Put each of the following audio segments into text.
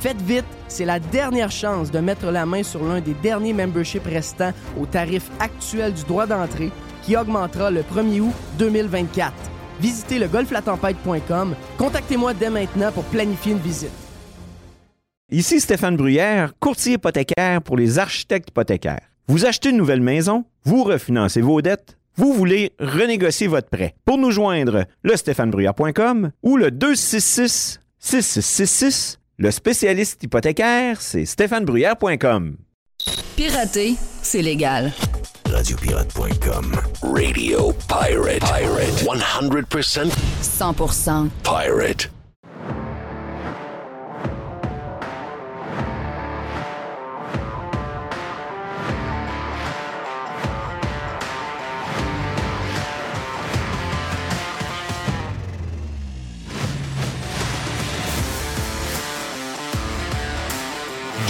Faites vite, c'est la dernière chance de mettre la main sur l'un des derniers memberships restants au tarif actuel du droit d'entrée qui augmentera le 1er août 2024. Visitez le golflatempête.com. Contactez-moi dès maintenant pour planifier une visite. Ici Stéphane Bruyère, courtier hypothécaire pour les architectes hypothécaires. Vous achetez une nouvelle maison, vous refinancez vos dettes, vous voulez renégocier votre prêt. Pour nous joindre, le stéphanebruyère.com ou le 266 6666. Le spécialiste hypothécaire, c'est stéphanebruyère.com. Pirater, c'est légal. Radiopirate.com. Radio Pirate. Pirate. 100% 100% pirate.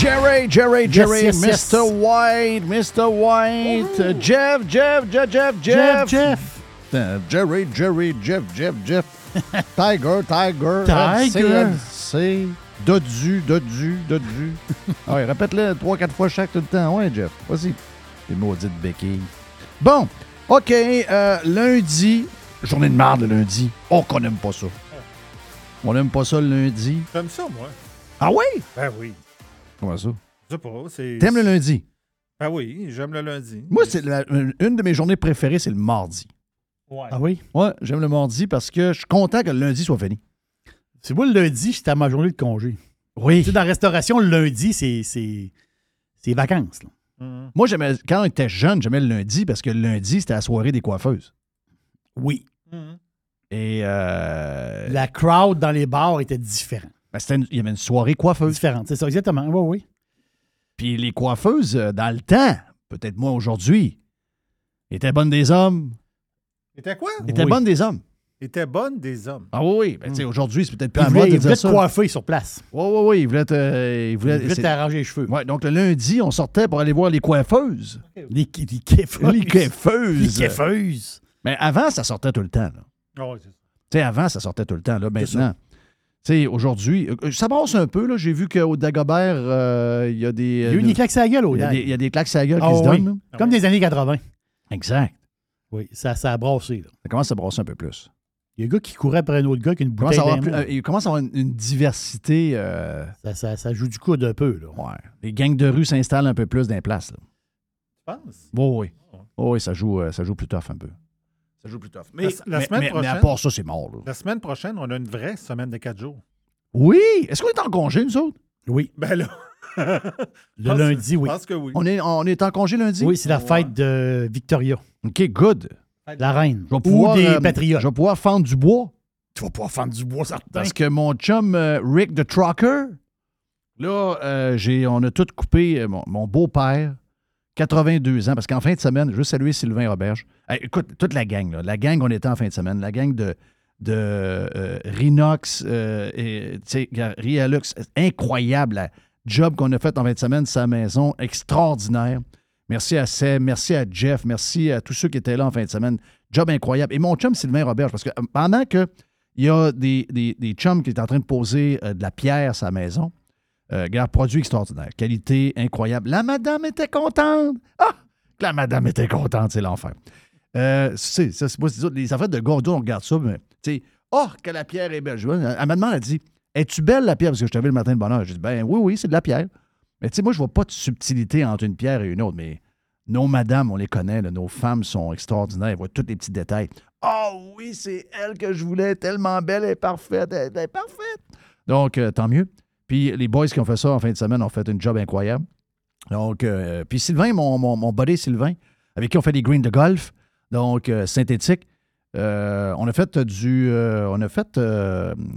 Jerry, Jerry, Jerry, yes, yes. Mr. White, Mr. White, uh, Jeff, Jeff, Jeff, Jeff, Jeff, Jeff, Jeff. Uh, Jerry, Jerry, Jeff, Jeff, Jeff, Tiger, Tiger, Tiger. C, Dodu, Dodu, Dodu. Ah ouais, répète-le trois, quatre fois chaque tout le temps. Ouais, Jeff, vas-y. Les maudites béquilles. Bon, OK, euh, lundi, journée de marde le lundi. Oh, qu'on aime pas ça. On aime pas ça le lundi. J'aime ça, moi. Ah oui? Ben oui. Comment ça? Je sais pas. c'est- T'aimes le lundi? Ben oui, j'aime le lundi. Moi, c'est la- une de mes journées préférées, c'est le mardi. Ouais. Ah oui? Ouais, j'aime le mardi parce que je suis content que le lundi soit fini. C'est moi, le lundi, c'était ma journée de congé. Oui. Tu sais, dans la restauration, le lundi, c'est, c'est, c'est vacances. là. Mhm. Moi, j'aimais, quand on était jeune, j'aimais le lundi parce que le lundi, c'était la soirée des coiffeuses. Oui. Mhm. Et euh, La crowd dans les bars était différente. Ben, c'était une- il y avait une soirée coiffeuse. Différente, c'est ça, exactement. Oui, oui. Puis les coiffeuses, euh, dans le temps, peut-être moins aujourd'hui, étaient bonnes des hommes. Était quoi? Étaient Oui. bonnes des hommes. Était bonne des hommes. Ah oui, oui. Ben, tu sais, Aujourd'hui, c'est peut-être plus Ils à mode voulaient, de ils voulaient dire te ça. coiffer sur place. Oui, oui, oui. Ils voulaient te- ils Ils voulaient- voulaient c'est- t'arranger les cheveux. Ouais, donc le lundi, on sortait pour aller voir les coiffeuses. Les, les kiffeuses. Les coiffeuses. Kiffeuses. Mais avant, ça sortait tout le temps. là. Ah ouais, c'est ça. Tu sais, avant, ça sortait tout le temps. Là, maintenant, aujourd'hui, euh, ça brasse un peu. là. J'ai vu qu'au Dagobert, euh, il y a des. Il y a eu des claques à la gueule, au il y a des, il y a des claques à la gueule Ah qui se oui. donnent. là. Comme des années 80. Exact. Oui, ça, ça a brassé. là. Ça commence à brasser un peu plus. Il y a un gars qui courait après un autre gars qui a une Il commence bouteille plus- euh, il commence à avoir une, une diversité. euh, ça, ça, ça joue du coude un peu. Là. ouais. Les gangs de rue s'installent un peu plus dans les places. Tu penses? Oh, oui. Oh, oui, ça joue, euh, ça joue plus tough un peu. Ça joue plus tough. Mais, La- la mais- semaine mais- mais à prochaine- part ça, c'est mort. là. La semaine prochaine, on a une vraie semaine de quatre jours. Oui! Est-ce qu'on est en congé, nous autres? Oui. Ben là. Le lundi, oui. Je pense que oui. On est, on est en congé lundi? Oui, c'est la fête de Victoria, OK, good. la reine. Je vais Ou pouvoir, des euh, patriotes. Je vais pouvoir fendre du bois. Tu vas pouvoir faire du bois, certain. Parce que mon chum euh, Rick the Trucker, là, euh, j'ai, on a tout coupé. euh, mon, mon beau-père, 82 ans, parce qu'en fin de semaine, je veux saluer Sylvain Roberge. Écoute, toute la gang, la gang, on était en fin de semaine, la gang de, de euh, Rinox, euh, et, Rialux, incroyable job qu'on a fait en fin de semaine, sa maison, extraordinaire. Merci à Seb, merci à Jeff, merci à tous ceux qui étaient là en fin de semaine. Job incroyable. Et mon chum Sylvain Robert, parce que euh, pendant que il y a des, chums qui étaient en train de poser de la pierre à sa maison, euh, regarde, produit extraordinaire, qualité incroyable. La madame était contente. Ah! La madame était contente, c'est l'enfer. Euh, c'est ça, c'est c'est. Les affaires de gordo, on regarde ça, mais tu sais, oh, que la pierre est belle. Je Elle m'a demandé, elle dit Es-tu belle la pierre? Parce que je t'avais le matin de bonheur. J'ai dit Ben oui, oui, c'est de la pierre. Mais tu sais, moi, je vois pas de subtilité entre une pierre et une autre, mais nos madames, on les connaît, nos femmes sont extraordinaires, elles voient tous les petits détails. Oh oui, c'est elle que je voulais, tellement belle, elle est parfaite, elle est parfaite. Donc, euh, tant mieux. Puis les boys qui ont fait ça en fin de semaine ont fait une job incroyable. Donc, euh, puis Sylvain, mon, mon, mon buddy Sylvain, avec qui on fait des greens de golf, donc euh, synthétique. euh, on a fait du. euh, on a fait.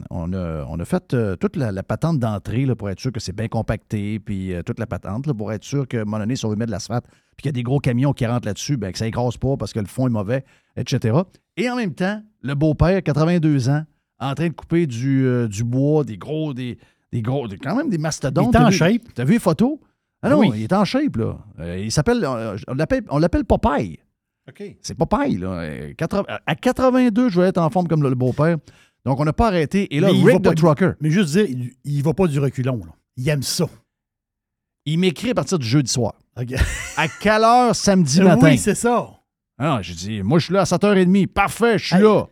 on, a, on a fait toute la, patente d'entrée là, pour être sûr que c'est bien compacté, puis toute la patente là, pour être sûr que, à un moment donné, si on veut mettre de l'asphalte, puis qu'il y a des gros camions qui rentrent là-dessus, ben, que ça écrase pas parce que le fond est mauvais, etc. Et en même temps, le beau-père, 82 ans, en train de couper du, du bois, des gros, des, des gros, des- quand même des mastodontes. Il est en shape. T'as vu les photos? Ah non, Oui. il est en shape, là. Euh, il s'appelle, on l'appelle, on l'appelle Popeye. OK. C'est Popeye, là. 80 à 82, je vais être en forme comme le, le beau-père. Donc, on n'a pas arrêté. Et là, Mais il va Rick pas- the Trucker, Mais juste dire, il, il va pas du reculon. Là. Il aime ça. il m'écrit à partir du jeudi soir. OK. À quelle heure samedi matin? oui, c'est ça. Ah, j'ai dit, moi, je suis là à 7h30. Parfait, je suis Hey. là.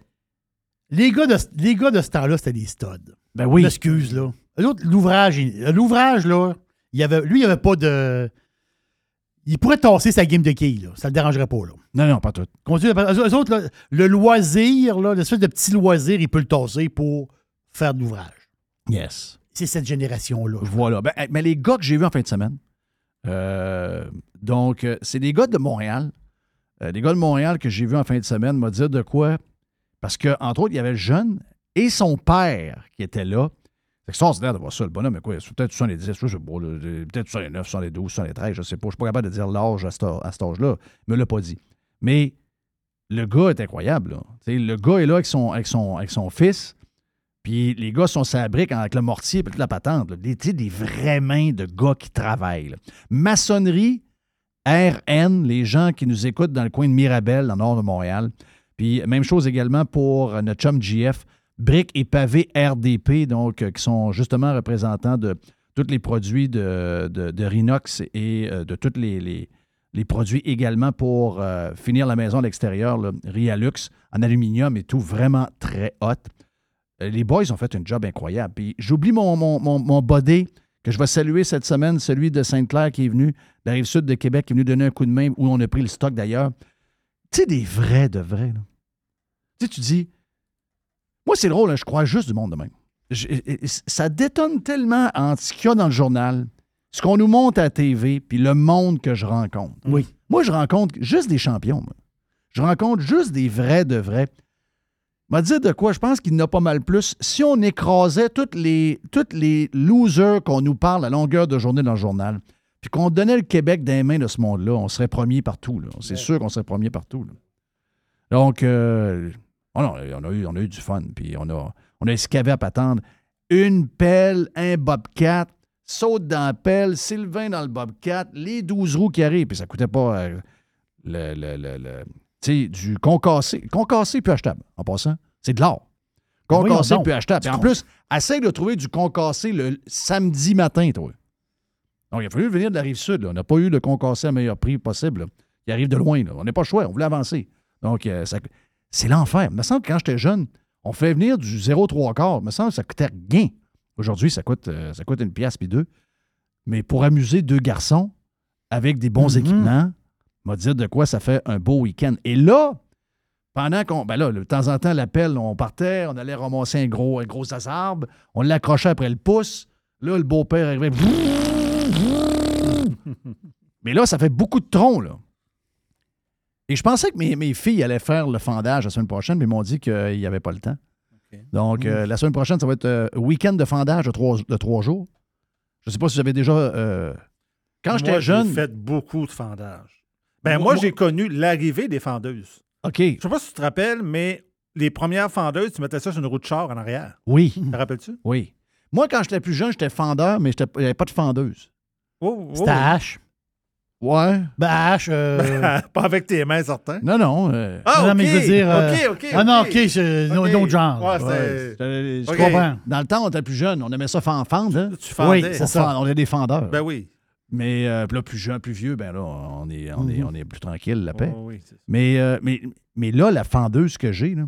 Les gars de, les gars de ce temps-là, c'était des studs. Ben oui. Excuse, là. L'autre, l'ouvrage, il- l'ouvrage, là, il y avait, lui, il n'y avait pas de. Il pourrait tasser sa game de quilles, là. Ça ne le dérangerait pas, là. Non, non, pas tout. Continue, eux eux autres, là, le loisir, là, l'espèce de petit loisir, il peut le tasser pour faire de l'ouvrage. Yes. C'est cette génération-là. Voilà. Ben, mais les gars que j'ai vus en fin de semaine, euh, donc, euh, c'est des gars de Montréal. Euh, des gars de Montréal que j'ai vus en fin de semaine m'ont dit de quoi? Parce que, entre autres, il y avait le jeune et son père qui étaient là. C'est extraordinaire de voir ça. Le bonhomme, mais quoi? Peut-être 70, je sais pas, peut-être 69, 72, 73, je sais pas. Je suis pas capable de dire l'âge à à cet âge-là. Il me l'a pas dit. Mais le gars est incroyable. Là. Le gars est là avec son, avec son, avec son fils. Puis les gars sont sa brique avec le mortier et toute la patente. Des, des vraies mains de gars qui travaillent. Maçonnerie, RN, les gens qui nous écoutent dans le coin de Mirabel, dans le nord de Montréal. Puis même chose également pour notre chum GF, briques et pavés RDP, donc euh, qui sont justement représentants de tous les produits de, de, Rinox et euh, de tous les, les- produits également pour euh, finir la maison à l'extérieur, Rialux, en aluminium et tout, vraiment très hot. Les boys ont fait un job incroyable. Puis j'oublie mon, mon, mon, mon body que je vais saluer cette semaine, celui de Sainte-Claire qui est venu, de la rive sud de Québec, qui est venu donner un coup de main où on a pris le stock d'ailleurs. Tu sais, des vrais de vrais. là. Tu sais, tu dis, moi, c'est drôle, hein, je crois juste du monde de même. Je- ça détonne tellement entre ce qu'il y a dans le journal, ce qu'on nous montre à la TV, puis le monde que je rencontre. Oui. Moi, je rencontre juste des champions. moi. Je rencontre juste des vrais de vrais. M'a dit de quoi? Je pense qu'il y en a pas mal plus. Si on écrasait toutes les, toutes les losers qu'on nous parle à longueur de journée dans le journal, puis qu'on donnait le Québec les mains de ce monde-là, on serait premier partout. C'est sûr qu'on serait premier partout. là. Donc, euh, oh non, on, a eu, on a eu du fun. Puis on a, on a escavé à patendre. Une pelle, un bobcat, saute dans la pelle, Sylvain dans le bobcat, les 12 roues qui arrivent. Puis ça coûtait pas euh, le, le- le- le- tu sais, du concassé. Concassé puis achetable, en passant. C'est de l'or. Voyons Concassé puis achetable. Puis en plus, essaye de trouver du concassé le samedi matin, toi. Donc, il a fallu venir de la rive sud. là. On n'a pas eu de concassé à meilleur prix possible. là. Il arrive de loin. là. On n'est pas le choix. On voulait avancer. Donc, euh, ça- c'est l'enfer. Il me semble que quand j'étais jeune, on fait venir du 0,3 quart. Il me semble que ça coûtait rien. Aujourd'hui, ça coûte, euh, ça coûte une pièce puis deux. Mais pour amuser deux garçons avec des bons Mhm. équipements, m'a dit de quoi ça fait un beau week-end. Et là, pendant qu'on. Ben là, de temps en temps, l'appel, on partait, on allait ramasser un gros, un gros on l'accrochait après le pouce. Là, le beau-père arrivait. Mais là, ça fait beaucoup de troncs, là. Et je pensais que mes, mes filles allaient faire le fendage la semaine prochaine, mais ils m'ont dit qu'il n'y avait pas le temps. Donc, euh, la semaine prochaine, ça va être euh, week-end de fendage de trois, de trois jours. Je ne sais pas si vous avez déjà. euh, quand j'étais jeune. J'ai fait beaucoup de fendage. Ben, Moi- j'ai connu l'arrivée des fendeuses. OK. Je sais pas si tu te rappelles, mais les premières fendeuses, tu mettais ça sur une roue de char en arrière. Oui. Te rappelles-tu? Oui. Moi, quand j'étais plus jeune, j'étais fendeur, mais n'y avait pas de fendeuse. Oh, oh, C'était à hache. Ouais. Ben, H, euh, Pas avec tes mains, certains. Non, non. euh, Ah, non, ok. mais je veux dire. euh, OK, OK. Ah non, OK. C'est non, OK. non genre. Ouais, ouais, c'est- c'était- je comprends. Dans le temps, on était plus jeune. On aimait ça faire en fendre. Hein? Tu fendais. Oui, On, c'est ça. on est des fendeurs. Ben oui. Mais euh, là, plus jeune, plus vieux, ben là, on est, on est, on est plus tranquille, la paix. Oh, oui. Mais, euh, mais, mais là, la fendeuse que j'ai, là,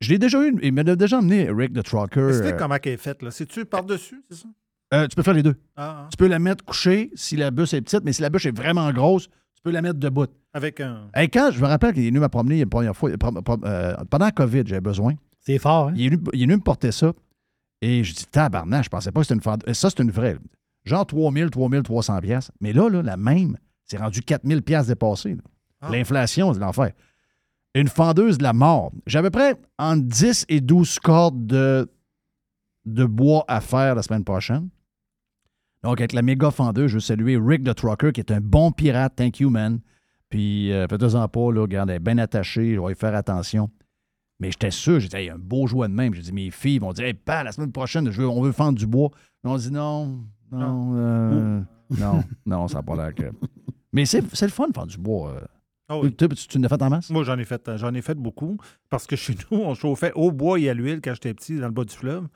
je l'ai déjà eu. Il m'a déjà emmené Rick the Trucker. Explique euh, comment elle est faite. là? C'est-tu par-dessus, c'est ça? Euh, tu peux faire les deux. Ah, ah. Tu peux la mettre couchée si la bûche est petite, mais si la bûche est vraiment grosse, tu peux la mettre debout. Avec un. Et quand je me rappelle qu'il est venu me promener la première fois, euh, pendant la COVID, j'avais besoin. C'est fort, hein? Il est, venu, il est venu me porter ça. Et je dis, tabarnak, je pensais pas que c'était une fendeuse. Ça, c'est une vraie. Genre 3000, 3300 pièces. Mais là, là, la même, c'est rendu 4000 pièces. Ah. L'inflation, c'est l'enfer. Une fendeuse de la mort. J'ai à peu près entre 10 et 12 cordes de, de bois à faire la semaine prochaine. Donc, avec la méga fendeuse, je veux saluer Rick the Trucker, qui est un bon pirate. Thank you, man. Puis, euh, faites-en pas, là, regarde, elle est bien attachée, je vais y faire attention. Mais j'étais sûr, j'ai dit, Hey, un beau jouet de même. J'ai dit, mes filles vont dire, hey, pas, la semaine prochaine, je veux- on veut fendre du bois. Mais on dit, non, non, euh, non, non, ça n'a pas l'air que. Mais c'est le fun de faire du bois. euh. Ah oui. Tu, tu, tu l'as fait en masse? Moi, j'en ai fait j'en ai fait beaucoup parce que chez nous, on chauffait au bois et à l'huile quand j'étais petit dans le bas du fleuve.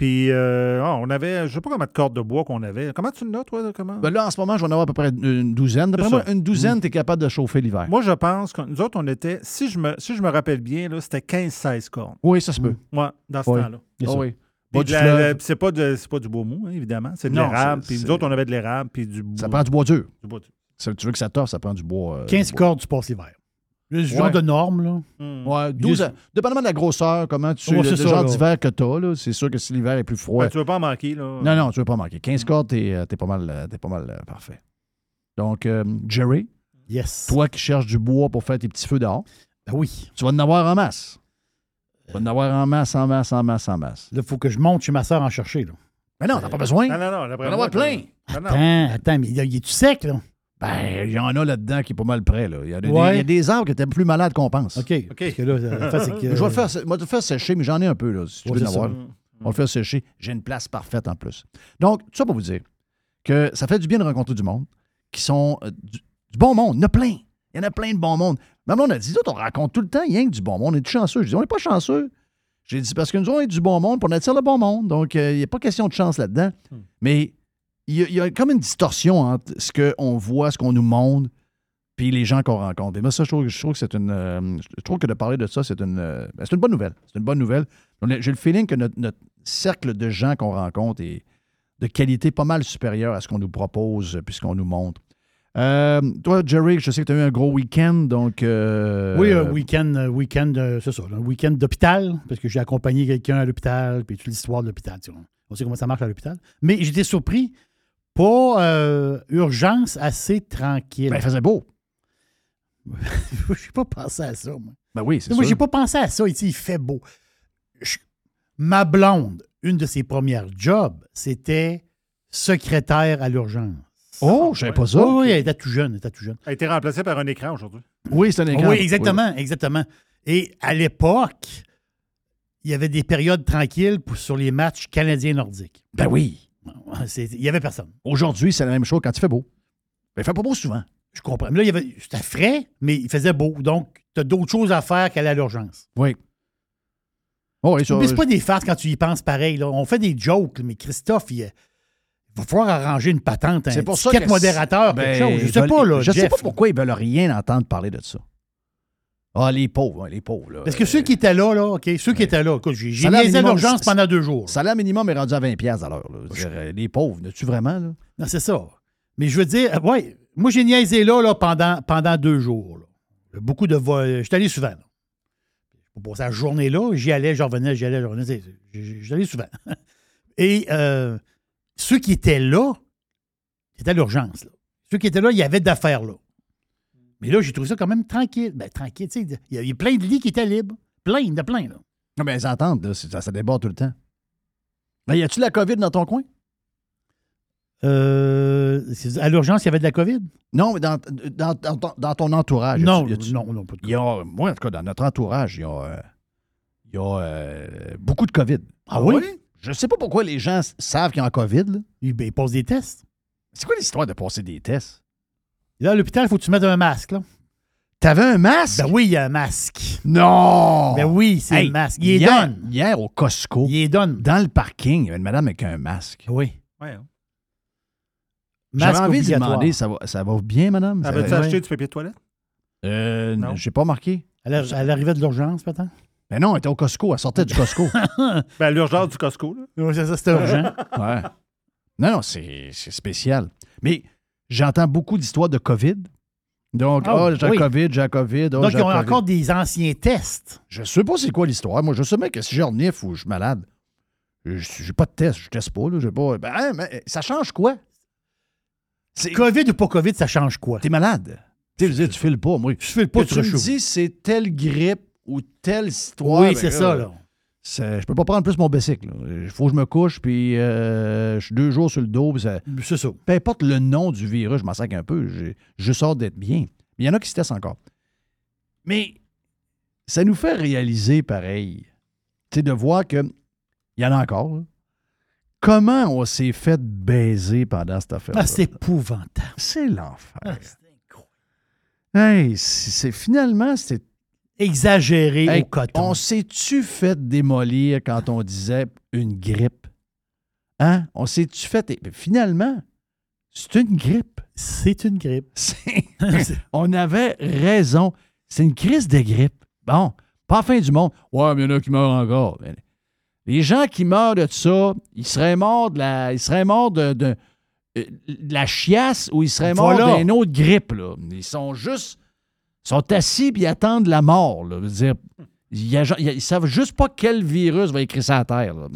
Puis, euh, ah, on avait, je sais pas combien de cordes de bois qu'on avait. Comment tu le notes, toi? Comment? Ben là, en ce moment, je vais en avoir à peu près une douzaine. D'après moi, une douzaine, tu es capable de chauffer l'hiver. Moi, je pense que nous autres, on était, si je me, si je me rappelle bien, là, c'était 15-16 cordes. Oui, ça se peut. Moi, dans ce Oui. temps-là. Ah ça. oui. C'est pas, pas du beau mou, hein, évidemment. C'est de Non, l'érable. Puis nous autres, on avait de l'érable puis du bois. ça prend du bois dur. du bois dur. Tu veux que ça t'offre, ça prend du bois. euh, 15 du bois. cordes, tu passes l'hiver. Le genre Ouais. de norme, là. Hmm. Ouais, 12 à- Dépendamment de la grosseur, comment tu. Ouais, le, c'est le ça, genre là. d'hiver que tu as, c'est sûr que si l'hiver est plus froid. Ben, tu veux pas en manquer, là. Non, non, tu veux pas manquer. 15 cordes, t'es euh, t'es pas mal, euh, t'es pas mal euh, parfait. Donc, euh, Jerry, Yes. toi qui cherches du bois pour faire tes petits feux dehors, Ben oui. tu vas en avoir en masse. Tu vas en avoir en masse, en masse, en masse, en masse. Là, il faut que je monte chez ma soeur en chercher, là. Mais non, t'as pas besoin. Non, non, non. Il va en avoir plein. Attends, attends, mais il il est-tu sec, là? Ben, il y en a là-dedans qui est pas mal près. Là. Il, y a des, Ouais. il y a des arbres qui étaient plus malades qu'on pense. OK. Parce que là, la face, c'est que- Je vais le faire, moi, te faire sécher, mais j'en ai un peu, là, si tu Ouais, veux en c'est ça. avoir. On le fait sécher. J'ai une place parfaite en plus. Donc, tout ça pour vous dire que ça fait du bien de rencontrer du monde qui sont euh, du, du bon monde. Il y en a plein. Il y en a plein de bon monde. Même on a dit, on rencontre tout le temps rien que du bon monde. On est chanceux. Je dis, on n'est pas chanceux. J'ai dit, parce que nous, on est du bon monde, puis on attire le bon monde. Donc, euh, il n'y a pas question de chance là-dedans. Mais il y, a, comme une distorsion entre ce qu'on voit, ce qu'on nous montre, puis les gens qu'on rencontre. Et moi, ça, je trouve, que c'est une. euh, je trouve que de parler de ça, c'est une, euh, ben, c'est une bonne nouvelle. C'est une bonne nouvelle. J'ai le feeling que notre, cercle de gens qu'on rencontre est de qualité pas mal supérieure à ce qu'on nous propose puis ce qu'on nous montre. Euh, toi, Jerry, je sais que tu as eu un gros week-end, donc. Oui, un week-end, week-end c'est ça, un week-end d'hôpital, parce que j'ai accompagné quelqu'un à l'hôpital, puis toute l'histoire de l'hôpital. On sait comment ça marche à l'hôpital. Mais j'étais surpris, pas euh, urgence, assez tranquille. ben, il faisait beau. j'ai pas pensé à ça, moi. Ben oui, c'est Moi, ça. j'ai pas pensé à ça. Ici, il fait beau. Je- Ma blonde, une de ses premières jobs, c'était secrétaire à l'urgence. Oh, je savais pas ça. Oui, oui, elle était tout jeune, elle était tout jeune. A été remplacé par un écran aujourd'hui. Oui, c'est un écran. Oui, exactement, exactement. Et à l'époque, il y avait des périodes tranquilles pour- sur les matchs canadiens-nordiques. Ben oui. Il y avait personne. Aujourd'hui, c'est la même chose quand il fait beau. Ben, il fait pas beau souvent. Je comprends. Mais là, il y avait, c'était frais, mais il faisait beau. Donc, tu as d'autres choses à faire qu'aller à l'urgence. Oui. Oh, oui, ça, Mais c'est pas des farces quand tu y penses pareil. Là. On fait des jokes, mais Christophe, il, il va falloir arranger une patente, un C'est pour ça que modérateur, Ben, quelque chose. Je sais veulent- pas, là, Je sais pas pourquoi ils veulent rien entendre parler de ça. Ah, les pauvres, les pauvres. Là. Parce que ceux qui étaient là, là, OK, ceux qui étaient là, écoute, j'ai niaisé l'urgence pendant deux jours. Le salaire minimum est rendu à 20$ piastres à l'heure. euh, Les pauvres, n'as-tu vraiment? Là? Non, c'est ça. Mais je veux dire, euh, ouais, moi, j'ai niaisé là, là pendant, pendant deux jours. là. Beaucoup de vols. J'étais allé souvent. Là. Pour passer la journée là, j'y allais, j'en revenais, j'y allais, j'en revenais. J'y allais souvent. Et euh, ceux qui étaient là, c'était à l'urgence. là. Ceux qui étaient là, il y avait d'affaires là. Mais là, j'ai trouvé ça quand même tranquille. Ben, tranquille, tu sais. Il y a- y a plein de lits qui étaient libres. Plein, de plein, là. Non, mais ils entendent, là, ça, ça déborde tout le temps. Ben, y a-tu de la COVID dans ton coin? Euh, à l'urgence, il y avait de la COVID? Non, mais dans, dans, dans ton- dans ton entourage. y Non, a-tu- y a-tu- non, non, pas de Il y a, moi, en tout cas, dans notre entourage, il y a, euh, y a euh, beaucoup de COVID. Ah oui? Je sais pas pourquoi les gens savent qu'il y a un COVID. là. Ils, ben, ils posent des tests. C'est quoi l'histoire de passer des tests? Là, à l'hôpital, il faut que tu mettes un masque. Là. T'avais un masque? Ben oui, il y a un masque. Non! Ben oui, c'est Hey, le masque. Il est donne. Hier, au Costco, Il est donne. dans le parking, il y avait une madame avec un masque. Oui. Ouais, hein. J'avais envie de demander, ça va, ça va bien, madame? Ça Avais-tu va- acheté du papier de toilette? Euh, Non. j'ai pas marqué. Elle, a- elle arrivait de l'urgence, peut-être? Mais non, elle était au Costco, elle sortait du Costco. Ben, l'urgence du Costco, là. Oui, c'est ça, c'était urgent. Ouais. Non, non, c'est c'est spécial. Mais j'entends beaucoup d'histoires de COVID. Donc, Ah, oh, j'ai oui. COVID, j'ai la COVID. oh, Donc, ils ont COVID. encore des anciens tests. Je sais pas c'est quoi l'histoire. Moi, je sais même que si j'ai renif ou je suis malade, je- j'ai pas de test, je teste pas. Là, pas... Ben, hein, mais ça change quoi? COVID ou pas COVID, ça change quoi? T'es malade. Tu sais, tu files pas, moi. Je fais pas Que tu me dis c'est telle grippe ou telle histoire. Oui, ben c'est ça, là. C'est- Je peux pas prendre plus mon bicycle. Il faut que je me couche, puis euh, je suis deux jours sur le dos. ça- C'est ça. peu importe le nom du virus, je m'en sac un peu. Juste hâte d'être bien. Mais il y en a qui se testent encore. Mais ça nous fait réaliser pareil. Tu de voir que il y en a encore. là. Comment on s'est fait baiser pendant cette affaire Ah, c'est épouvantable. C'est l'enfer. Ah, c'est incroyable. Hey, c'est- finalement, c'est. Exagéré Hey, au coton. on s'est-tu fait démolir quand on disait une grippe? Hein? On s'est-tu fait. Finalement, c'est une grippe. C'est une grippe. On avait raison. C'est une crise de grippe. Bon, pas la fin du monde. Ouais, mais il y en a qui meurent encore. Les gens qui meurent de ça, ils seraient morts de la, ils seraient morts de, de- euh, de la chiasse ou ils seraient morts Voilà. d'une autre grippe. Là. Ils sont juste. Ils sont assis et ils attendent la mort. Là. Je veux dire, il y a- il y a- ils savent juste pas quel virus va écrire ça à terre. là.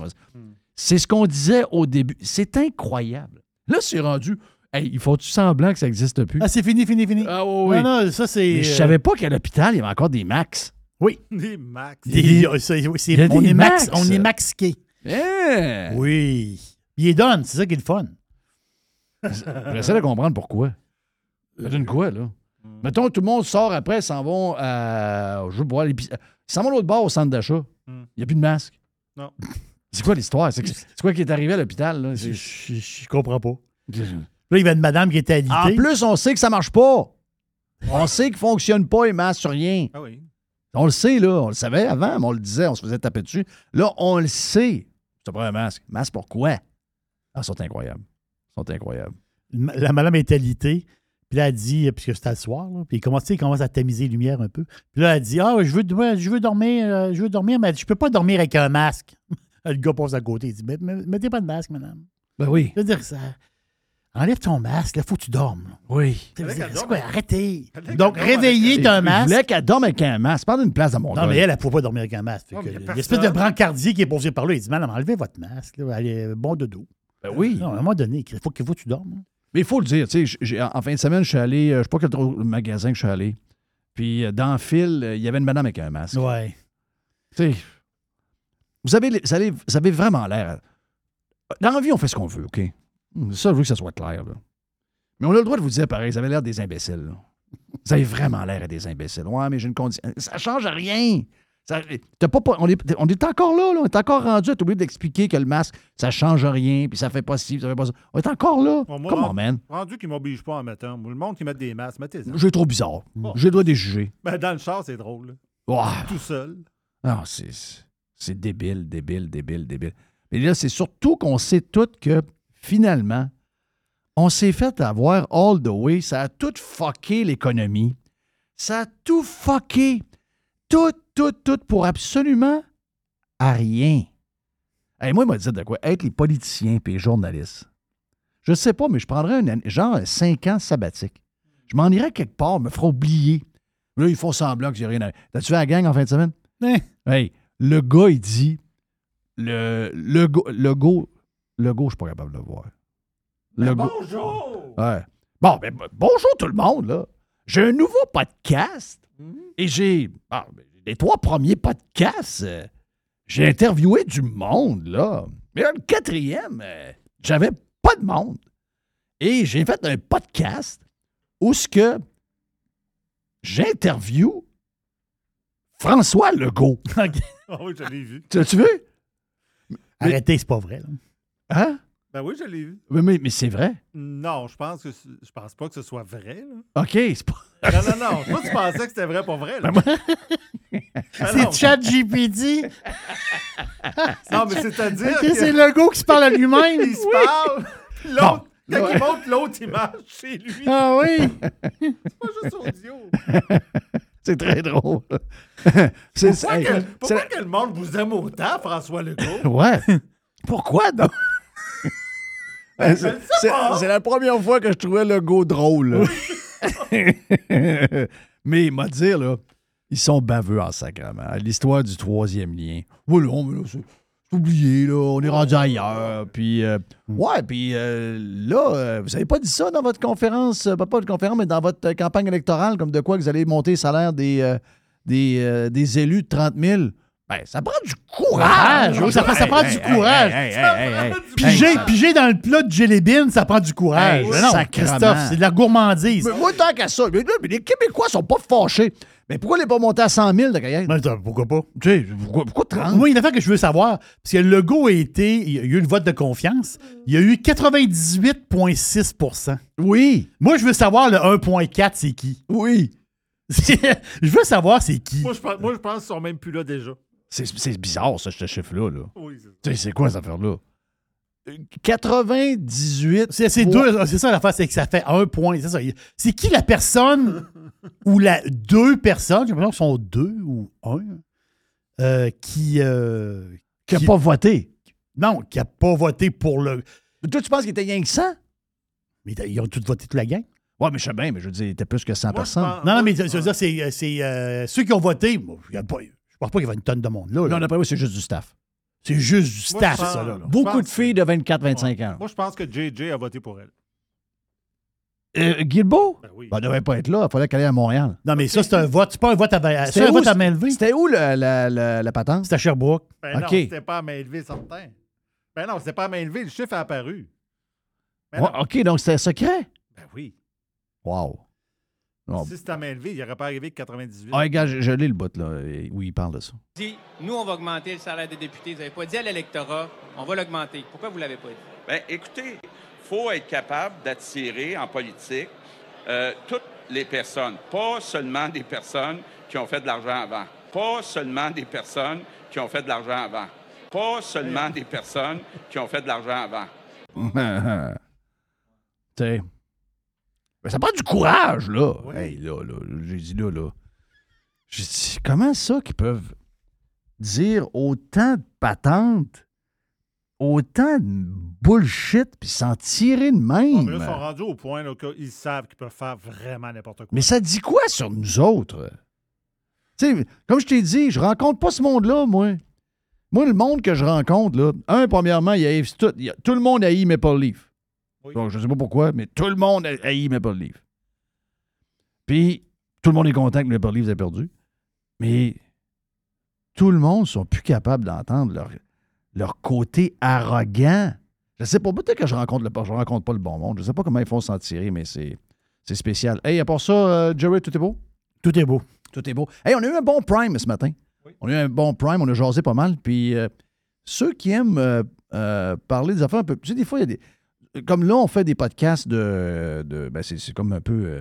C'est ce qu'on disait au début. C'est incroyable. Là, c'est rendu. Hey, il faut-tu semblant que ça n'existe plus? Ah, c'est fini, fini, fini. Ah oui, oui. Non, non, ça, c'est. Mais je euh, savais pas qu'à l'hôpital, il y avait encore des max. Oui. Des max. Des- ça, oui, c'est- il y a on, des est max, max. on est maxqué. Oui. Il est donne, c'est ça qui est le fun. J'essaie de comprendre pourquoi. Ça donne quoi, là? Mettons, tout le monde sort après, s'en vont à. Je pas, à l'épic- Ils s'en vont l'autre bord au centre d'achat. Il Hmm. n'y a plus de masque. Non. C'est quoi l'histoire? C'est quoi qui est arrivé à l'hôpital? Je, je- je comprends pas. Là, il y avait une madame qui était En alitée. plus, on sait que ça marche pas. On sait qu'il fonctionne pas, les masques sur rien. Ah oui. On le sait, là. On le savait avant, mais on le disait, on se faisait taper dessus. Là, on le sait. Tu prends un masque. Masque pourquoi? Ah, ils sont incroyables. Ils sont incroyables. La madame était alitée. Puis là, elle dit, puisque c'était le soir, là, puis il commence, il commence à tamiser les lumières un peu. Puis là, elle dit Ah, je veux, je veux dormir, euh, je veux dormir, mais elle dit, je peux pas dormir avec un masque. le gars passe à côté. Il dit Mais- mais- Mettez pas de masque, madame. Ben oui. Je veux dire, ça. Enlève ton masque, là, faut que tu dormes. là. Oui. C'est quoi, arrêtez. Donc, réveiller d'un il masque. voulait qu'elle dorme avec un masque. Pas d'une place à mon Non, mais elle, elle ne pouvait pas dormir avec un masque. Que L'espèce de brancardier qui est posé par là, il dit Madame, enlevez votre masque. Là, allez, bon dodo. Ben oui. Non, à un moment donné, il faut, qu'il faut que tu dormes. Mais il faut le dire, tu sais, en fin de semaine, je suis allé, euh, je sais pas quel magasin que je suis allé. Puis euh, dans le fil, euh, il y avait une madame avec un masque. Ouais. Tu sais, vous avez, les- vous, avez, vous avez vraiment l'air. Dans la vie, on fait ce qu'on veut, OK? Hum, Ça, je veux que ça soit clair. Là. Mais on a le droit de vous dire pareil, vous avez l'air des imbéciles. là. Vous avez vraiment l'air des imbéciles. Ouais, mais j'ai une condition. Ça change rien. Ça- t'as pas, on, est, on est encore là, là. On est encore rendu à être obligé d'expliquer que le masque, ça change rien, puis ça fait pas ci, ça fait pas ça. On est encore là. Bon, moi, Comment, rendu- man? Rendu qu'ils m'obligent pas en mettant. Moi, Le monde qui met des masques, mettez-en. J'ai trop bizarre. J'ai le droit de les juger. Ben, dans le char, c'est drôle. Tout seul. Non, c'est, c'est débile, débile, débile, débile. Mais là, c'est surtout qu'on sait tout que finalement, on s'est fait avoir all the way. Ça a tout fucké l'économie. Ça a tout fucké. Tout, tout, tout pour absolument à rien. Hey, moi, il m'a dit de quoi? Être les politiciens et les journalistes. Je sais pas, mais je prendrais un, genre un cinq ans sabbatique. Je m'en irais quelque part, me ferais oublier. Là, ils font semblant que j'ai rien à. T'as-tu vu la gang en fin de semaine? Hein? Hey, le gars, il dit. Le, le, go- le go. Le go, je suis pas capable de le voir. Le go- Bonjour! Ouais. Bon, ben, bonjour tout le monde, là. J'ai un nouveau podcast et j'ai. ah, ben, les trois premiers podcasts, euh, j'ai interviewé du monde, là. Mais là, le quatrième, euh, j'avais pas de monde. Et j'ai fait un podcast où ce que j'interview François Legault. Ah oui, je l'ai vu. Tu vu? Arrêtez, c'est pas vrai. là. Hein? Ben oui, je l'ai vu. Mais, mais, mais c'est vrai. Non, je pense que je pense pas que ce soit vrai. là. OK, c'est pas. Non, non, non. Toi, tu pensais que c'était vrai pour vrai. Ben, Là. Ben non. C'est Chat GPT. Non, mais c'est-à-dire Ok, c'est que le gars qui se parle à lui-même. il se parle. L'autre, quand Ouais. il montre l'autre image chez lui, Ah oui. c'est pas juste audio. C'est très drôle. c'est Pourquoi, que, pourquoi que le monde vous aime autant, François Legault? Ouais. Pourquoi donc? C'est la première fois que je trouvais le go drôle. mais il m'a dit, là, ils sont baveux en sacrament. L'histoire du troisième lien. Voilà, mais là, c'est oublié, là. On est rendu ailleurs. Puis, euh, ouais, puis euh, là, euh, vous avez pas dit ça dans votre conférence, pas pas de conférence, mais dans votre campagne électorale, comme de quoi que vous allez monter le salaire des, des, des élus de 30 000. Ben, ça prend du courage. ça prend- ça prend du courage. Hey, hey, hey, hey, hey. Piger, dans le plat de jelly bean, ça prend du courage. Mais non. Christophe, c'est de la gourmandise. Mais moi, tant qu'à ça, mais, les Québécois sont pas fâchés. Mais pourquoi les pas monter à 100 000 de carrière? Ben, pourquoi pas? Tu sais, pourquoi, pourquoi 30? Moi, il y a une affaire que je veux savoir, parce que le Legault a été, il y a eu le vote de confiance, il y a eu 98,6% Oui, Moi, je veux savoir le 1,4, c'est qui? oui. je veux savoir c'est qui. Moi, je pense, moi, je pense qu'ils sont même plus là déjà. C'est, c'est bizarre, ça, ce chiffre-là. Là. Oui, c'est ça. Tu sais, c'est quoi cette affaire-là? Euh, 98. C'est c'est fois- deux, c'est ça l'affaire, c'est que ça fait un point. C'est ça. C'est qui la personne ou la deux personnes, j'ai l'impression qu'ils sont deux ou un, euh, qui, euh, Qui n'a pas voté. non, qui n'a pas voté pour le. Toi, tu penses qu'il était rien que 100? Mais ils ont tous voté toute la gang. Ouais, mais je sais bien, mais je veux dire, il était plus que 100 Moi, je personnes. Non, non, mais ça veut dire, c'est, c'est, euh, ceux qui ont voté. bon, il y a pas- je pense pas qu'il y avait une tonne de monde là. là. Non, d'après moi, c'est juste du staff. C'est juste du Moi, staff, je pense- ça. Là, Beaucoup pense de filles de 24-25 ans. Moi, je pense que JJ a voté pour elle. Euh, Guilbeault? Ben oui. Ben, elle devait pas être là. Il fallait qu'elle aille à Montréal. Non, mais ça, c'est un vote. C'est pas un vote à, c'est C'était un où, vote à main levée. C'était où la, la, la, la patente? C'est à Sherbrooke. Ben non, OK. c'était pas à main levée, certain. Ben non, c'était pas à main levée, le chiffre est apparu. Ben Ouais. OK, donc c'était secret? Ben oui. Wow. Si c'était à main levée, il n'aurait pas arrivé que 98. Ah, gars, je, je lis le bout, là, où il parle de ça. dit, nous, on va augmenter le salaire des députés. Vous n'avez pas dit à l'électorat, on va l'augmenter. Pourquoi vous ne l'avez pas dit? Bien, écoutez, il faut être capable d'attirer en politique euh, toutes les personnes, pas seulement des personnes qui ont fait de l'argent avant, pas seulement des personnes qui ont fait de l'argent avant, pas seulement des personnes qui ont fait de l'argent avant. tu sais. Ben, ça prend du courage, là. Oui. Hey, là, là, j'ai dit là, là. J'ai dit, comment ça qu'ils peuvent dire autant de patentes, autant de bullshit, puis s'en tirer de Ah, même? mais là, ils sont rendus au point qu'ils savent qu'ils peuvent faire vraiment n'importe quoi. Mais ça dit quoi sur nous autres? Tu sais, comme je t'ai dit, je rencontre pas ce monde-là, moi. Moi, le monde que je rencontre, là, un, premièrement, il haït tout, il y a- tout le monde haït Maple Leaf. Oui. Donc, je sais pas pourquoi, mais tout le monde haït Maple Leaf. Puis, tout le monde est content que Maple Leaf ait perdu. Mais tout le monde sont plus capables d'entendre leur, leur côté arrogant. Je sais pas, peut-être que je rencontre, le, je rencontre pas le bon monde. Je sais pas comment ils font s'en tirer, mais c'est, c'est spécial. Hey, à part ça, euh, Jerry, tout est beau? Tout est beau. Tout est beau. Hey, on a eu un bon prime ce matin. On a eu un bon prime, on a jasé pas mal. Puis euh, ceux qui aiment euh, euh, parler des affaires un peu. Tu sais, des fois, il y a des. Comme là, on fait des podcasts de. de ben, c'est, c'est comme un peu. euh,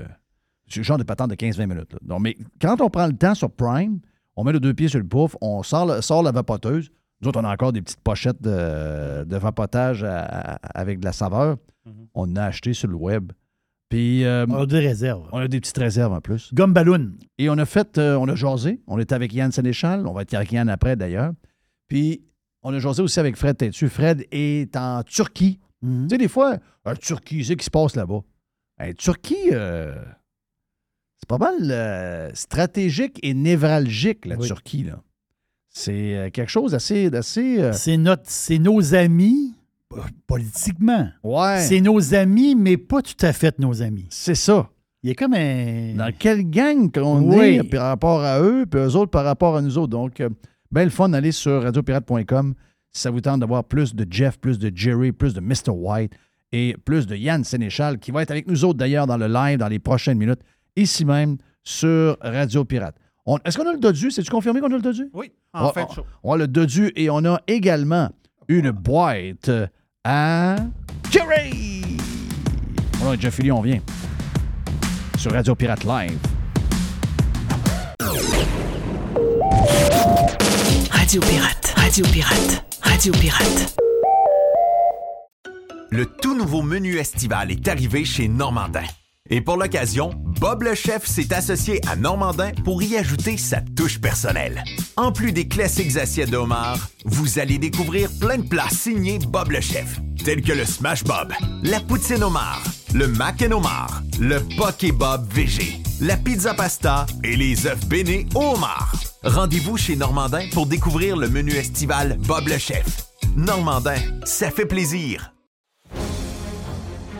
c'est le genre de patente de 15-20 minutes. là. Donc, mais quand on prend le temps sur Prime, on met les deux pieds sur le pouf, on sort, le- sort la vapoteuse. Nous autres, on a encore des petites pochettes de, de vapotage à- à- avec de la saveur. On en a acheté sur le web. Puis euh, On a des réserves. on a des petites réserves en plus. Gomme ballon. Et on a fait, euh, on a jasé. On était avec Yann Sénéchal. On va être avec Yann après, d'ailleurs. Puis, on a jasé aussi avec Fred Têtu. Fred est en Turquie. Mhm. Tu sais, des fois, un Turquie, c'est ce qui se passe là-bas. Hey, Turquie, euh, c'est pas mal euh, stratégique et névralgique, la Oui. Turquie. là. C'est euh, quelque chose d'assez. C'est notre, c'est nos amis politiquement. ouais. C'est nos amis, mais pas tout à fait nos amis. C'est ça. Il y a comme un. Dans quelle gang qu'on Oui. est par rapport à eux, puis eux autres par rapport à nous autres. Donc, ben le fun, allez sur radiopirate.com si ça vous tente d'avoir plus de Jeff, plus de Jerry, plus de Mr. White et plus de Yann Sénéchal, qui va être avec nous autres d'ailleurs dans le live dans les prochaines minutes, ici même sur Radio Pirate. On- Est-ce qu'on a le dodu? C'est-tu confirmé qu'on a le dodu? Oui, en On- fin de on- show. On a le dodu et on a également une boîte à Jerry! Nom est Jeff Fillion, on vient. Sur Radio Pirate Live. Radio Pirate, Radio Pirate, Radio Pirate. Le tout nouveau menu estival est arrivé chez Normandin. Et pour l'occasion, Bob le chef s'est associé à Normandin pour y ajouter sa touche personnelle. En plus des classiques assiettes de vous allez découvrir plein de plats signés Bob le chef, tels que le Smash Bob, la poutine homard, le mac and homard, le poké Bob VG, la pizza pasta et les œufs bénis au. Rendez-vous chez Normandin pour découvrir le menu estival Bob le chef. Normandin, ça fait plaisir.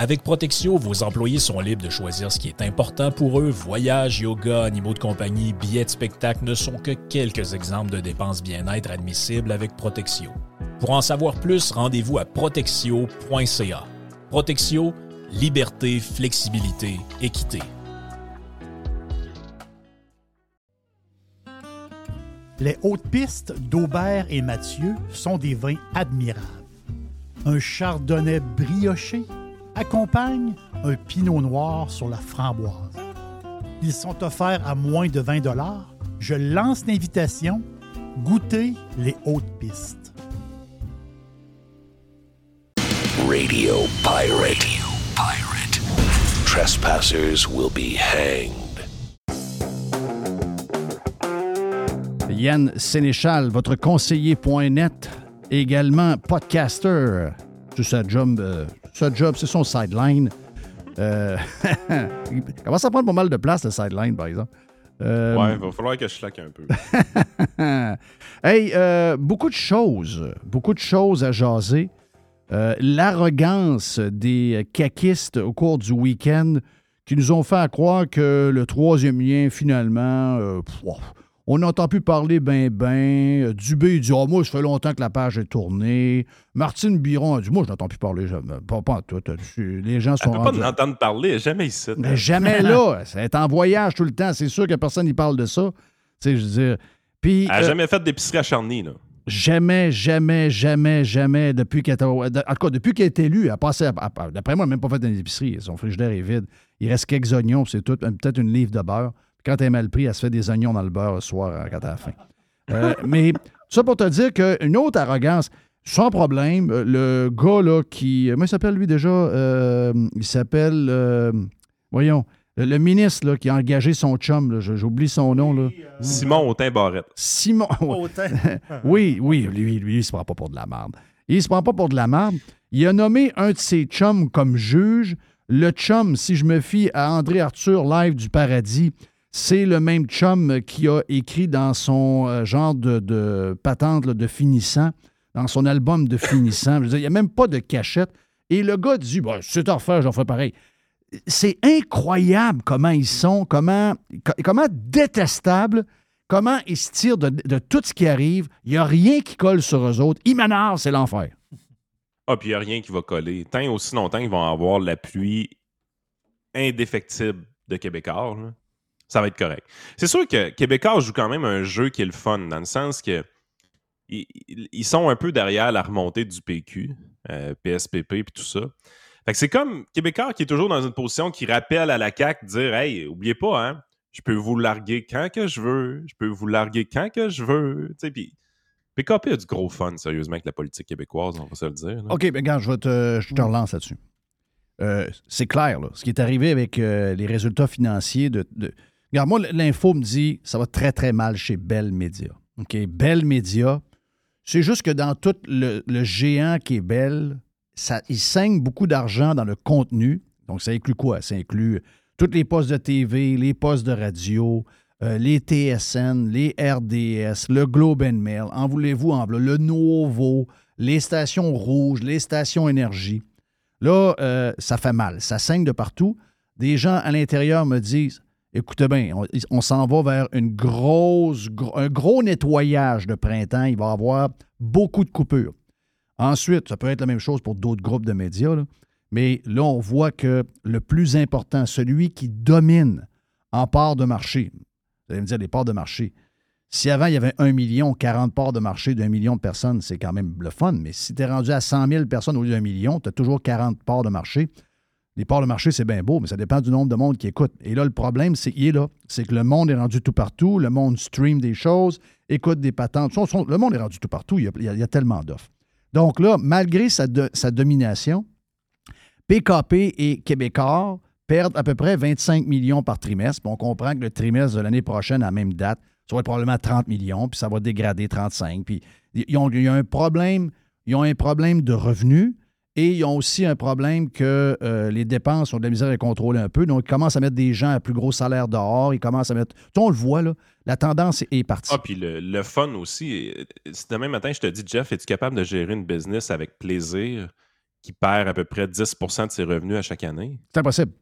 Avec Protexio, vos employés sont libres de choisir ce qui est important pour eux. Voyages, yoga, animaux de compagnie, billets de spectacle ne sont que quelques exemples de dépenses bien-être admissibles avec Protexio. Pour en savoir plus, rendez-vous à protexio.ca. Protexio, liberté, flexibilité, équité. Les hautes pistes d'Aubert et Mathieu sont des vins admirables. Un chardonnay brioché accompagne un pinot noir sur la framboise. Ils sont offerts à moins de 20 Je lance l'invitation. Goûtez les hautes pistes. Radio Pirate. Radio Pirate. Trespassers will be hanged. Yann Sénéchal, votre conseiller.net, également podcaster. C'est sa job, euh, sa job c'est son sideline. Euh, il commence à prendre pas mal de place, le sideline, par exemple. Euh, Ouais, il va falloir que je slack un peu. hey, euh, beaucoup de choses, beaucoup de choses à jaser. Euh, L'arrogance des caquistes au cours du week-end qui nous ont fait à croire que le troisième lien, finalement, euh, pff, on n'entend plus parler ben ben. Euh, Dubé il dit oh, Moi, ça fait longtemps que la page est tournée. Martine Biron a dit Moi, je n'entends plus parler. jamais. Pas, pas en tout. Les gens sont peut pas l'entendre parler, jamais ici. mais jamais là. Ça est en voyage tout le temps. C'est sûr que personne n'y parle de ça. Tu sais, je veux dire. Puis. Elle a euh, jamais fait d'épicerie à Charny, là. Jamais, jamais, jamais, jamais, depuis qu'elle En tout cas, depuis qu'elle est élue, elle a passé. à- à- D'après moi, elle n'a même pas fait d'épicerie. Son frigidaire est vide. Il reste quelques oignons, c'est tout. Peut-être une livre de beurre. Puis quand elle est mal pris, elle se fait des oignons dans le beurre le soir euh, quand elle a faim. Euh, mais tout ça pour te dire qu'une autre arrogance, sans problème, euh, le gars là qui. Comment il s'appelle lui déjà Euh, Il s'appelle. euh, voyons. Le, le ministre là, qui a engagé son chum, j'oublie son nom. Là. Simon Autin Barrette. Simon. oui, oui, lui, lui, il se prend pas pour de la merde. Il se prend pas pour de la merde. Il a nommé un de ses chums comme juge. Le chum, si je me fie à André Arthur, live du paradis, c'est le même chum qui a écrit dans son euh, genre de, patente de finissant, dans son album de finissant. Il n'y a même pas de cachette. Et le gars dit bah, C'est à refaire, j'en fais pareil. C'est incroyable comment ils sont, comment, co- comment détestables, comment ils se tirent de, tout ce qui arrive. Il n'y a rien qui colle sur eux autres. M'énervent, c'est l'enfer. Ah, puis il n'y a rien qui va coller. Tant aussi longtemps qu'ils vont avoir l'appui indéfectible de Québécois, là, ça va être correct. C'est sûr que Québécois joue quand même un jeu qui est le fun, dans le sens que ils, sont un peu derrière la remontée du PQ, euh, PSPP et tout ça. C'est comme Québécois qui est toujours dans une position qui rappelle à la CAQ dire Hey, oubliez pas, hein, je peux vous larguer quand que je veux, je peux vous larguer quand que je veux. Puis PKP a du gros fun, sérieusement, avec la politique québécoise, on va se le dire. là. OK, ben regarde, je, vais te, je te relance là-dessus. Euh, c'est clair, là, ce qui est arrivé avec euh, les résultats financiers de- Regarde, moi, l'info me dit ça va très, très mal chez Bell Media. OK, Bell Média. C'est juste que dans tout le, géant qui est Bell, ça, il saigne beaucoup d'argent dans le contenu. Donc, ça inclut quoi? Ça inclut tous les postes de TV, les postes de radio, euh, les TSN, les RDS, le Globe and Mail, en voulez-vous en le Nouveau, les stations rouges, les stations énergie. Là, euh, ça fait mal. Ça saigne de partout. Des gens à l'intérieur me disent écoutez bien, on, s'en va vers une grosse, gro- un gros nettoyage de printemps. Il va y avoir beaucoup de coupures. Ensuite, ça peut être la même chose pour d'autres groupes de médias, mais là, on voit que le plus important, celui qui domine en part de marché, vous allez me dire les parts de marché. Si avant, il y avait 1 million, 40 parts de marché d'un million de personnes, c'est quand même le fun. Mais si tu es rendu à 100 000 personnes au lieu d'un million, tu as toujours 40 parts de marché. Les parts de marché, c'est bien beau, mais ça dépend du nombre de monde qui écoute. Et là, le problème, c'est qu'il est là. C'est que le monde est rendu tout partout. Le monde stream des choses, écoute des patentes. Le monde est rendu tout partout. Il y a, tellement d'offres. Donc là, malgré sa, do- sa domination, PKP et Québécois perdent à peu près 25 millions par trimestre. On comprend que le trimestre de l'année prochaine, à la même date, ça va être probablement 30 millions, puis ça va dégrader 35. Puis ils ont, il y a un problème, ils ont un problème de revenus et ils ont aussi un problème que euh, les dépenses ont de la misère à les contrôler un peu. Donc, ils commencent à mettre des gens à plus gros salaire dehors. Ils commencent à mettre. On le voit, là. La tendance est partie. Ah, puis le, le fun aussi. euh, Si demain matin, je te dis, Jeff, es-tu capable de gérer une business avec plaisir qui perd à peu près 10% de ses revenus à chaque année? C'est impossible.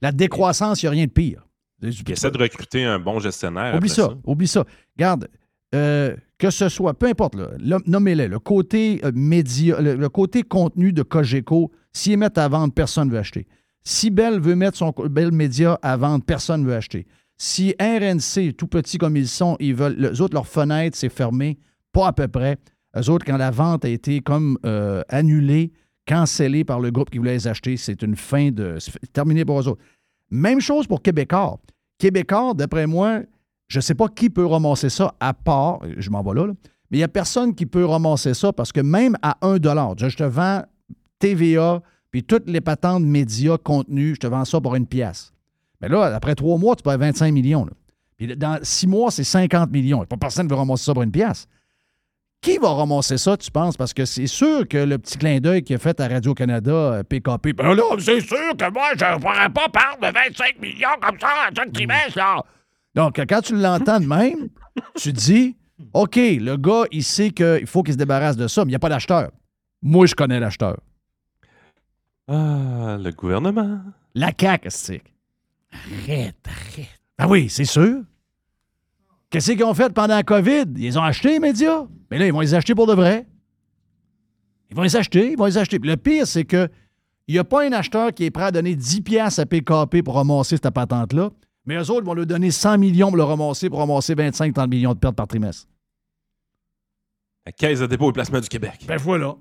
La décroissance, il n'y a rien de pire. Essaie de recruter un bon gestionnaire. Oublie ça, oublie ça. Garde, euh, que ce soit, peu importe, là, là, nommez-le, le côté euh, média, le, côté contenu de Cogeco, s'ils mettent à vendre, personne ne veut acheter. Si Bell veut mettre son Bell Média à vendre, personne ne veut acheter. Si RNC, tout petit comme ils sont, ils veulent, les autres, leur fenêtre, c'est fermé, pas à peu près. Eux autres, quand la vente a été comme euh, annulée, cancellée par le groupe qui voulait les acheter, c'est une fin de. Terminé pour eux autres. Même chose pour Québécois. Québécois, d'après moi, je ne sais pas qui peut ramasser ça à part, je m'en vais là, là, mais il n'y a personne qui peut ramasser ça parce que même à 1 je je te vends TVA, puis toutes les patentes médias, contenu, je te vends ça pour une pièce. Mais là, après trois mois, tu peux avoir 25 millions. là. Puis dans six mois, c'est 50 millions. Pas personne ne veut ramasser ça pour une pièce. Qui va ramasser ça, tu penses? Parce que c'est sûr que le petit clin d'œil qu'il a fait à Radio-Canada, euh, PKP, ben là, c'est sûr que moi, je ne pourrais pas parler de 25 millions comme ça à chaque trimestre, là. Donc, quand tu l'entends de même, tu dis, OK, le gars, il sait qu'il faut qu'il se débarrasse de ça, mais il n'y a pas d'acheteur. Moi, je connais l'acheteur. Ah, le gouvernement. La CAQ, c'est. Arrête, arrête. Ah oui, c'est sûr. Qu'est-ce qu'ils ont fait pendant la COVID? Ils ont acheté les médias. Mais là, ils vont les acheter pour de vrai. Ils vont les acheter, ils vont les acheter. Puis le pire, c'est que il n'y a pas un acheteur qui est prêt à donner 10 piastres à PKP pour ramasser cette patente-là, mais eux autres vont lui donner 100 millions pour le ramasser, pour ramasser 25-30 millions de pertes par trimestre. La Caisse de dépôt et placement du Québec. Ben voilà.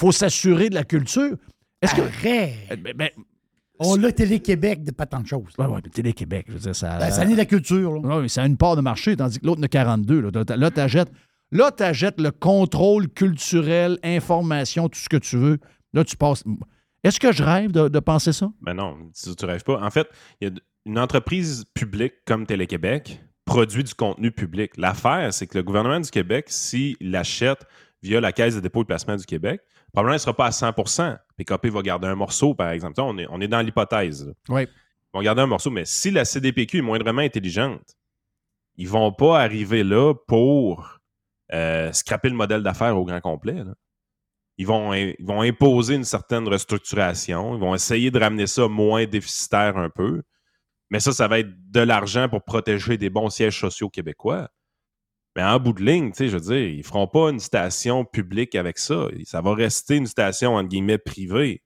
faut s'assurer de la culture. Est-ce que... Arrête. Ben, ben, On l'a Télé-Québec de pas tant de choses. Ouais, ouais, mais Télé-Québec, je veux dire, ça. Ben, ça n'est la culture. Là. Oui, mais ça a une part de marché, tandis que l'autre n'a 42. Là, T'as- là tu achètes, là, t'achètes le contrôle culturel, information, tout ce que tu veux. Là, tu passes. Est-ce que je rêve de, de penser ça? Ben non, tu, tu rêves pas. En fait, il y a une entreprise publique comme Télé-Québec produit du contenu public. L'affaire, c'est que le gouvernement du Québec, s'il l'achète via la Caisse de dépôt et de placement du Québec, probablement, il ne sera pas à 100% PKP va garder un morceau, par exemple. On est, on est dans l'hypothèse. Oui. Ils vont garder un morceau, mais si la CDPQ est moindrement intelligente, ils vont pas arriver là pour euh, scraper le modèle d'affaires au grand complet. là. Ils vont, ils vont imposer une certaine restructuration. Ils vont essayer de ramener ça moins déficitaire un peu. Mais ça, ça va être de l'argent pour protéger des bons sièges sociaux québécois. Mais en bout de ligne, tu sais, je veux dire, ils feront pas une station publique avec ça. Ça va rester une station, entre guillemets, privée.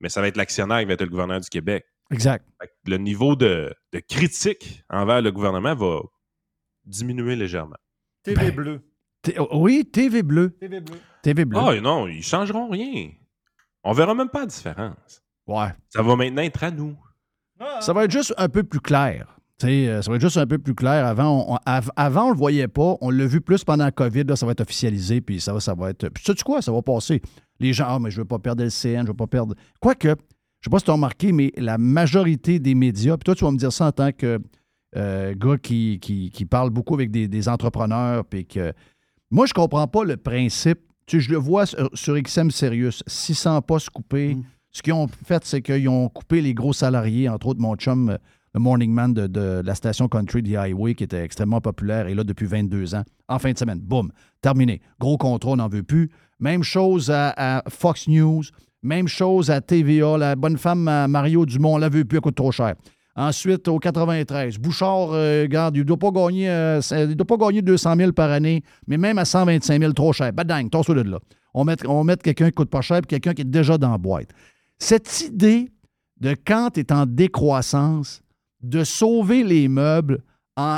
Mais ça va être l'actionnaire qui va être le gouverneur du Québec. Exact. Le niveau de, de critique envers le gouvernement va diminuer légèrement. TV bleu. T- Oui, TV bleu. TV bleu. TV bleu. Ah non, ils changeront rien. On verra même pas la différence. Ouais. Ça va maintenant être à nous. Ça va être juste un peu plus clair. Tu sais, euh, ça va être juste un peu plus clair. Avant, on, on- av- avant, on le voyait pas. On l'a vu plus pendant la COVID. Là, ça va être officialisé. Puis ça va, ça va être. Puis sais-tu quoi? Ça va passer. Les gens, ah, mais je veux pas perdre le CN, je veux pas perdre. Quoique, je sais pas si tu as remarqué, mais la majorité des médias, puis toi, tu vas me dire ça en tant que euh, gars qui, qui, qui parle beaucoup avec des, des entrepreneurs. Puis que... Moi, je comprends pas le principe. Tu sais, je le vois sur, sur XM Sirius, 600 postes coupés. Ce qu'ils ont fait, c'est qu'ils ont coupé les gros salariés, entre autres mon chum, euh, le Morning Man de, la station Country The Highway, qui était extrêmement populaire, et là depuis 22 ans. En fin de semaine, boum, terminé. Gros contrat, on n'en veut plus. Même chose à, Fox News, même chose à TVA. La bonne femme à Mario Dumont, on la veut plus, elle coûte trop cher. Ensuite, au 93, Bouchard, euh, regarde, il ne doit, pas gagner, euh, doit pas gagner 200 000 par année, mais même à 125 000, trop cher. Badang, torse de là. On met, on quelqu'un qui coûte pas cher et quelqu'un qui est déjà dans la boîte. Cette idée de quand est en décroissance, de sauver les meubles,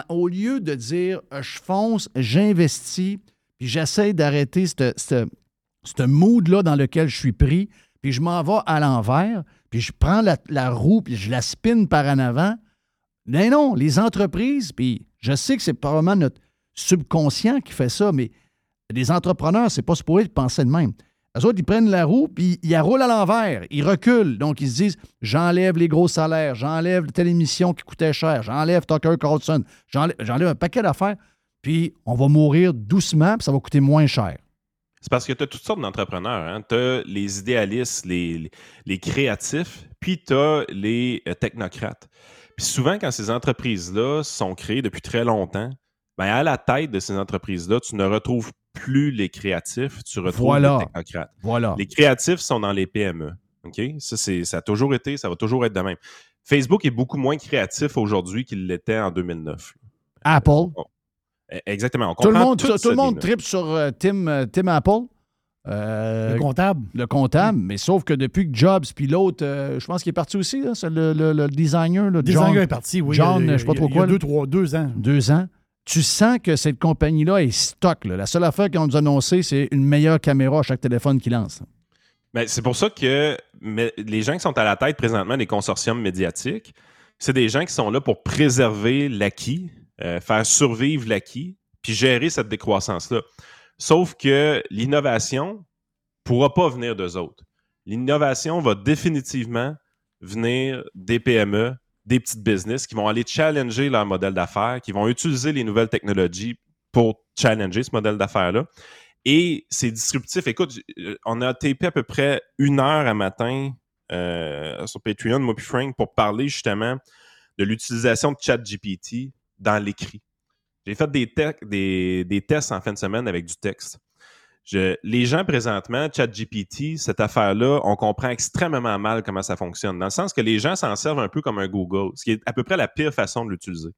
au lieu de dire euh, je fonce, j'investis, puis j'essaie d'arrêter ce mood-là dans lequel je suis pris, puis je m'en vais à l'envers, puis je prends la, roue, puis je la spin par en avant. Mais non, les entreprises, puis je sais que c'est probablement notre subconscient qui fait ça, mais les entrepreneurs, c'est pas supposé de penser de même. Eux autres, ils prennent la roue, puis ils roulent à l'envers. Ils reculent. Donc, ils se disent j'enlève les gros salaires, j'enlève telle émission qui coûtait cher, j'enlève Tucker Carlson, j'enlève un paquet d'affaires, puis on va mourir doucement, puis ça va coûter moins cher. C'est parce que tu as toutes sortes d'entrepreneurs. Hein? Tu as les idéalistes, les créatifs, puis tu as les euh, technocrates. Puis souvent, quand ces entreprises-là sont créées depuis très longtemps, ben à la tête de ces entreprises-là, tu ne retrouves plus les créatifs, tu retrouves Voilà. les technocrates. Voilà. Les créatifs sont dans les PME. OK? Ça, c'est- ça a toujours été, ça va toujours être de même. Facebook est beaucoup moins créatif aujourd'hui qu'il l'était en 2009. Apple. Eh, Exactement. On Tout le monde, tout, le monde tripe sur euh, Tim, euh, Tim Apple. Euh, Le comptable. Le comptable, mais sauf que depuis que Jobs, puis l'autre, euh, je pense qu'il est parti aussi, là, c'est le, le- le designer. Le Le designer est parti, oui. John, il y a- je sais pas trop il y a quoi. là. deux, trois, deux ans. Deux ans. Tu sens que cette compagnie-là est stock. La seule affaire qu'ils ont nous annoncé, c'est une meilleure caméra à chaque téléphone qu'ils lancent. Ben, c'est pour ça que les gens qui sont à la tête présentement des consortiums médiatiques, c'est des gens qui sont là pour préserver l'acquis, euh, faire survivre l'acquis, puis gérer cette décroissance-là. Sauf que l'innovation pourra pas venir d'eux autres. L'innovation va définitivement venir des PME, des petites business qui vont aller challenger leur modèle d'affaires, qui vont utiliser les nouvelles technologies pour challenger ce modèle d'affaires-là. Et c'est disruptif. Écoute, euh, on a tapé à peu près une heure à matin euh, sur Patreon, moi pour parler justement de l'utilisation de ChatGPT dans l'écrit. J'ai fait des tests en fin de semaine avec du texte. Je- les gens présentement, ChatGPT, cette affaire-là, on comprend extrêmement mal comment ça fonctionne, dans le sens que les gens s'en servent un peu comme un Google, ce qui est à peu près la pire façon de l'utiliser. Tu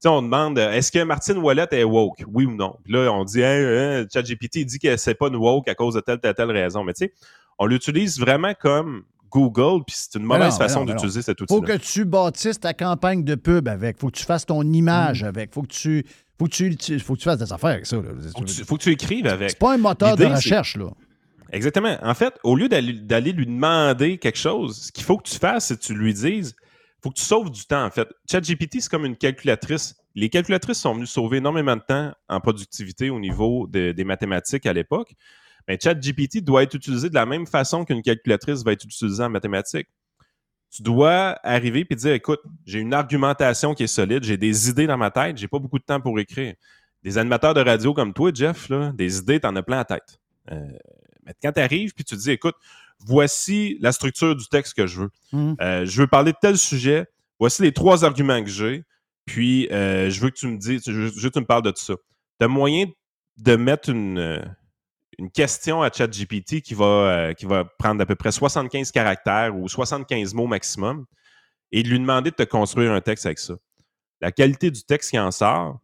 sais, on demande euh, est-ce que Martine Wallet est woke? Oui ou non? Puis là, on dit Hey, hein, ChatGPT il dit que c'est pas une woke à cause de telle, telle, telle raison. Mais tu sais, on l'utilise vraiment comme Google, puis c'est une mauvaise façon d'utiliser cet faut outil-là. que tu bâtisses ta campagne de pub avec. faut que tu fasses ton image avec. faut que tu faut que tu, tu- faut que tu fasses des affaires avec ça. là. Faut que tu, faut que tu écrives avec. C'est pas un moteur de recherche. là. Exactement. En fait, au lieu d'aller d'aller lui demander quelque chose, ce qu'il faut que tu fasses, c'est que tu lui dises faut que tu sauves du temps, en fait. ChatGPT, c'est comme une calculatrice. Les calculatrices sont venues sauver énormément de temps en productivité au niveau de- des mathématiques à l'époque. Mais ChatGPT doit être utilisé de la même façon qu'une calculatrice va être utilisée en mathématiques. Tu dois arriver et dire écoute, j'ai une argumentation qui est solide, j'ai des idées dans ma tête, j'ai pas beaucoup de temps pour écrire. Des animateurs de radio comme toi, Jeff, là, des idées, tu en as plein à tête. Euh, mais quand tu arrives puis tu dis écoute, voici la structure du texte que je veux. Mhm. Euh, je veux parler de tel sujet. Voici les trois arguments que j'ai. Puis, euh, je veux que tu me dises, je veux que tu me parles de tout ça. Tu as moyen de mettre une, une question à ChatGPT qui va, euh, qui va prendre à peu près 75 caractères ou 75 mots maximum et de lui demander de te construire un texte avec ça. La qualité du texte qui en sort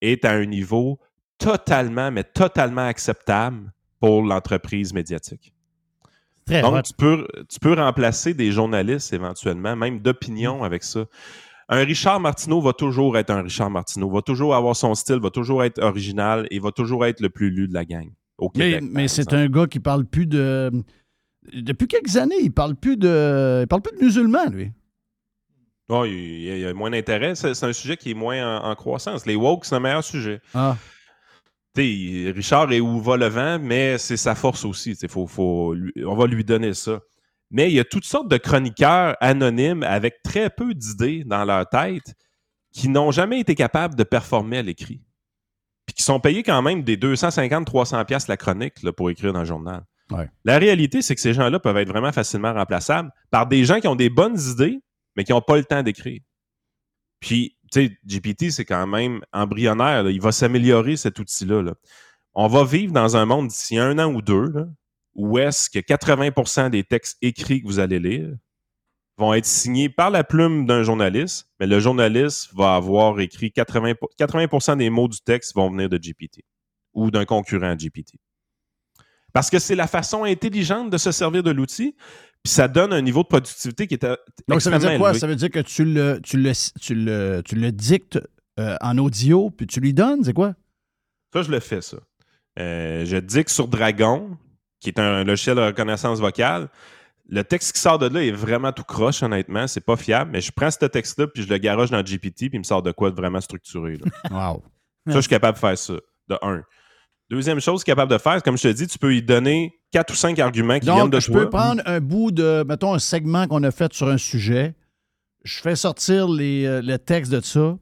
est à un niveau totalement, mais totalement acceptable pour l'entreprise médiatique. Très Donc, tu peux, tu peux remplacer des journalistes éventuellement, même d'opinion avec ça. Un Richard Martineau va toujours être un Richard Martineau, va toujours avoir son style, va toujours être original et va toujours être le plus lu de la gang au Mais, Québec. mais c'est un gars qui parle plus de. Depuis quelques années, il parle plus de. Il parle plus de musulmans, lui. Oh, il, y a- moins d'intérêt. C'est un sujet qui est moins en, en croissance. Les woke, c'est le meilleur sujet. Ah. Richard est où va le vent, mais c'est sa force aussi. Faut, faut lui- on va lui donner ça. Mais il y a toutes sortes de chroniqueurs anonymes avec très peu d'idées dans leur tête qui n'ont jamais été capables de performer à l'écrit. Puis qui sont payés quand même des 250-300$ piastres la chronique là, pour écrire dans le journal. Ouais. La réalité, c'est que ces gens-là peuvent être vraiment facilement remplaçables par des gens qui ont des bonnes idées, mais qui n'ont pas le temps d'écrire. Puis, tu sais, GPT, c'est quand même embryonnaire. là. Il va s'améliorer, cet outil-là. là. On va vivre dans un monde d'ici un an ou deux, là, où est-ce que 80% des textes écrits que vous allez lire vont être signés par la plume d'un journaliste, mais le journaliste va avoir écrit 80, pour- 80 des mots du texte vont venir de GPT ou d'un concurrent GPT. Parce que c'est la façon intelligente de se servir de l'outil, puis ça donne un niveau de productivité qui est euh, Donc, ça veut dire quoi? élevé. Ça veut dire que tu le, tu le, tu le, tu le dictes euh, en audio, puis tu lui donnes, c'est quoi? Ça, je le fais, ça. Euh, je dicte sur Dragon, qui est un logiciel de reconnaissance vocale. Le texte qui sort de là est vraiment tout croche, honnêtement. C'est pas fiable, mais je prends ce texte-là, puis je le garoche dans GPT, puis il me sort de quoi de vraiment structuré. là. Wow. Ça, je suis capable de faire ça, de un. Deuxième chose, capable de faire, comme je te dis, tu peux lui donner quatre ou cinq arguments qui viennent de je toi. peux prendre un bout de, mettons, un segment qu'on a fait sur un sujet, je fais sortir les, euh, le texte de ça,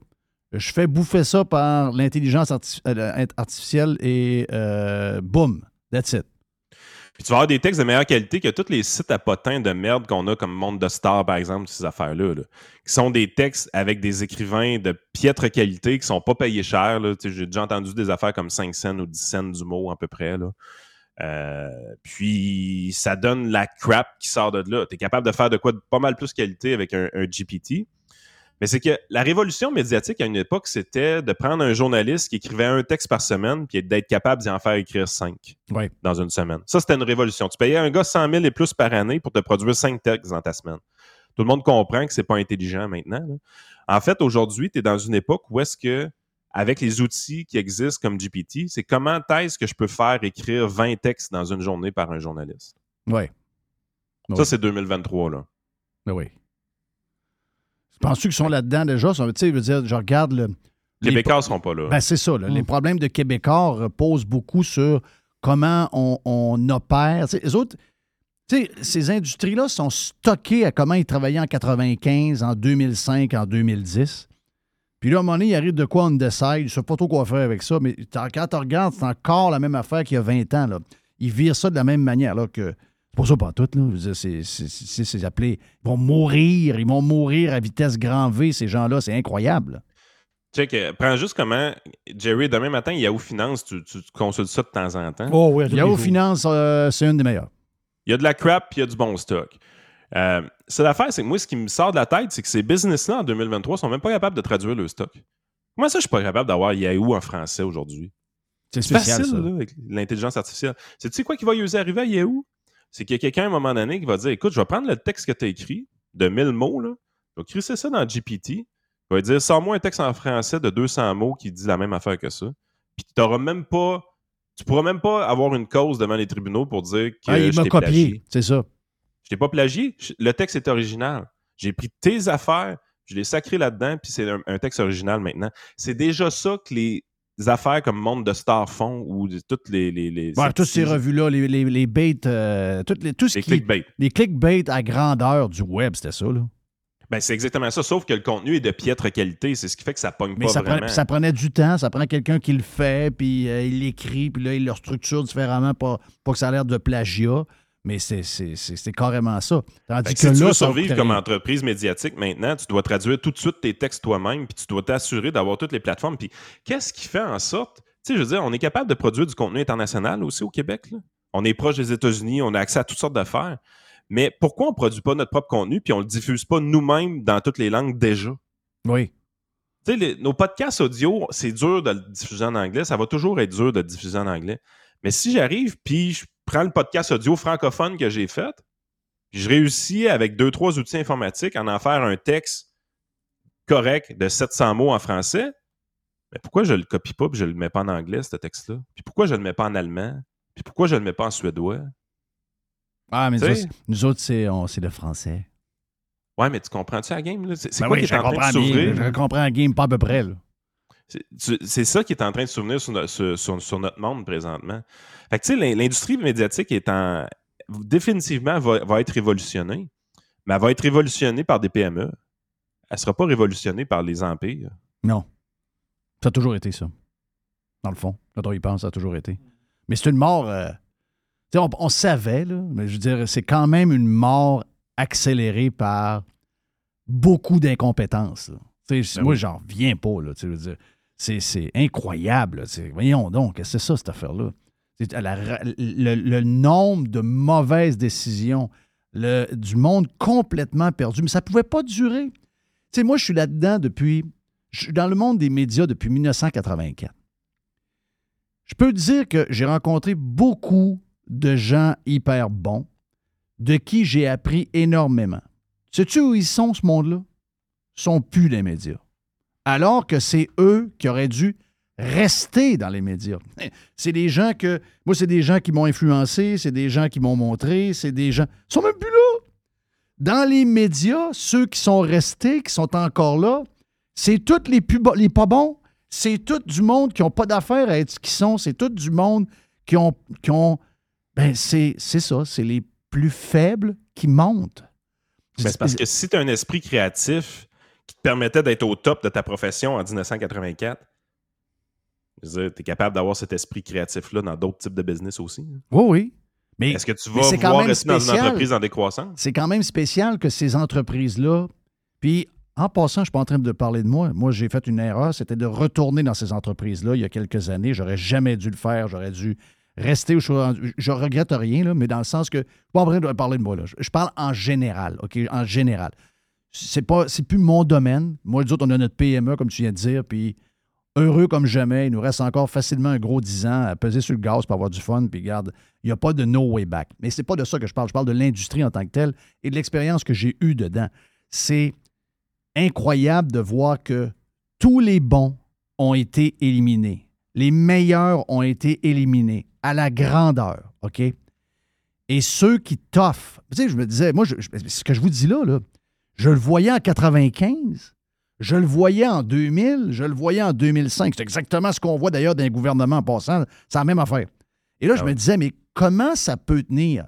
je fais bouffer ça par l'intelligence euh, artificielle et euh, boum, that's it. Puis tu vas avoir des textes de meilleure qualité que tous les sites à potins de merde qu'on a comme Monde de Star, par exemple, ces affaires-là. là, qui sont des textes avec des écrivains de piètre qualité qui sont pas payés cher. J'ai déjà entendu des affaires comme 5 cents ou 10 cents du mot à peu près. Là. Euh, puis ça donne la crap qui sort de là. Tu es capable de faire de quoi de pas mal plus qualité avec un GPT. Mais c'est que la révolution médiatique à une époque, c'était de prendre un journaliste qui écrivait un texte par semaine puis d'être capable d'y en faire écrire cinq Ouais. dans une semaine. Ça, c'était une révolution. Tu payais un gars 100 000 et plus par année pour te produire cinq textes dans ta semaine. Tout le monde comprend que c'est pas intelligent maintenant. là. En fait, aujourd'hui, tu es dans une époque où est-ce que, avec les outils qui existent comme GPT, c'est comment est-ce que je peux faire écrire 20 textes dans une journée par un journaliste? Oui. Ça, c'est 2023, là. Ben oui. Penses-tu qu'ils sont là-dedans déjà? Tu sais, je veux dire, je regarde le. Les les Québécois pro- seront pas là. Ben, c'est ça. là. Les problèmes de Québécois reposent beaucoup sur comment on, on opère. Les autres, tu sais, ces industries-là sont stockées à comment ils travaillaient en 95, en 2005, en 2010. Puis là, à un moment donné, il arrive de quoi on décide. Je ne sais pas trop quoi faire avec ça, mais quand tu regardes, c'est encore la même affaire qu'il y a 20 ans. Là. Ils virent ça de la même manière. Là, que c'est pas ça pas tout. Là. C'est, appelé. Ils vont mourir. Ils vont mourir à vitesse grand V, ces gens-là. C'est incroyable. Check, euh, prends juste comment, Jerry, demain matin, Yahoo Finance, tu, consultes ça de temps en temps. Oh oui, Yahoo. Finance, euh, c'est une des meilleures. Il y a de la crap puis il y a du bon stock. Euh, c'est l'affaire, c'est que moi, ce qui me sort de la tête, c'est que ces business-là, en 2023, sont même pas capables de traduire le stock. Comment ça, je suis pas capable d'avoir Yahoo en français aujourd'hui? C'est C'est spécial, facile, ça. là, avec l'intelligence artificielle. C'est tu sais quoi qui va y arriver à Yahoo? C'est qu'il y a quelqu'un à un moment donné qui va dire Écoute, je vais prendre le texte que tu as écrit, de 1000 mots, là, je vais crisser ça dans GPT. Il va dire Sors-moi un texte en français de 200 mots qui dit la même affaire que ça. Puis tu n'auras même pas. Tu pourras même pas avoir une cause devant les tribunaux pour dire que Ah, il je m'a copié, c'est ça. Je t'ai pas plagié. Je- Le texte est original. J'ai pris tes affaires, je l'ai sacré là-dedans, puis c'est un, un texte original maintenant. C'est déjà ça que les affaires comme Monde de Star font ou de- toutes les. les, les Ouais, toutes ces revues-là, les, les, les baits, euh, toutes les, tout ce Les qui- clickbait. Les clickbait à grandeur du web, c'était ça, là. Ben, c'est exactement ça, sauf que le contenu est de piètre qualité. C'est ce qui fait que ça pogne Mais pas ça, vraiment. prend- ça prenait du temps, ça prend quelqu'un qui le fait, puis euh, il l'écrit, puis là, il le structure différemment, pas, pas que ça a l'air de plagiat, mais c'est, carrément ça. Tandis que si tu là, veux survivre comme entreprise médiatique maintenant, tu dois traduire tout de suite tes textes toi-même, puis tu dois t'assurer d'avoir toutes les plateformes. Puis qu'est-ce qui fait en sorte, tu sais, je veux dire, on est capable de produire du contenu international aussi au Québec. là? On est proche des États-Unis, on a accès à toutes sortes d'affaires. Mais pourquoi on ne produit pas notre propre contenu puis on ne le diffuse pas nous-mêmes dans toutes les langues déjà? Oui. Tu sais, nos podcasts audio, c'est dur de le diffuser en anglais. Ça va toujours être dur de le diffuser en anglais. Mais si j'arrive, puis je prends le podcast audio francophone que j'ai fait, puis je réussis avec deux, trois outils informatiques à en faire un texte correct de 700 mots en français, mais pourquoi je le copie pas et je le mets pas en anglais, ce texte-là? Puis pourquoi je le mets pas en allemand? Puis pourquoi je le mets pas en suédois? Ah, mais nous autres, nous autres, c'est, le français. Ouais, mais tu comprends-tu la game? C'est Ben quoi oui, qui est en train de s'ouvrir? Je comprends la game pas à peu près, là. C'est- ça qui est en train de souvenir sur, no- sur- sur- sur notre monde présentement. Fait que, tu sais, l'in- l'industrie médiatique est en. définitivement va, va être révolutionnée, mais elle va être révolutionnée par des PME. elle sera pas révolutionnée par les empires. Non. Ça a toujours été ça. Dans le fond, quand on y pense, ça a toujours été. Mais c'est une mort. euh, tu sais, on, on savait, là, mais je veux dire, c'est quand même une mort accélérée par beaucoup d'incompétence. Ben moi, oui. j'en reviens pas. Là, je veux dire, c'est, incroyable. voyons donc, c'est ça, cette affaire-là? Le, nombre de mauvaises décisions, du monde complètement perdu, mais ça ne pouvait pas durer. Moi, je suis là-dedans depuis. Je suis dans le monde des médias depuis 1984. Je peux dire que j'ai rencontré beaucoup de gens hyper bons, de qui j'ai appris énormément. Sais-tu où ils sont, ce monde-là? Ils sont plus les médias. Alors que c'est eux qui auraient dû rester dans les médias. C'est des gens que. Moi, c'est des gens qui m'ont influencé, c'est des gens qui m'ont montré, c'est des gens. Ils sont même plus là. Dans les médias, ceux qui sont restés, qui sont encore là, c'est tous les, les pas bons. C'est tout du monde qui n'ont pas d'affaires à être ce qu'ils sont. C'est tout du monde qui ont. Qui ben, c'est c'est ça. C'est les plus faibles qui montent. Ben, c'est parce que si tu as un esprit créatif qui te permettait d'être au top de ta profession en 1984, tu es capable d'avoir cet esprit créatif-là dans d'autres types de business aussi. hein. Oui, oui. Mais, Est-ce que tu vas vouloir rester dans une entreprise en décroissance? C'est quand même spécial que ces entreprises-là. Puis, en passant, je ne suis pas en train de parler de moi. Moi, j'ai fait une erreur, c'était de retourner dans ces entreprises-là il y a quelques années. J'aurais jamais dû le faire. J'aurais dû rester où je suis rendu. Je regrette rien, là, mais dans le sens que. Je ne suis pas en train de parler de moi. Là. Je parle en général, OK? En général. C'est pas, c'est plus mon domaine. Moi, les autres, on a notre PME, comme tu viens de dire, puis heureux comme jamais. Il nous reste encore facilement un gros 10 ans à peser sur le gaz pour avoir du fun. Puis regarde, il n'y a pas de no way back. Mais c'est pas de ça que je parle. Je parle de l'industrie en tant que telle et de l'expérience que j'ai eue dedans. C'est incroyable de voir que tous les bons ont été éliminés. Les meilleurs ont été éliminés à la grandeur, OK? Et ceux qui toffent, tu sais, je me disais, moi, ce que je vous dis là, là, je le voyais en 95, je le voyais en 2000, je le voyais en 2005. C'est exactement ce qu'on voit d'ailleurs d'un gouvernement en passant. C'est la même affaire. Et là, je me disais, mais comment ça peut tenir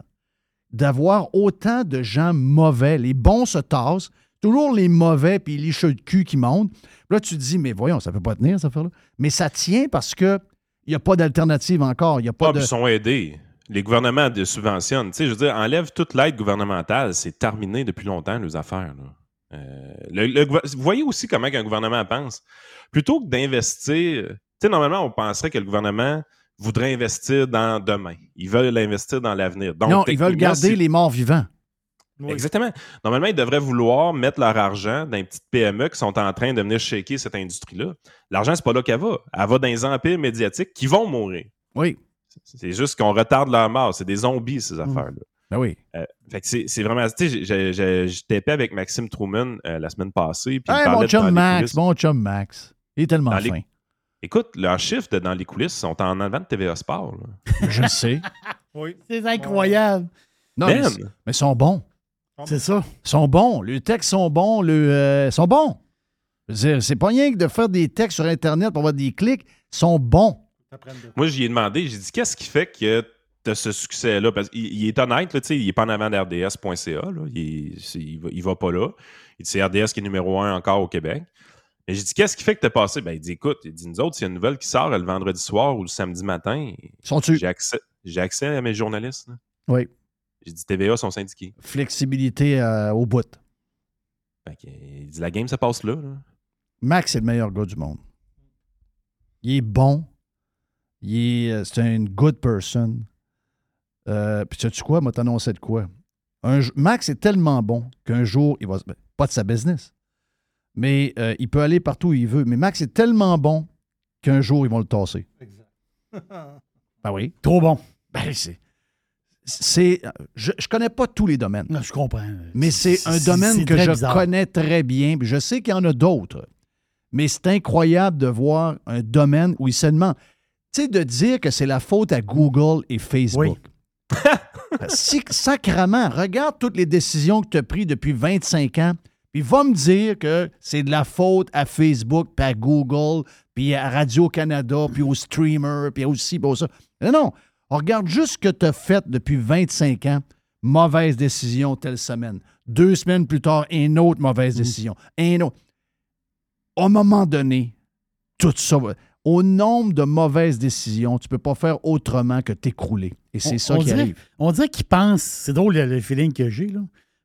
d'avoir autant de gens mauvais? Les bons se tassent, toujours les mauvais puis les cheveux de cul qui montent. Puis là, tu te dis, mais voyons, ça peut pas tenir, cette affaire-là. Mais ça tient parce que il n'y a pas d'alternative encore. A pas Ah, de. ils sont aidés. Les gouvernements de subventionnent. Tu sais, je veux dire, enlève toute l'aide gouvernementale. C'est terminé depuis longtemps, les affaires. là. Euh, le- le gouver- vous voyez aussi comment un gouvernement pense. Plutôt que d'investir, tu sais, normalement, on penserait que le gouvernement voudrait investir dans demain. Ils veulent investir dans l'avenir. Non, ils veulent garder si- les morts vivants. Exactement. Normalement, ils devraient vouloir mettre leur argent dans les petites PME qui sont en train de venir shaker cette industrie-là. L'argent, c'est pas là qu'elle va. Elle va dans les empires médiatiques qui vont mourir. Oui. C'est juste qu'on retarde leur mort. C'est des zombies, ces affaires-là. Ben oui. Euh, fait que c'est c'est vraiment. Tu sais, j'étais épais avec Maxime Truman euh, la semaine passée. puis Hey, mon chum Max, mon chum Max. Il est tellement Dans les- fin. Écoute, leurs chiffres de dans les coulisses sont en avant de TVA Sport. là. Je le sais. Oui. C'est incroyable. Non, mais, ils sont bons. C'est ça. Ils sont bons. Les textes sont bons. Le, euh, sont bons. Je veux dire, c'est pas rien que de faire des textes sur Internet pour avoir des clics. Ils sont bons. Moi, j'y ai demandé, j'ai dit, qu'est-ce qui fait que tu as ce succès-là? Parce qu'il il est honnête, là, tu sais, il n'est pas en avant d'RDS.ca. là. Il, il, va, il va pas là. Il dit, c'est RDS qui est numéro un encore au Québec. Et j'ai dit, qu'est-ce qui fait que tu es passé? Ben, il dit, écoute, il dit, nous autres, s'il y a une nouvelle qui sort le vendredi soir ou le samedi matin, Sont-tu? j'ai accès, j'ai accès à mes journalistes. là. Oui. J'ai dit, TVA sont syndiqués. Flexibilité euh, au bout. Fait que, il dit, la game, ça passe là. là. Max est le meilleur gars du monde. Il est bon. Euh, c'est une good person. Euh, Puis sais-tu quoi? Moi, t'annonçais de quoi? Un Max est tellement bon qu'un jour, il va... ben, pas de sa business, mais euh, il peut aller partout où il veut. Mais Max est tellement bon qu'un jour, ils vont le tasser. Ben oui. Trop bon. Ben, c'est... c'est je ne connais pas tous les domaines. Non, je comprends. Mais c'est un domaine que je bizarre. connais très bien. Je sais qu'il y en a d'autres. Mais c'est incroyable de voir un domaine où il se demande. Tu sais, de dire que c'est la faute à Google et Facebook. si, sacrement, regarde toutes les décisions que tu as prises depuis 25 ans, puis va me dire que c'est de la faute à Facebook, puis à Google, puis à Radio-Canada, puis aux streamers, puis aussi, puis ça. Non, non. On regarde juste ce que tu as fait depuis 25 ans mauvaise décision telle semaine. Deux semaines plus tard, une autre mauvaise décision. Un autre. À un moment donné, tout ça va- Au nombre de mauvaises décisions, tu ne peux pas faire autrement que t'écrouler. Et c'est ça on qui dirait- arrive. On dirait qu'ils pensent, c'est drôle le, le feeling que j'ai, là,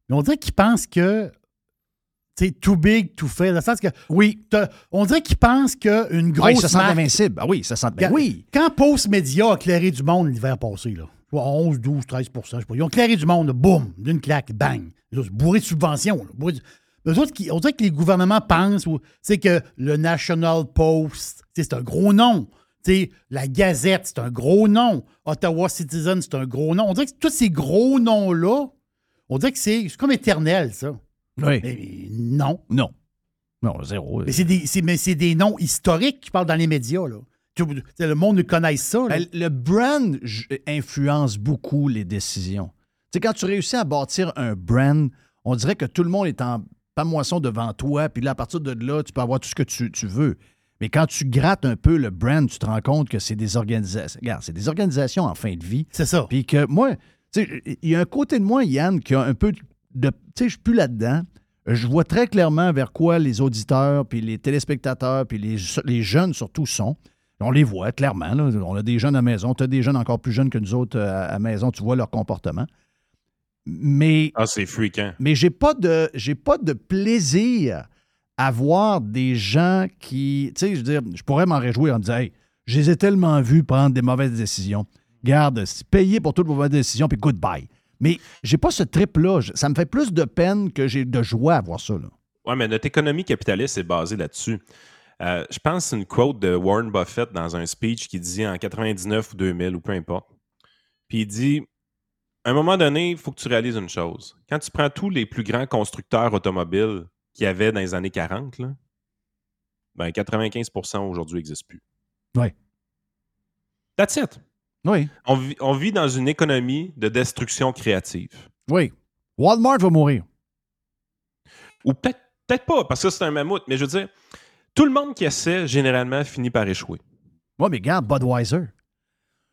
mais on dirait qu'ils pensent que c'est too big, too fail. Dans le sens que, oui. On dirait qu'ils pensent qu'une grosse. Ah, ils se sentent invincibles. Ah oui, ça sent. Ben Quand- oui. Quand Post Media a éclairé du monde l'hiver passé, là, je vois 11, 12, 13% je sais pas, ils ont éclairé du monde, boum, d'une claque, bang. Bourré de subventions. là, bourré de- autres, qui- on dirait que les gouvernements pensent c'est que le National Post, c'est un gros nom. La Gazette, c'est un gros nom. Ottawa Citizen, c'est un gros nom. On dirait que tous ces gros noms-là, on dirait que c'est comme éternel, ça. Oui. Mais non. Non. Non, zéro. Mais c'est des, c'est- mais c'est des noms historiques qui parlent dans les médias. Là. Le monde ne connaît ça. là. Ben, Le brand influence beaucoup les décisions. Quand tu réussis à bâtir un brand, on dirait que tout le monde est en pamoisson devant toi, puis là, à partir de là, tu peux avoir tout ce que tu, tu veux. Mais quand tu grattes un peu le brand, tu te rends compte que c'est des organisations. Regarde, c'est des organisations en fin de vie. C'est ça. Puis que moi, tu sais, il y a un côté de moi, Yann, qui a un peu de. Tu sais, je suis plus là-dedans. Je vois très clairement vers quoi les auditeurs, puis les téléspectateurs, puis les, les jeunes surtout sont. On les voit clairement. là. On a des jeunes à la maison. Tu as des jeunes encore plus jeunes que nous autres euh, à la maison. Tu vois leur comportement. Mais. Ah, c'est freakant. Mais j'ai pas de j'ai pas de plaisir à voir des gens qui. Tu sais, je veux dire, je pourrais m'en réjouir en disant Hey, je les ai tellement vus prendre des mauvaises décisions. Garde, payé pour toutes vos mauvaises décisions, puis goodbye. Mais j'ai pas ce trip-là. Ça me fait plus de peine que j'ai de joie à voir ça. Oui, mais notre économie capitaliste est basée là-dessus. Euh, je pense une quote de Warren Buffett dans un speech qui dit en 99 ou 2000 ou peu importe. Puis il dit à un moment donné, il faut que tu réalises une chose. Quand tu prends tous les plus grands constructeurs automobiles qu'il y avait dans les années 40, là, ben 95% aujourd'hui n'existent plus. Oui. That's it. Oui. On vit, on vit dans une économie de destruction créative. Oui. Walmart va mourir. Ou peut-être peut-être pas, parce que c'est un mammouth, mais je veux dire, tout le monde qui essaie, généralement, finit par échouer. Oui, mais regarde, Budweiser.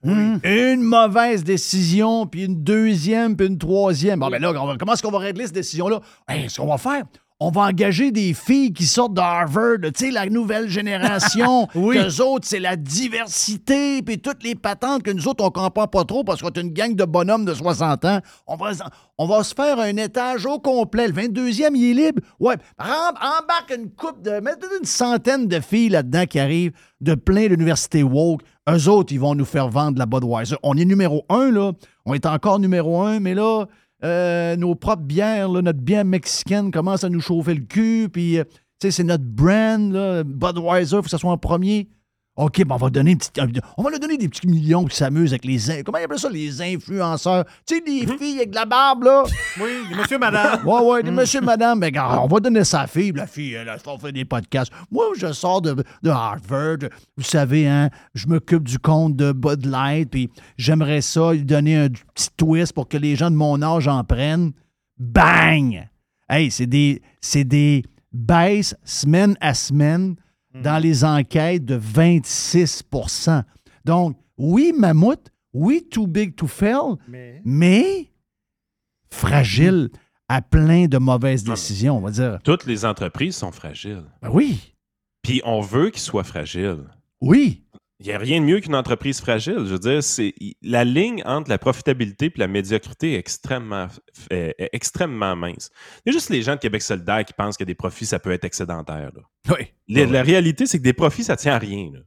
Une mauvaise décision, puis une deuxième, puis une troisième. Bon, ben là, comment est-ce qu'on va régler cette décision-là? Hey, ce qu'on va faire, on va engager des filles qui sortent de Harvard, tu sais, la nouvelle génération. Oui. Qu'eux autres, c'est la diversité, puis toutes les patentes que nous autres, on comprend pas trop parce qu'on est une gang de bonhommes de 60 ans. On va, on va se faire un étage au complet. Le 22e, il est libre. Ouais, embarque une coupe de... Une centaine de filles là-dedans qui arrivent de plein d'universités woke. Eux autres, ils vont nous faire vendre la Budweiser. On est numéro un, là. On est encore numéro un, mais là, euh, nos propres bières, notre bière mexicaine commence à nous chauffer le cul. Puis, euh, c'est notre brand, Budweiser, il faut que ça soit en premier. OK, ben on va donner une petite- on va leur donner des petits millions qui s'amusent avec les. Comment ils appellent ça, les influenceurs? Tu sais, des filles avec de la barbe, là? Oui, des monsieur, madame. Ouais, ouais, des monsieur, madame. Regarde, on va donner ça à la fille. La fille, elle, elle fait des podcasts. Moi, je sors de, de Harvard. Vous savez, hein, je m'occupe du compte de Bud Light. Puis j'aimerais ça lui donner un petit twist pour que les gens de mon âge en prennent. Bang! Hey, c'est des, c'est des baisses semaine à semaine dans les enquêtes de 26% Donc, oui, mammouth, oui, too big to fail, mais, fragile à plein de mauvaises décisions, on va dire. Toutes les entreprises sont fragiles. Ben oui. Puis on veut qu'ils soient fragiles. Oui. Il n'y a rien de mieux qu'une entreprise fragile. Je veux dire, c'est la ligne entre la profitabilité et la médiocrité est extrêmement, est extrêmement mince. Il y a juste les gens de Québec solidaire qui pensent que des profits, ça peut être excédentaire. là. Oui. La, la réalité, c'est que des profits, ça tient à rien. là.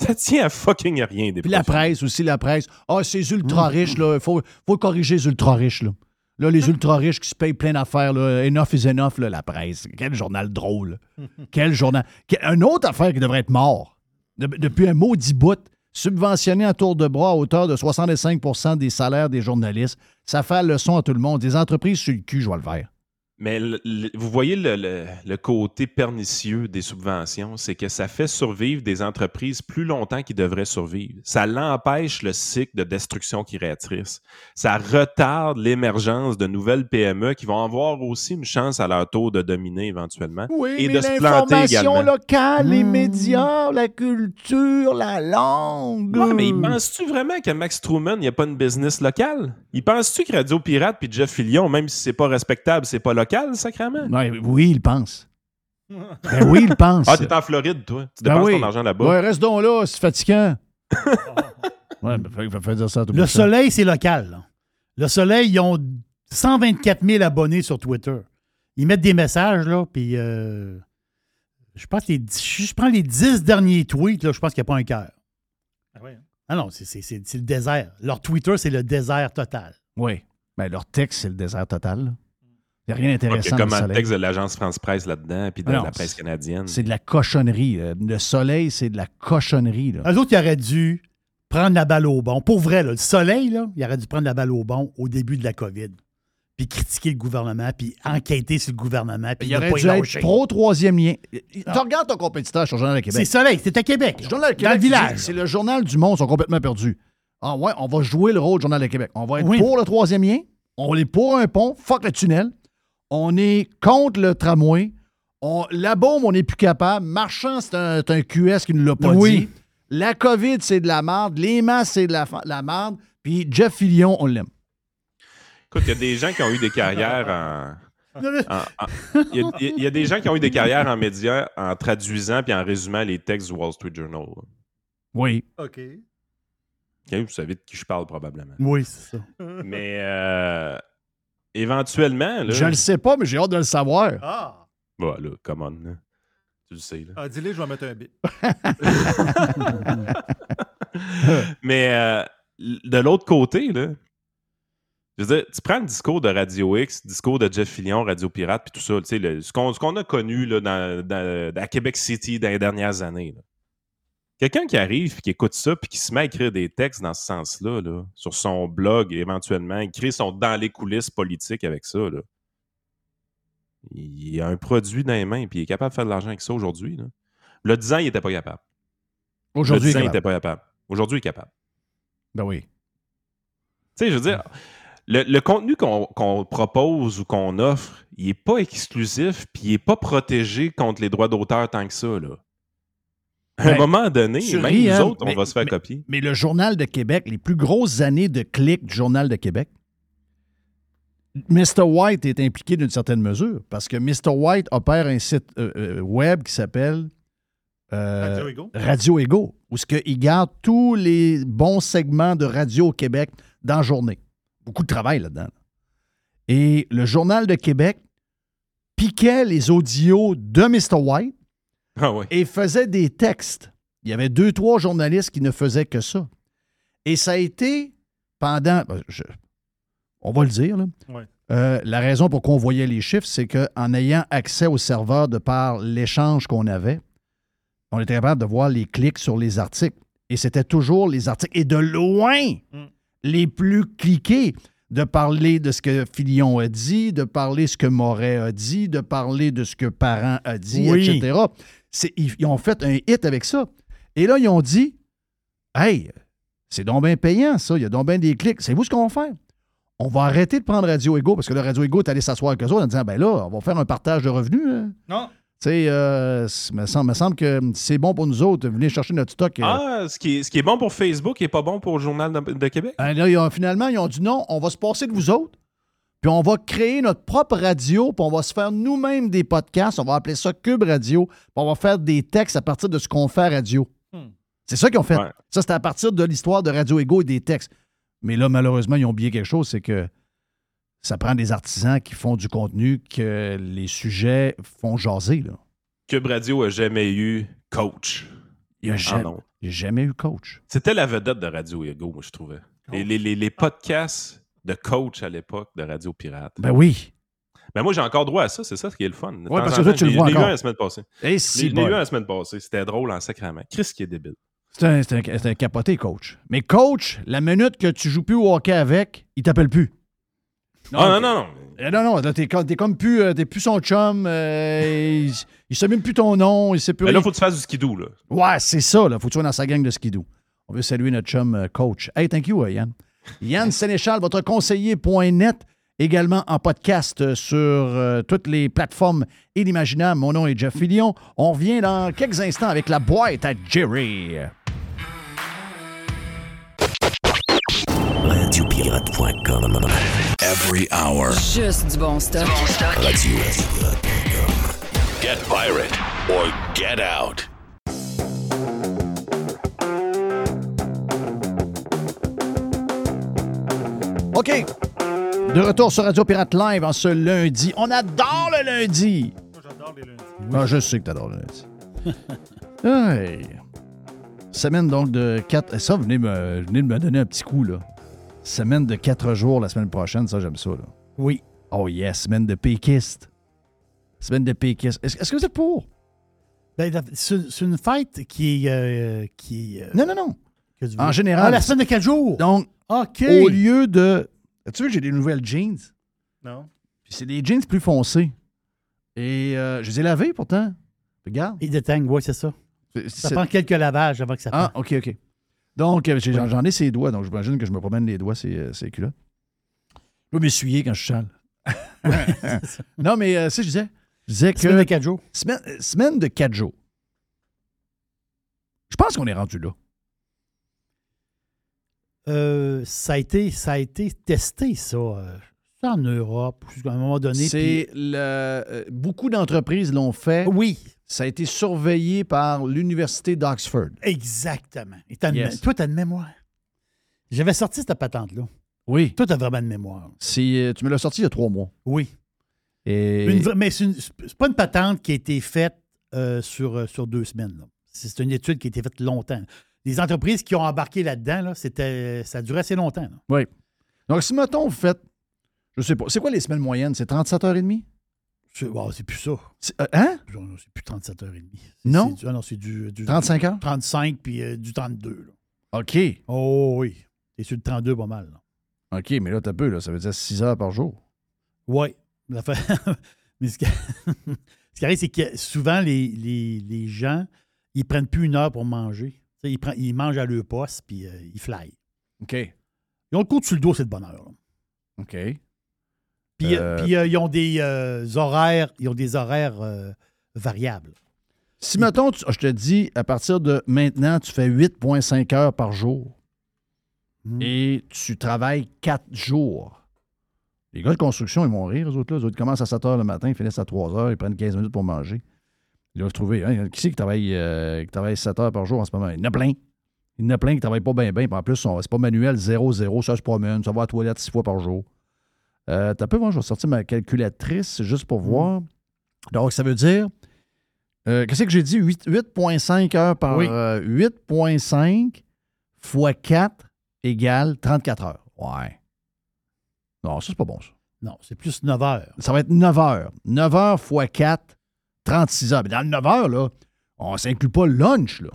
Ça tient à fucking rien. Des Puis la presse aussi, la presse. Ah, ces ultra-riches, là, il faut, faut corriger les ultra-riches, là. Là, les ultra-riches qui se payent plein d'affaires, là, enough is enough, là, la presse. Quel journal drôle. Quel journal. Quel- Une autre affaire qui devrait être mort. De- depuis un maudit bout, subventionné à tour de bras à hauteur de 65% des salaires des journalistes. Ça fait leçon à tout le monde. Des entreprises sur le cul, je vois le faire. Mais le- le- vous voyez le, côté pernicieux des subventions, c'est que ça fait survivre des entreprises plus longtemps qu'ils devraient survivre. Ça l'empêche le cycle de destruction créatrice. Ça retarde l'émergence de nouvelles PME qui vont avoir aussi une chance à leur tour de dominer éventuellement Oui, et mais de se planter également. locale, les médias, la culture, la langue. Ouais, mais penses-tu vraiment que Max Truman, il n'y a pas une business locale? Il penses-tu que Radio Pirate puis Jeff Fillion, même si c'est pas respectable, c'est pas local, sacrément? Ouais, oui, il pense. Ben oui, il pense. Ah, t'es en Floride, toi. Tu Ben dépenses oui. ton argent là-bas. Ouais, reste donc là, c'est fatigant. ouais, ben, fait, fait- fait dire ça à tout Le monde. Soleil, c'est local. là. Le Soleil, ils ont 124 000 abonnés sur Twitter. Ils mettent des messages, là, puis euh, je pense que les, dix- si je prends les 10 derniers tweets, là, je pense qu'il n'y a pas un cœur. Ah non, c'est- c'est c'est- c'est le désert. Leur Twitter, c'est le désert total. Oui. Ben, leur texte, c'est le désert total. là. Il n'y a rien Ok, d'intéressant comme dans le un soleil. texte de l'agence France-Presse là-dedans, puis de non, la presse canadienne. C'est de la cochonnerie. là. Le soleil, c'est de la cochonnerie. Là. Eux autres, ils auraient dû prendre la balle au bon. Pour vrai, là, le Soleil, là, ils auraient dû prendre la balle au bon au début de la COVID. Puis critiquer le gouvernement, puis enquêter sur le gouvernement, puis Il aurait pas dû être pro-troisième lien. Tu regardes ton compétiteur sur le Journal de Québec. C'est Soleil, c'est à Québec. Le Journal de Dans le Québec, village. c'est- C'est le journal du monde, ils sont complètement perdus. Ah ouais, on va jouer le rôle du Journal de Québec. On va être Oui. pour le troisième lien, on est pour un pont, fuck le tunnel, on est contre le tramway, on, la bombe, on n'est plus capable, Marchand, c'est un, QS qui ne l'a pas Oui. dit, la COVID, c'est de la merde, les masses, c'est de la, merde, puis Jeff Fillion, on l'aime. Écoute, il y a des gens qui ont eu des carrières en. Il y, a- il y a des gens qui ont eu des carrières en médias en traduisant puis en résumant les textes du Wall Street Journal. Oui. OK. Ok, vous savez de qui je parle probablement. Oui, c'est ça. Mais euh, éventuellement, là. Je le sais pas, mais j'ai hâte de le savoir. Ah! Voilà, come on. là. Tu le sais, là. Ah, Dis-le, je vais mettre un bit. Mais euh, de l'autre côté, là, je veux dire, tu prends le discours de Radio X, le discours de Jeff Fillion, Radio Pirate, puis tout ça, tu sais, le- ce qu'on a connu là, dans, dans- à Québec City dans les dernières années. là. Quelqu'un qui arrive et qui écoute ça puis qui se met à écrire des textes dans ce sens-là, là, sur son blog éventuellement, il crée son dans les coulisses politiques avec ça. Là. Il a un produit dans les mains puis il est capable de faire de l'argent avec ça aujourd'hui. Le 10 ans, il n'était pas capable. Aujourd'hui, Le 10 ans, il est il capable. n'était pas capable. Aujourd'hui, il est capable. Ben oui. Tu sais, je veux dire, le, le contenu qu'on propose ou qu'on offre, il n'est pas exclusif puis il n'est pas protégé contre les droits d'auteur tant que ça. Là. À un Ben, moment donné, même ris, nous hein, autres, on va se faire mais- copier. Mais le Journal de Québec, les plus grosses années de clics du Journal de Québec, Mr. White est impliqué d'une certaine mesure parce que Mr. White opère un site euh, euh, web qui s'appelle euh, Radio Ego. Radio Ego, où ce il garde tous les bons segments de Radio au Québec dans la journée. Beaucoup de travail là-dedans. Et le Journal de Québec piquait les audios de Mr. White Ah et faisait des textes. Il y avait deux, trois journalistes qui ne faisaient que ça. Et ça a été pendant. ben, je- on va le dire, là. Euh, la raison pour qu'on voyait les chiffres, c'est qu'en ayant accès au serveur de par l'échange qu'on avait, on était capable de voir les clics sur les articles. Et c'était toujours les articles. Et de loin, les plus cliqués, de parler de ce que Filion a dit, de parler ce que Moret a dit, de parler de ce que Parent a dit, Oui. etc. Ils, ils ont fait un hit avec ça. Et là, ils ont dit Hey, c'est donc bien payant, ça. Il y a donc bien des clics. C'est vous ce qu'on va faire? On va arrêter de prendre Radio Ego parce que le Radio Ego est allé s'asseoir avec eux autres en disant ben là, on va faire un partage de revenus. hein. Non. Tu sais, euh, me semble, me semble que c'est bon pour nous autres. Venez chercher notre stock. euh. Ah, ce qui, est, ce qui est bon pour Facebook n'est pas bon pour le Journal de, de Québec? Ben là, ils ont- finalement, ils ont dit non, on va se passer de vous autres. Puis on va créer notre propre radio, puis on va se faire nous-mêmes des podcasts. On va appeler ça Cube Radio. Puis on va faire des textes à partir de ce qu'on fait à radio. Hmm. C'est ça qu'ils ont fait. Ouais. Ça, c'était à partir de l'histoire de Radio Ego et des textes. Mais là, malheureusement, ils ont oublié quelque chose, c'est que ça prend des artisans qui font du contenu que les sujets font jaser. Là. Cube Radio a jamais eu coach. Il n'y a, Ah jamais- il a jamais eu coach. C'était la vedette de Radio Ego, moi, je trouvais. Les, les- les- les podcasts de coach à l'époque de Radio Pirate. Ben oui. Ben moi, j'ai encore droit à ça, c'est ça ce qui est le fun. Temps parce que toi, temps, tu le vois encore. la semaine passée. Et si eu la semaine passée. C'était drôle en sacrament. Chris qui est débile. C'est un, capoté, coach. Mais coach, la minute que tu joues plus au hockey avec, il t'appelle plus. ah non, non, non. Euh, non, non, là, t'es comme, plus, euh, t'es plus son chum. euh, il, il sait même plus ton nom. Il sait plus Mais là, faut que tu fasses du skidoo, là. Ouais, c'est ça. Là. Faut que tu sois dans sa gang de skidoo. On veut saluer notre chum euh, coach. Hey, thank you, Yann. Yann Sénéchal, votre conseiller.net, également en podcast euh, sur euh, toutes les plateformes inimaginables. Mon nom est Jeff Fillion. On revient dans quelques instants avec la boîte à Jerry. Radiopirate.com. Every hour. Juste du bon stock. Radio. Get pirate or get out. OK. De retour sur Radio Pirate Live en ce lundi. On adore le lundi. Moi, j'adore les lundis. Ah, je sais que t'adores le lundi. Hey. Semaine donc de 4. Ça, venez me, venez de me donner un petit coup, là. Semaine de 4 jours la semaine prochaine, ça, j'aime ça, là. Oui. Oh yes, semaine de péquiste. Semaine de péquiste. Est-ce que vous êtes pour? Ben, c'est une fête qui est. euh, qui euh, Non, non, non. Que tu veux. En général. Ah, la semaine de 4 jours. Donc, au lieu de. Tu vois, j'ai des nouvelles jeans? Non. Puis c'est des jeans plus foncés. Et euh, je les ai lavés pourtant. Regarde. Ils déteignent, oui, c'est ça. Ça prend quelques lavages avant que ça Ah. OK, OK. Donc, euh, j'en j'en ai ses doigts, donc j'imagine que je me promène les doigts, ces, ces culottes. Je vais m'essuyer quand je suis sale. non, mais euh, si je disais, je disais que. Semaine de 4 jours. Semaine, euh, semaine de 4 jours. Je pense qu'on est rendu là. Euh, ça, a été, ça a été testé, ça. euh, en Europe, à un moment donné. C'est le- euh, beaucoup d'entreprises l'ont fait. Oui. Ça a été surveillé par l'Université d'Oxford. Exactement. Et Yes. mé- Toi, tu as une mémoire. J'avais sorti cette patente-là. Oui. Toi, tu as vraiment une mémoire. Euh, tu me l'as sorti il y a trois mois. Oui. Et Une vra- mais c'est une- pas une patente qui a été faite euh, sur, euh, sur deux semaines. c'est une étude qui a été faite longtemps. Les entreprises qui ont embarqué là-dedans, là, c'était, ça a duré assez longtemps. là. Oui. Donc, si, mettons, vous faites, je sais pas, c'est quoi les semaines moyennes? C'est 37h30? C'est, wow, c'est plus ça. C'est, euh, hein? Non, non, C'est plus 37h30. C'est- Non? c'est du- ah non, c'est du, du 35 heures? 35 puis euh, du 32. là. OK. Oh oui. T'es sur le 32 pas mal. là. OK, mais là, t'as peu, là, ça veut dire 6 heures par jour. Oui. Mais ce qui, ce qui arrive, c'est que souvent, les, les- les gens, ils prennent plus une heure pour manger. Ils, mangent à leur poste, puis euh, ils fly. OK. Ils ont le coup sur le dos, c'est de bonne heure. là. OK. Puis, Euh, puis, euh, ils ont des horaires, ils ont des horaires variables. Si, mettons, tu- je te dis, à partir de maintenant, tu fais 8,5 heures par jour Hmm. et tu travailles 4 jours. Les gars de construction, ils vont rire, eux autres. Là. Eux autres commencent à 7 heures le matin, ils finissent à 3 heures, ils prennent 15 minutes pour manger. Ils doivent trouver. hein, qui c'est qui travaille, euh, qui travaille 7 heures par jour en ce moment? Il y en a plein. Il y en a plein qui ne travaillent pas bien, bien. En plus, c'est pas manuel 0-0, ça se promène, ça va à la toilette 6 fois par jour. Euh, T'as peu, moi, je vais sortir ma calculatrice juste pour voir. Donc, ça veut dire. euh, Qu'est-ce que j'ai dit? 8 8,5 heures par. Oui. euh, 8,5 fois 4 égale 34 heures. Ouais. Non, ça, c'est pas bon, ça. Non, c'est plus 9 heures. Ça va être 9 heures. 9 heures fois 4, 36 heures. Mais dans le 9 heures, là, on ne s'inclut pas le lunch, là.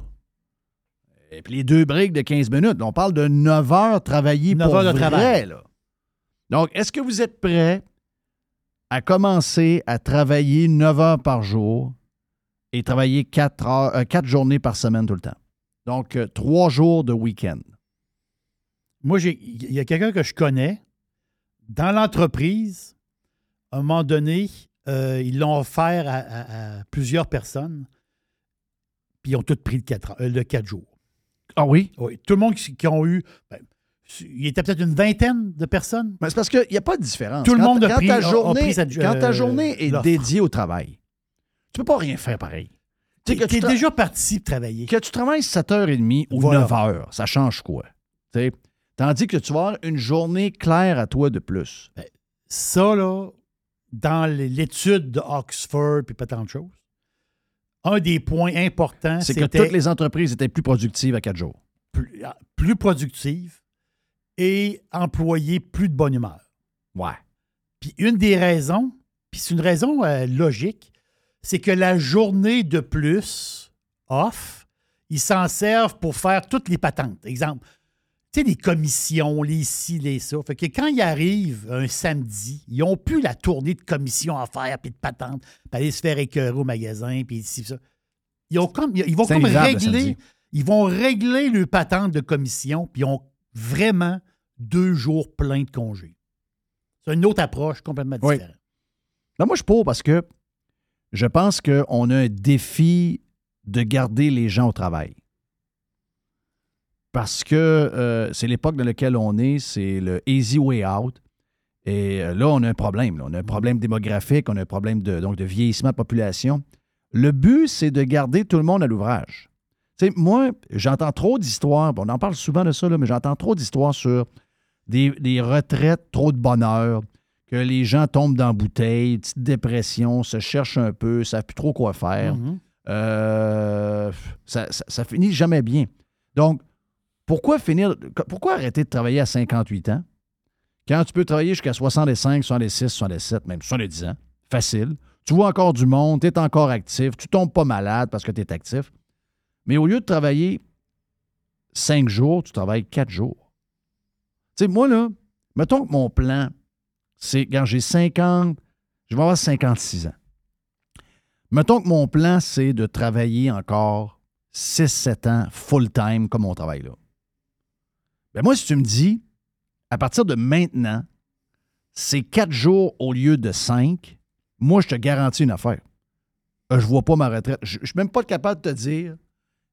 Et puis les deux breaks de 15 minutes. là, on parle de 9 heures travaillées 9 pour heures de vrai, travail. là. Donc, est-ce que vous êtes prêts à commencer à travailler 9 heures par jour et travailler 4, heures, euh, 4 journées par semaine tout le temps? Donc, 3 jours de week-end. Moi, j'ai- il y a quelqu'un que je connais dans l'entreprise. À un moment donné, euh, ils l'ont offert à, à- à plusieurs personnes. Puis ils ont tous pris le 4, le 4 jours. Ah oui? Oui. Tout le monde qui, qui ont eu. ben, il était peut-être une vingtaine de personnes. Mais c'est parce qu'il n'y a pas de différence. Tout le Quand- monde a quand pris- ta a- a journée, pris cette- quand ta euh, journée est l'offre. dédiée au travail, tu peux pas rien faire pareil. Tu sais, Tu es déjà parti travailler. Que tu travailles 7h30 ou Voilà. 9h, ça change quoi? Tu sais, Tandis que tu vas avoir une journée claire à toi de plus. Ça, là, dans l'étude de Oxford puis pas tant de choses, un des points importants, C'est que toutes les entreprises étaient plus productives à 4 jours. plus, plus productives et employer plus de bonne humeur. Ouais. Puis une des raisons, puis c'est une raison euh, logique, c'est que la journée de plus off, ils s'en servent pour faire toutes les patentes. Exemple, tu sais, les commissions, les ci, les ça. Fait que quand ils arrivent un samedi, ils n'ont plus la tournée de commissions à faire, puis de patente, puis aller se faire écœurer au magasin, puis ci, ça. Ils, ont comme, ils vont comme régler, ils vont régler le patente de commission, puis ils ont vraiment deux jours pleins de congés. C'est une autre approche complètement Oui. différente. Ben, moi, je suis pour parce que je pense qu'on a un défi de garder les gens au travail. Parce que euh, c'est l'époque dans laquelle on est, c'est le easy way out. Et euh, là, on a un problème. là. On a un problème démographique, on a un problème de, donc, de vieillissement de population. Le but, c'est de garder tout le monde à l'ouvrage. Tu sais, moi, j'entends trop d'histoires, on en parle souvent de ça, là, mais j'entends trop d'histoires sur des, des retraites, trop de bonheur, que les gens tombent dans la bouteille, petite dépression, se cherchent un peu, ne savent plus trop quoi faire. Mhm. Euh, ça, ça, ça finit jamais bien. Donc, pourquoi finir, pourquoi arrêter de travailler à 58 ans? Quand tu peux travailler jusqu'à 65, 66, 67, même 70 ans? Facile. Tu vois encore du monde, tu es encore actif, tu tombes pas malade parce que tu es actif. Mais au lieu de travailler 5 jours, tu travailles 4 jours. Tu sais, moi, là, mettons que mon plan, c'est quand j'ai 50, je vais avoir 56 ans. Mettons que mon plan, c'est de travailler encore 6-7 ans full-time comme on travaille là. Ben moi, si tu me dis, à partir de maintenant, c'est 4 jours au lieu de 5, moi, je te garantis une affaire. Euh, je ne vois pas ma retraite. Je ne suis même pas capable de te dire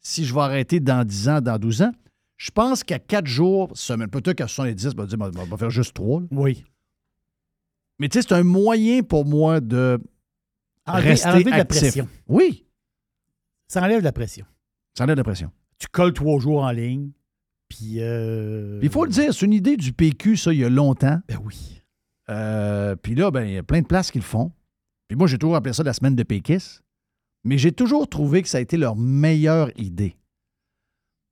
si je vais arrêter dans 10 ans, dans 12 ans. Je pense qu'à 4 jours, semaine, peut-être qu'à 70, je vais dire, on va faire juste 3. Oui. Mais tu sais, c'est un moyen pour moi de Enlever- rester enlever de la pression. Oui. Ça enlève de la pression. Ça enlève de la pression. Tu colles trois jours en ligne, puis... euh, Il faut le dire, c'est une idée du PQ, ça, il y a longtemps. Ben oui. Euh, puis là, ben, il y a plein de places qui le font. Puis moi, j'ai toujours appelé ça la semaine de péquis. Mais j'ai toujours trouvé que ça a été leur meilleure idée.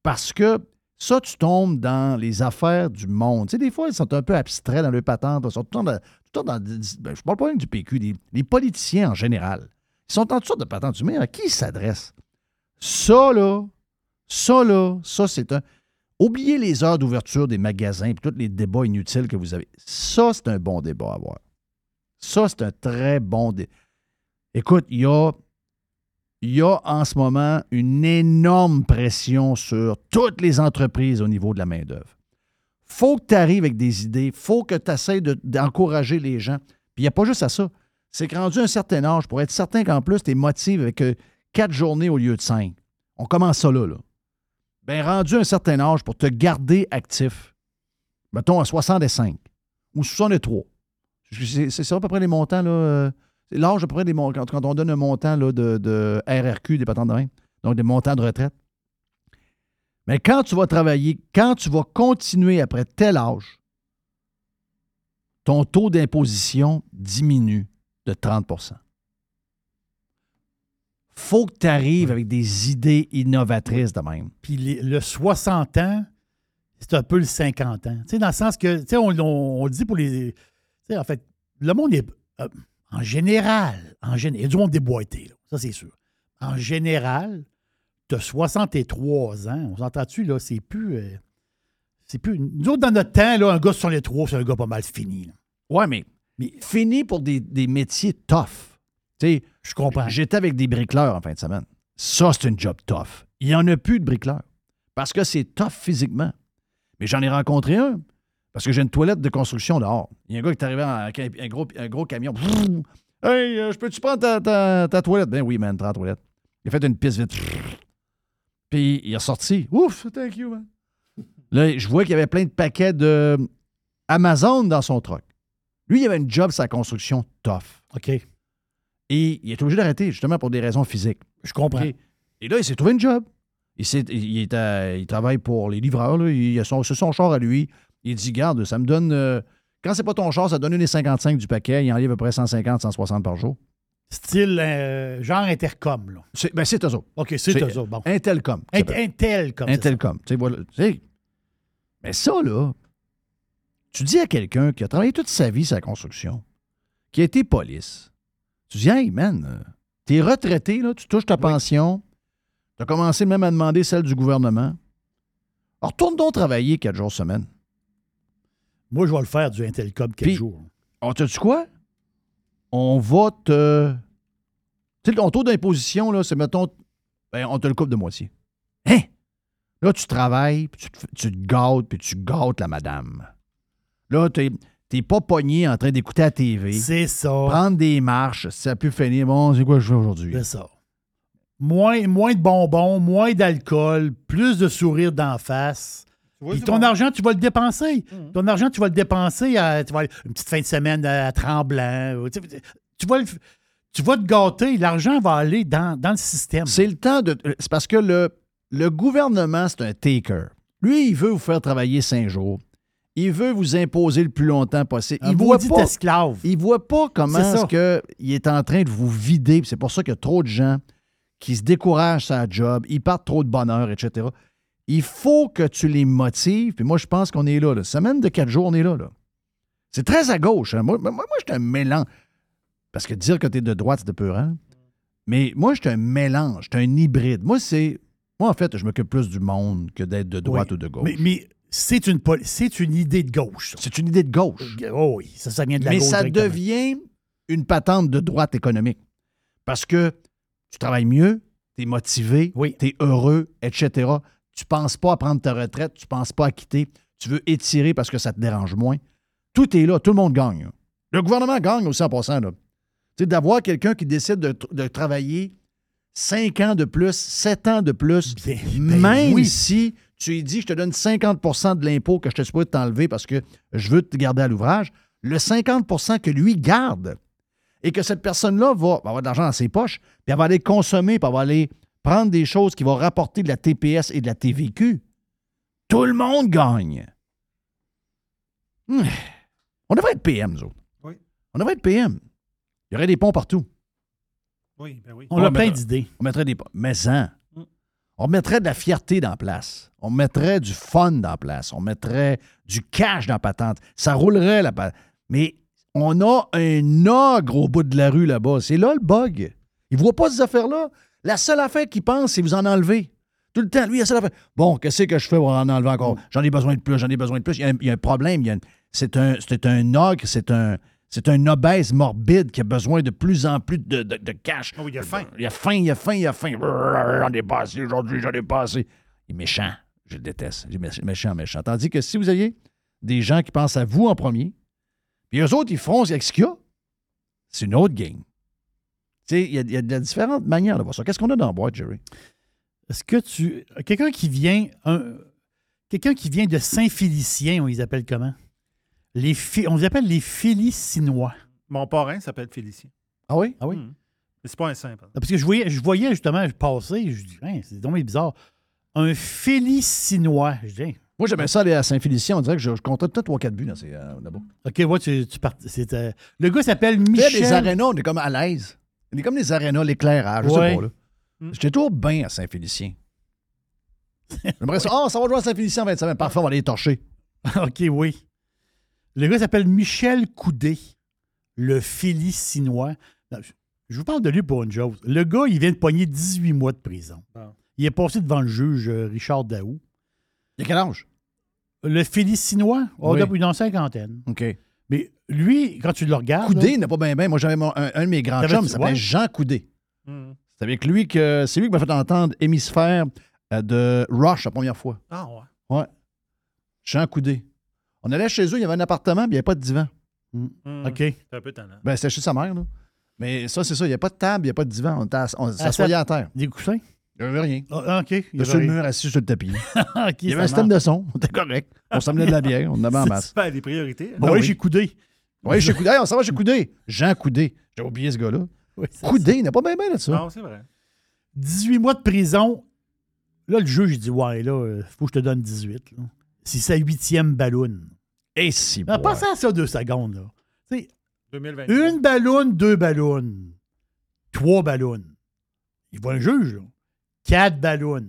Parce que ça, tu tombes dans les affaires du monde. Tu sais, des fois, ils sont un peu abstraits dans le patente. Ils sont tout le temps dans, ben, je parle pas même du PQ, des, les politiciens en général. Ils sont en toutes sortes de patentes. Mais à qui ils s'adressent? Ça, là, ça, là, ça, c'est un. Oubliez les heures d'ouverture des magasins et tous les débats inutiles que vous avez. Ça, c'est un bon débat à avoir. Ça, c'est un très bon débat. Écoute, il y a, en ce moment une énorme pression sur toutes les entreprises au niveau de la main-d'œuvre. faut que tu arrives avec des idées, faut que tu essaies de- d'encourager les gens. Puis il n'y a pas juste à ça. C'est que rendu un certain âge, pour être certain qu'en plus, tu es motivé avec euh, quatre journées au lieu de cinq. On commence ça là. là. Bien, rendu un certain âge, pour te garder actif, mettons à 65 ou 63. C'est à peu près les montants, là. euh, c'est l'âge à peu près des montants, quand, on donne un montant là, de, RRQ, des patentes de même, donc des montants de retraite. Mais quand tu vas travailler, quand tu vas continuer après tel âge, ton taux d'imposition diminue de 30 faut que tu arrives avec des idées innovatrices de même. Puis les- le 60 ans, c'est un peu le 50 ans. Tu sais, dans le sens que, tu sais, on, on- dit pour les. Tu sais, en fait, le monde est. euh, en général, en gén- il y a du monde déboîté, là, ça c'est sûr. En général, tu as 63 ans, on s'entend-tu, là, c'est plus. euh, c'est plus. Nous autres, dans notre temps, là, un gars sur les trois, c'est un gars pas mal fini. là. Ouais, mais, fini pour des, des métiers tough. Tu sais, je comprends. J'étais avec des bricoleurs en fin de semaine. Ça, c'est une job tough. Il n'y en a plus de bricoleurs. Parce que c'est tough physiquement. Mais j'en ai rencontré un. Parce que j'ai une toilette de construction dehors. Il y a un gars qui est arrivé avec un, gros, un gros camion. Hey, euh, je peux-tu prendre ta, ta- ta toilette? Ben oui, man, prends la toilette. Il a fait une piste vite. Puis il est sorti. Ouf, thank you, man. Là, je vois qu'il y avait plein de paquets de Amazon dans son truck. Lui, il avait une job sa construction tough. OK. Et il est obligé d'arrêter, justement, pour des raisons physiques. Je comprends. Et là, il s'est trouvé une job. Il, il, est à- il travaille pour les livreurs. Là. Il a son, c'est son char à lui. Il dit Garde, ça me donne. euh, quand c'est pas ton char, ça donne 1,55 du paquet. Il enlève à peu près 150, 160 par jour. Style euh, genre intercom, là. C'est, ben, c'est eux autres. OK, c'est eux autres. Bon. Intelcom. Int-. Intelcom. Intelcom. Tu sais, voilà. Mais ça, là, tu dis à quelqu'un qui a travaillé toute sa vie sur la construction, qui a été police, tu dis, hey, man, euh, t'es retraité, là, tu touches ta pension, tu as commencé même à demander celle du gouvernement. Alors, retourne donc travailler quatre jours semaine. Moi, je vais le faire du Intelcom quatre Puis, jours. On te dit quoi? On va te. Tu sais, ton taux d'imposition, là, c'est mettons. ben, on te le coupe de moitié. Hein? Là, tu travailles, puis tu te, tu gâtes, puis tu gâtes la madame. Là, t'es t'es pas pogné en train d'écouter la TV. C'est ça. Prendre des marches, ça a pu finir. Bon, c'est quoi que je fais aujourd'hui? C'est ça. Moins, moins de bonbons, moins d'alcool, plus de sourires d'en face. vois Puis ton argent, tu vas le dépenser. Ton argent, tu vas le dépenser à, tu vas aller- une petite fin de semaine à Tremblant. Tu, vas, le- tu vas te gâter. L'argent va aller dans, dans le système. C'est le temps de. C'est parce que le, le gouvernement, c'est un taker. Lui, il veut vous faire travailler cinq jours. Il veut vous imposer le plus longtemps possible. Un il voit pas, esclave. Il voit pas comment est-ce que il est en train de vous vider. C'est pour ça qu'il y a trop de gens qui se découragent sa job, ils partent trop de bonheur, etc. Il faut que tu les motives. Puis moi, je pense qu'on est là, là. Semaine de quatre jours, on est là. là. C'est très à gauche. hein. Moi, moi, moi je suis un mélange. Parce que dire que tu es de droite, c'est peurant. Mais moi, je suis un mélange, je suis un hybride. Moi, c'est. Moi, en fait, je m'occupe plus du monde que d'être de droite Oui. ou de gauche. Mais, mais c'est une, pol- c'est une idée de gauche. C'est une idée de gauche. Oh oui, ça, ça vient de la Mais gauche. ça devient une patente de droite économique. Parce que tu travailles mieux, tu es motivé, tu es heureux, etc. Tu penses pas à prendre ta retraite, tu penses pas à quitter, tu veux étirer parce que ça te dérange moins. Tout est là, tout le monde gagne. Le gouvernement gagne aussi en passant. là. Tu sais, d'avoir quelqu'un qui décide de travailler 5 ans de plus, 7 ans de plus, même ben oui. si tu lui dis je te donne 50% de l'impôt que je te souhaite t'enlever parce que je veux te garder à l'ouvrage, le 50% que lui garde et que cette personne-là va, va avoir de l'argent dans ses poches, puis elle va aller consommer, puis elle va aller prendre des choses qui vont rapporter de la TPS et de la TVQ. Tout le monde gagne. Hmm. On devrait être PM, nous autres. Oui. On devrait être PM. Il y aurait des ponts partout. Oui, ben oui. On a plein mettrait- d'idées. On mettrait des. Mais ça. On mettrait de la fierté dans la place. On mettrait du fun dans la place. On mettrait du cash dans la patente. Ça roulerait la patente. Mais on a un ogre au bout de la rue là-bas. C'est là le bug. Il ne voit pas ces affaires-là. La seule affaire qu'il pense, c'est vous en enlever. Tout le temps, lui, la seule affaire. Bon, qu'est-ce que je fais pour en enlever encore? J'en ai besoin de plus, j'en ai besoin de plus. Il y a un, il y a un problème. il a C'est un, c'est un ogre, c'est un, c'est un obèse morbide qui a besoin de plus en plus de, de- de cash. Oh, il a faim. Il a faim, il a faim, il a faim. J'en ai pas assez aujourd'hui, j'en ai pas assez. Il est méchant. Je le déteste. Il est mé- méchant, méchant. Tandis que si vous aviez des gens qui pensent à vous en premier, puis eux autres, ils font avec ce qu'il y a, c'est une autre game. Tu sais, il y, a- il y a de différentes manières de voir ça. Qu'est-ce qu'on a dans la boîte, Jerry? Est-ce que tu. Quelqu'un qui vient. un- Quelqu'un qui vient de Saint-Félicien, on les appelle comment? Les on les appelle les Félicinois. Mon parrain s'appelle Félicien. Ah oui? Ah oui? Hmm. Mais c'est pas un simple. Ah, Parce que je voyais, je voyais justement passer, je dis, Hein, c'est dommage bizarre. Un Félicinois. Je dis, hein, Moi, j'aimais ça aller à Saint-Félicien. On dirait que je, je comptais peut-être 3-4 buts euh, là-bas. OK, ouais, tu, tu pars- c'était- Le gars s'appelle Tu sais, Michel. les arénas, on est comme à l'aise. On est comme les arénas, l'éclairage. Je sais pas, là. J'étais toujours bien à Saint-Félicien. J'aimerais ça. Ah, ça va jouer à Saint-Félicien en 27 semaines. Parfait, on va aller les torcher. OK, oui. Le gars s'appelle Michel Coudé, le Félicinois. Je- vous parle de lui pour une chose. Le gars, il vient de pogner 18 mois de prison. Ah. Il est passé devant le juge euh, Richard Daou. Il a quel âge? Le Félicinois, oh, Oui. depuis dans cinquantaine. OK. Mais lui, quand tu le regardes. Coudé n'est pas bien bien. Moi, j'avais un, un de mes grands chums, il s'appelait ouais. Jean Coudé. Hmm. C'est avec lui que. C'est lui qui m'a fait entendre Hémisphère euh, de Rush la première fois. Ah ouais. Ouais. Jean Coudé. On allait chez eux, il y avait un appartement, puis il n'y avait pas de divan. Hmm. OK. C'est un peu tannant. Ben, c'était chez sa mère, là. Mais ça, c'est ça. Il n'y a pas de table, il n'y a pas de divan. On, était ass- on Ah, s'assoyait à terre. Des coussins? Il n'y avait rien. Ah, OK. Il avait le mur, assis sur le tapis. OK, il y avait ça un système de son. On était correct. On s'amenait de la bière. On en avait en C'est masse. pas les priorités. Ben oui, oui. j'ai Coudé. Oui, chez Coudé. Hey, on s'en va chez Coudé. Jean Coudé. J'ai oublié ce gars-là. Oui, c'est Coudé, il n'a pas bien bien là-dessus. Non, c'est vrai. 18 mois de prison. Là, le juge, il dit Ouais, là, il faut que je te donne 18. là. C'est sa huitième ballonne. Et si Ah, boy. Pensez à ça deux secondes. Là. Tu sais, 2023. une ballonne, deux ballons. Trois ballons. Il voit un juge. Là. Quatre ballons.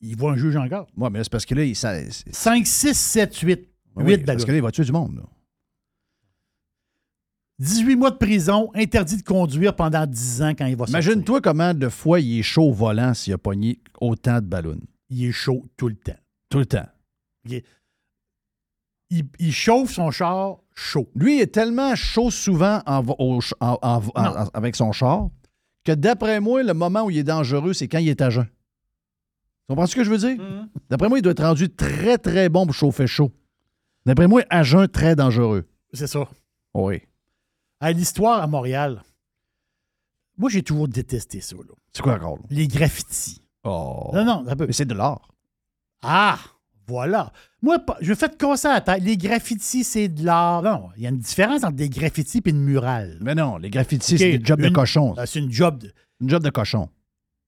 Il voit un juge encore. Ouais, mais c'est parce que là, il, ça, c'est- 5, 6, 7, 8. oui, 8 Parce ballons. que là, il va tuer du monde. là. 18 mois de prison, interdit de conduire pendant 10 ans quand il va. Imagine-toi comment de fois il est chaud au volant s'il a pogné autant de ballons. Il est chaud tout le temps. Tout le temps. Il, il chauffe son char chaud. Lui, il est tellement chaud souvent en au en- en- avec son char que d'après moi, le moment où il est dangereux, c'est quand il est à jeun. Tu comprends ce que je veux dire? Mm-hmm. D'après moi, il doit être rendu très, très bon pour chauffer chaud. D'après moi, à jeun, très dangereux. C'est ça. Oui. À l'histoire à Montréal, moi, j'ai toujours détesté ça. C'est quoi encore? là? Les graffitis. Oh. Non, non, un peu. Mais c'est de l'art. Ah, voilà. Moi, je fais te casser la tête. Les graffitis, c'est de l'art. Non, il y a une différence entre des graffitis et une murale. Mais non, les graffitis, c'est des jobs de cochon. euh, C'est une job. de- Une job de cochon.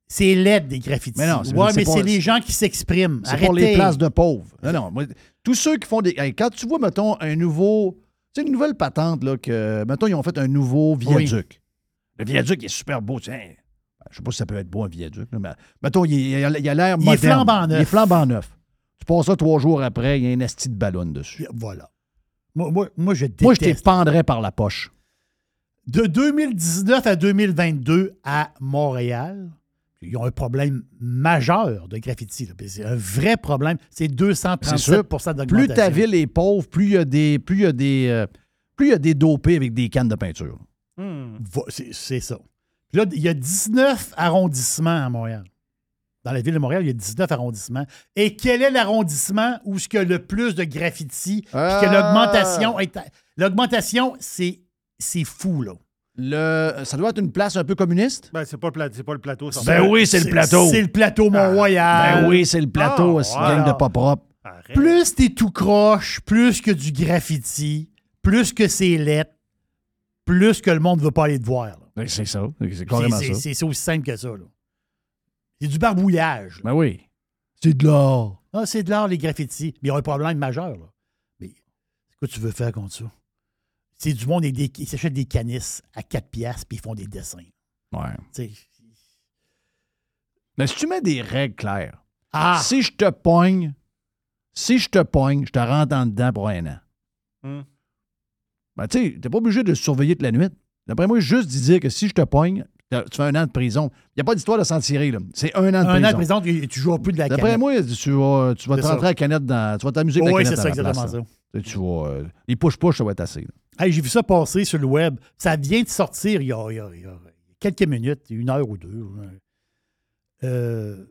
C'est laid, des graffitis. Mais non, c'est- ouais, mais c'est les gens qui s'expriment. C'est pour les places de pauvres. Non, non. moi, tous ceux qui font des. quand tu vois, mettons, un nouveau. Tu sais, une nouvelle patente, là, que. Mettons, ils ont fait un nouveau viaduc. Le viaduc est super beau. Tiens, je sais pas si ça peut être beau, un viaduc, là, mais mettons, il, il a il a l'air Il est moderne. flambant neuf. Il est flambant neuf. Tu passes ça trois jours après, il y a un esti de ballon dessus. Voilà. Moi, moi, moi, je déteste. Moi, je t'ai pendrais par la poche. De 2019 à 2022 à Montréal, ils ont un problème majeur de graffiti. C'est un vrai problème. C'est C'est 237% sûr. d'augmentation. Plus ta ville est pauvre, plus il y a des. Plus il y a des. euh, plus il y a des dopés avec des cannes de peinture. C'est c'est ça. Puis là, il y a 19 arrondissements à Montréal. Dans la ville de Montréal, il y a 19 arrondissements. Et quel est l'arrondissement où ce que le plus de graffiti, puis que Ah! l'augmentation est... L'augmentation, c'est c'est fou, là. Le, ça doit être une place un peu communiste? Ben, c'est pas, le pla- c'est pas le plateau. ça. Ben oui, c'est le plateau. C'est le plateau Mont-Royal. Ben oui, c'est le plateau, Ah, c'est gang de pas propre. Arrête. Plus t'es tout croche, plus que du graffiti, plus que c'est lettre, plus que le monde ne veut pas aller te voir. là. Ben, C'est ça. C'est C'est- carrément c'est- ça. C'est c'est aussi simple que ça. là. C'est du barbouillage. là. Ben oui. C'est de l'or. Ah, c'est de l'art, les graffitis. Mais il y a un problème majeur. Là. Mais c'est quoi tu veux faire contre ça? C'est du monde, et des- ils s'achètent des canisses à 4 piastres puis ils font des dessins. Ouais. Tu sais, Mais si tu mets des règles claires, Ah! si je te pogne, si je te pogne, je te rentre en dedans pour un an. Hmm. Ben, tu sais, t'es pas obligé de surveiller toute la nuit. D'après moi, juste d'y dire que si je te pogne, tu fais un an de prison. Il n'y a pas d'histoire de s'en tirer, là. C'est un an de un prison. an de prison, tu tu joues plus de la D'après canette. moi, tu vas, tu vas te C'est rentrer ça. la canette dans. Tu vas t'amuser avec Oui, la c'est canette ça, dans la place, exactement là. Tu vas, euh, les push-push, ça va être assez. Hey, J'ai vu ça passer sur le web. Ça vient de sortir il y a, il y a- il y a quelques minutes, une heure ou deux. Euh,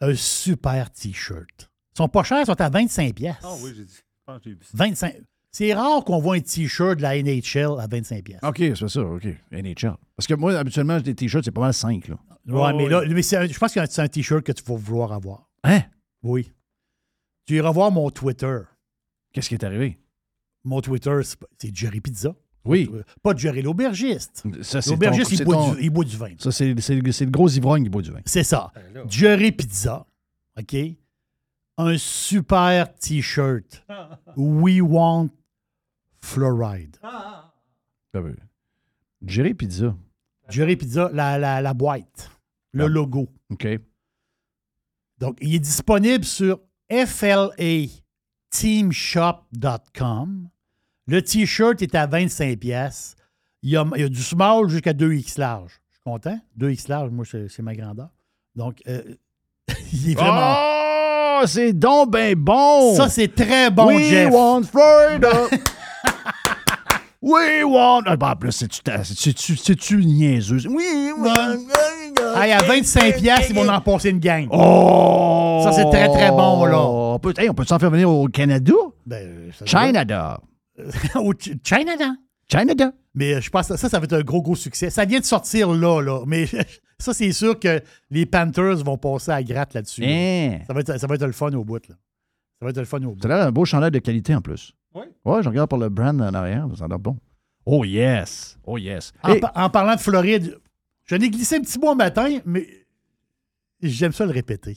un super T-shirt. Ils sont pas chers, ils sont à 25 pièces. Ah oui, j'ai dit. Je pense que j'ai vu ça. 25. C'est rare qu'on voit un T-shirt de la NHL à 25 pièces. OK, c'est ça, OK. NHL. Parce que moi, habituellement, des t-shirts, c'est pas mal 5, là. Ouais, mais là, mais un- je pense que c'est un T-shirt que tu vas vouloir avoir. Hein? Oui. Tu iras voir mon Twitter. Qu'est-ce qui est arrivé? Mon Twitter, c'est Jerry Pizza. Oui. Pas Jerry l'aubergiste. L'aubergiste, il, boit ton- du- il boit du vin. Ça, c'est c'est le c'est le gros ivrogne qui boit du vin. C'est ça. Ben Jerry Pizza. OK? Un super T-shirt. We want fluoride. Ah ben, Jerry Pizza. Jerry Pizza, la, la, la boîte. Le Ah. logo. OK. Donc, il est disponible sur flateamshop.com. Le T-shirt est à 25 pièces. Il y a, il y a du small jusqu'à 2X large. Je suis content. 2X large, moi, c'est c'est ma grandeur. Donc, euh, il est vraiment... Oh, c'est donc ben bon! Ça, c'est très bon, We Jeff. want Florida! We want... Ah, en plus, c'est-tu niaiseuse? We want... Hey, à 25 pièces, ils vont en passer une gang. Oh! Ça, c'est très, très bon, là. On peut, hey, on peut s'en faire venir au Canada? Ben, ça Canada. Au Ch- Canada. Canada. Mais euh, je pense que ça, ça va être un gros, gros succès. Ça vient de sortir là, là. Mais ça, c'est sûr que les Panthers vont passer à gratte là-dessus. là. Hein? Ça, va être, ça va être le fun au bout, là. Ça va être le fun au bout. Ça a l'air un beau chandail de qualité en plus. Oui. Ouais, je regarde pour le brand en arrière, ça a l'air bon. Oh yes! Oh yes! En, Hey, pa- en parlant de Floride, j'en ai glissé un petit mot un matin, mais j'aime ça le répéter.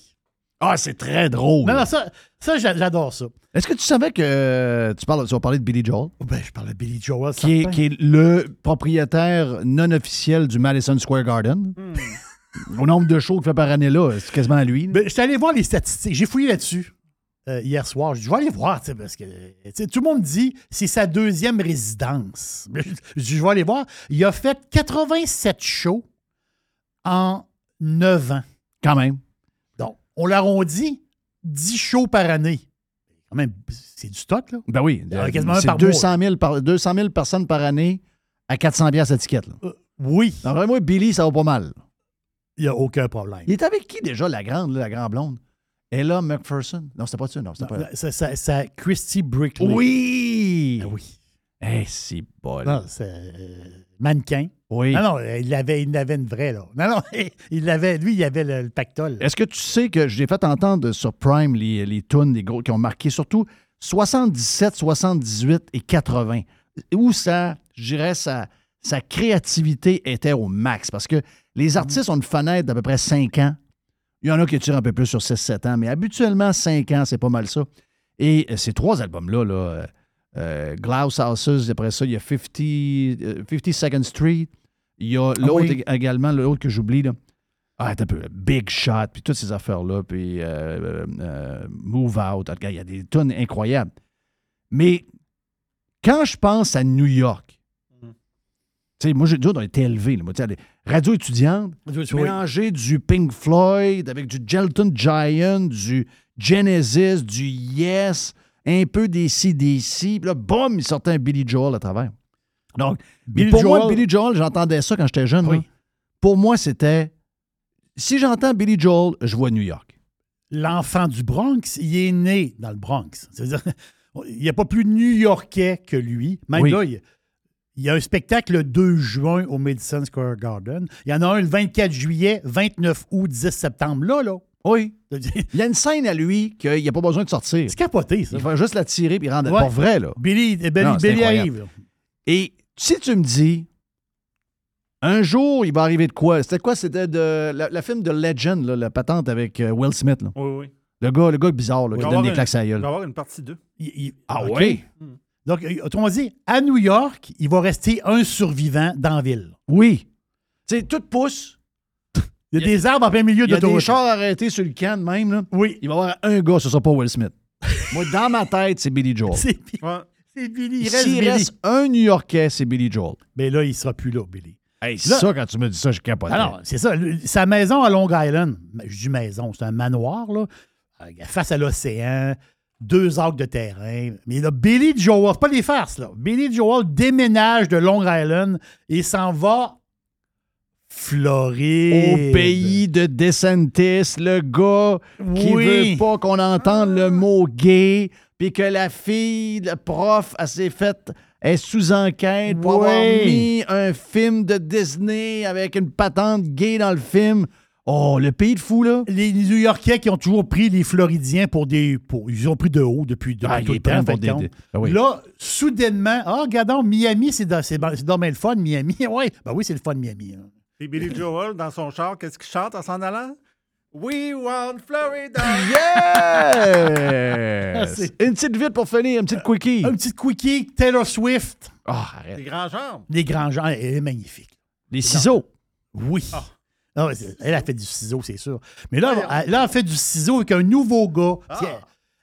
ah, c'est très drôle! Non, non, ça, ça j'a- j'adore ça. Est-ce que tu savais que euh, tu, parles, tu vas parler de Billy Joel? Ben, je parle de Billy Joel. qui est, qui est le propriétaire non officiel du Madison Square Garden. Au nombre de shows qu'il fait par année là, c'est quasiment lui. là. Ben, je suis allé voir les statistiques. J'ai fouillé là-dessus euh, hier soir. Je dis, je vais aller voir, tu sais, parce que tout le monde dit c'est sa deuxième résidence. Je dis, je vais aller voir. Il a fait 87 shows en 9 ans. Quand même. Donc, on l'arrondit 10 shows par année. quand même, c'est du stock, là. Ben oui. Un c'est par 200 000, par, 200 000 personnes par année à 400 pièces étiquette. Là. Oui. Alors, moi, Billy, ça va pas mal. Il n'y a aucun problème. Il est avec qui déjà, la grande, là, la grande blonde? Ella McPherson? Non, c'était pas ça, non. C'était pas... Ça, ça, ça- Christy Brickley. Oui! Ah oui. Eh, c'est bol. Non, c'est euh, mannequin. Oui. Non, non, il avait, il avait une vraie, là. Non, non, il l'avait, lui, il avait le, le pactole. Est-ce que tu sais que j'ai fait entendre sur Prime les, les tunes, les gros qui ont marqué surtout 77, 78 et 80, où ça, je dirais, sa, sa créativité était au max. Parce que les artistes ont une fenêtre d'à peu près 5 ans. Il y en a qui tirent un peu plus sur 6-7 ans, mais habituellement, 5 ans, c'est pas mal ça. Et euh, ces trois albums-là, là, euh, euh, Glass Houses, après ça, il y a 50, euh, 52nd Street. Il y a l'autre oui. ég- également, l'autre que j'oublie, là. Ah, attends un peu. Big Shot, puis toutes ces affaires-là, puis euh, Move Out. Il y a des tonnes incroyables. Mais quand je pense à New York, tu sais, moi, j'ai dit, on été élevés. là, moi, radios étudiantes, Oui. mélanger du Pink Floyd avec du Gelton Giant, du Genesis, du Yes, un peu des CDC. Puis là, boum, il sortait un Billy Joel à travers. Donc, Billy pour moi, Joel- Billy Joel, j'entendais ça quand j'étais jeune. Oui. Pour moi, c'était. Si j'entends Billy Joel, je vois New York. L'enfant du Bronx, il est né dans le Bronx. C'est-à-dire, il n'y a pas plus new-yorkais que lui. Même Oui. là, il, il y a un spectacle le 2 juin au Madison Square Garden. Il y en a un le 24 juillet, 29 août, 10 septembre. Là, là. Oui. C'est Il y a une scène à lui qu'il n'y a pas besoin de sortir. capoté, ça. Il faut juste la tirer puis rendre. Ouais. Pour vrai, là. Billy, Billy, Non, c'est Billy incroyable. arrive. là. Et si tu me dis, un jour, il va arriver de quoi? C'était quoi? C'était de la, la film de Legend, là, la patente avec euh, Will Smith. là. Oui, oui. Le gars, le gars bizarre là, Il qui va donne des claques à la Il gueule. va y avoir une partie 2. Il- il- Ah OK. oui? Donc, euh, autrement dit, à New York, il va rester un survivant dans la ville. Oui. Tu sais, tout pousse. Il y a des arbres en plein milieu Il de y a des chars arrêtés sur le can même. Là. Oui. Il va y avoir un gars, ce sera pas Will Smith. Moi, dans ma tête, c'est Billy Joel. C'est Ouais. c'est Billy. Il reste S'il Billy. reste un New-Yorkais, c'est Billy Joel. Mais là, il sera plus là, Billy. Hey, Là- ça, quand tu me dis ça, je capote. Alors, c'est ça. le- Sa maison à Long Island, je dis maison, c'est un manoir, là, euh, face à l'océan, deux acres de terrain. Mais là, Billy Joel, c'est pas des farces, là. Billy Joel déménage de Long Island et s'en va Floride. Au pays de DeSantis, le gars qui Oui. veut pas qu'on entende le mot gay, puis que la fille, le prof, elle s'est faite, est sous enquête pour Oui. avoir mis un film de Disney avec une patente gay dans le film. Oh, le pays de fou, là. Les New-Yorkais qui ont toujours pris les Floridiens pour des. Pour, ils ont pris de haut depuis, depuis Ah, tout le temps. prennent en pour fin de des- compte. des- ah oui. Là, soudainement, ah, regardons, Miami, c'est dans, c'est, c'est dans bien le fun, Miami. Oui, ben oui, c'est le fun, Miami. hein. Et Billy Joel, dans son char, qu'est-ce qu'il chante en s'en allant? We want Florida! Yes! c'est- une petite vite pour finir, une petite quickie. Un petit quickie, Taylor Swift. Ah, arrête. Les grands jambes. Les grands gens, elle est magnifique. Les ciseaux. Oui. Ah elle a fait du ciseau, c'est sûr. Mais là, elle, là, elle fait du ciseau avec un nouveau gars. Elle,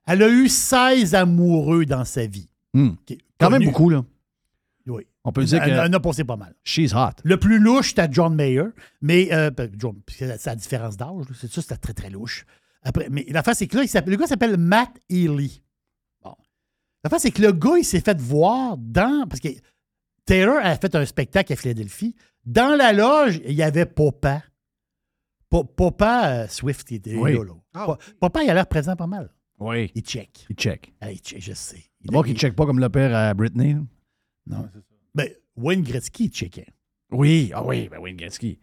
elle a eu 16 amoureux dans sa vie. Hmm. Quand même beaucoup, là. Oui. On peut dire Elle, que elle en a passé pas mal. she's hot. Le plus louche, c'était John Mayer. Mais, euh, ben, John, parce que c'est la différence d'âge. C'est ça, c'était très, très louche. Après, mais la face, c'est que là, il le gars s'appelle Matt Healy. Bon. La face, c'est que le gars, il s'est fait voir dans. Parce que Taylor a fait un spectacle à Philadelphie. Dans la loge, il y avait Papa. Pa- Papa euh, Swift, il était Oui. là. là. Pa- Papa, il a l'air présent pas mal. Oui. Il check. Il check. Ah, il check, je sais. Il D'abord qu'il il- check pas comme le père à Britney. Non. Ben, Wayne Gretzky, il checkait. Oui, ah oui, ben Wayne Gretzky.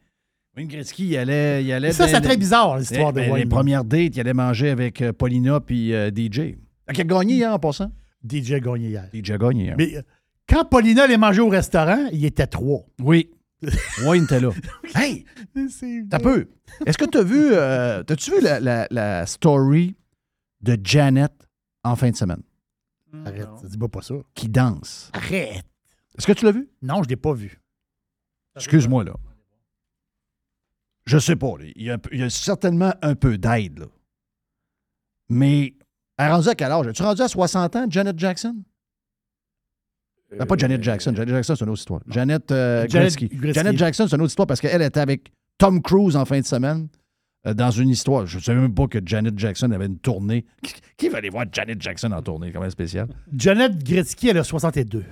Wayne Gretzky, il allait. Il allait Ça, c'est très bizarre, l'histoire de Ben, Wayne. Les premières dates, il allait manger avec euh, Paulina puis euh, DJ. Qui a gagné hier en passant? DJ a gagné hier. DJ a gagné hier. Mais euh, quand Paulina allait manger au restaurant, il était trois. Oui. Wayne était là. hey, C'est t'as peu. Est-ce que t'as vu, euh, t'as-tu vu la, la- la story de Janet en fin de semaine? Arrête, dis-moi pas ça. qui danse? Arrête. Est-ce que tu l'as vu? Non, je l'ai pas vu. Excuse-moi, là. Je sais pas. là. Il y a, il y a certainement un peu d'aide, là. Mais elle est rendue à quel âge? Es-tu rendu à 60 ans, Janet Jackson? Ben, pas Janet Jackson. Janet Jackson, c'est une autre histoire. Janet, euh, Janet Gretzky. Gretzky. Janet Jackson, c'est une autre histoire parce qu'elle était avec Tom Cruise en fin de semaine. euh, dans une histoire. Je ne savais même pas que Janet Jackson avait une tournée. Qui, qui va aller voir Janet Jackson en tournée? Comment spécial? Janet Gretzky, elle a 62.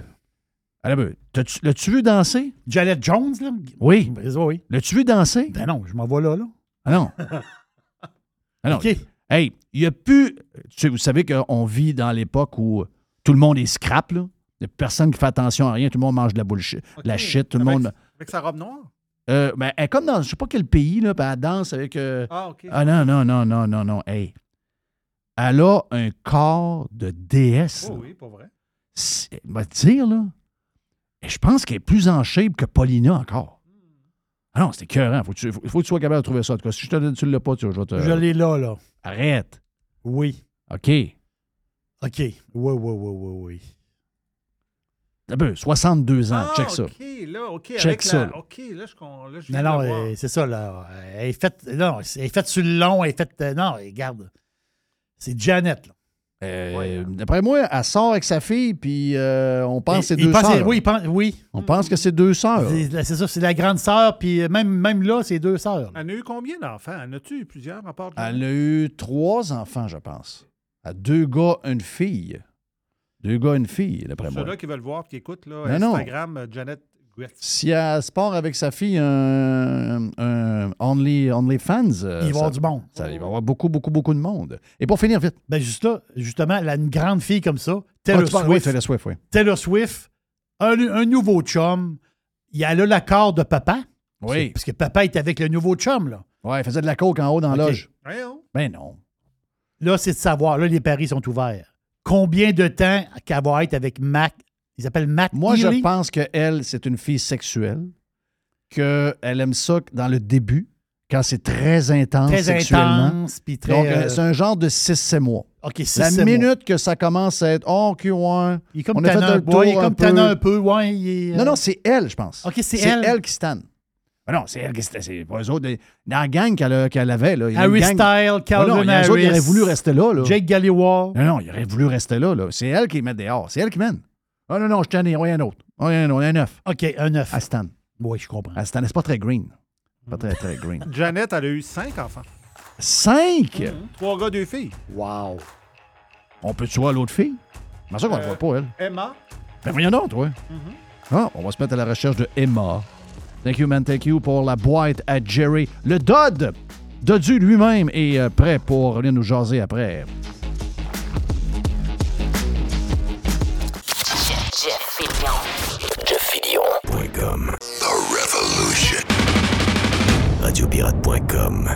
Allez, l'as-tu vu danser? Janet Jones, là? Oui. Oui. L'as-tu vu danser? Ben non, je m'en vais là, là. Ah non. Ah non. OK. Hey, il n'y a plus. tu sais, vous savez qu'on vit dans l'époque où tout le monde est scrap, là. Il n'y a personne qui fait attention à rien. Tout le monde mange de la bullshit, de la shit. Tout le Avec- monde. Avec sa robe noire? Euh, ben, elle est comme dans je sais pas quel pays, là, elle danse avec. euh, Ah, OK. Ah non, non, non, non, non, non. Hey. Elle a un corps de déesse. Oh oui, pour vrai. Va te dire, là. Et je pense qu'elle est plus en shape que Paulina encore. Ah non, c'est écœurant. Faut que, tu, faut, faut que tu sois capable de trouver ça. En tout cas, si je te donne, tu ne l'as pas, tu je vais te. Je l'ai là, là. Arrête. Oui. OK. OK. Oui, oui, oui, oui, oui. Un peu, 62 ans. Ah, Check ça. OK, là, OK. Check avec ça, la-. OK, là, je, là, je Non, viens euh, c'est ça, là. Elle est faite. Non, elle est faite sur le long, elle est faite. euh, non, regarde. C'est Janet, là. Euh, D'après moi, elle sort avec sa fille, puis euh, on pense que c'est deux pense- sœurs. Oui, il pense- oui. On pense que c'est deux sœurs. C'est c'est ça, c'est la grande sœur, puis même, même là, c'est deux sœurs. Elle a eu combien d'enfants? En as-tu eu plusieurs à part Elle a eu trois enfants, je pense. À deux gars, une fille. Deux gars, une fille, d'après moi. Ceux-là qui veulent voir et qui écoutent, là, Non, non. Instagram, euh, Janet Gretzky. Si elle se part avec sa fille un, un Only, only Fans, euh, Il va y avoir du monde. ça- il va y avoir beaucoup, beaucoup, beaucoup de monde. Et pour finir vite. Ben, juste là, justement, elle a une grande fille comme ça, Ah, Taylor parles- Swift. oui, Taylor Swift, oui. Taylor Swift, un, un nouveau chum. Il a là l'accord de papa. Oui. Parce que papa est avec le nouveau chum, là. Ouais, elle faisait de la coke en haut dans la OK. loge. Ben non. Là, c'est de savoir. Là, les paris sont ouverts. Combien de temps qu'elle va être avec Mac? Ils s'appellent Mac Moi, Healy? je pense qu'elle, c'est une fille sexuelle, qu'elle aime ça dans le début, quand c'est très intense Très sexuellement. intense, puis très, Donc, euh, c'est un genre de 6-7 mois. OK, six, La sept minute que ça commence à être « Oh, OK, ouais. Il est comme on a fait tannant, un ouais, il est un comme un peu, ouais. il est, euh, Non, non, c'est elle, je pense. OK, c'est elle. qui se tanne. Ah non, c'est elle qui. C'est pas eux autres. Dans la gang qu'elle a- qu'elle avait, là. il y a Harry gang- Styles, Calvin Ah non, a eux autres, Harris. ils auraient voulu rester là, là. Jake Galliwar. Non, non, il aurait voulu rester là, là. C'est elle qui met dehors. C'est elle qui mène. Ah non, non, je tanne, ouais, un autre. Ouais, un autre, un neuf. OK, un neuf. Tanne. Oui, je comprends. Tanne. C'est pas très green. Pas très, très green. Janet, elle a eu cinq enfants. Cinq? Trois gars, deux filles. Wow. On peut-tu voir l'autre fille? C'est ça qu'on ne Euh, voit pas, elle. Emma. Ben voyons donc, toi. Ah, on va se mettre à la recherche de Emma. Thank you, man. Thank you pour la boîte à Jerry. Le Dodd, Dodu lui-même, est euh, prêt pour venir nous jaser après. JeffFillion.com The Revolution. Radiopirate.com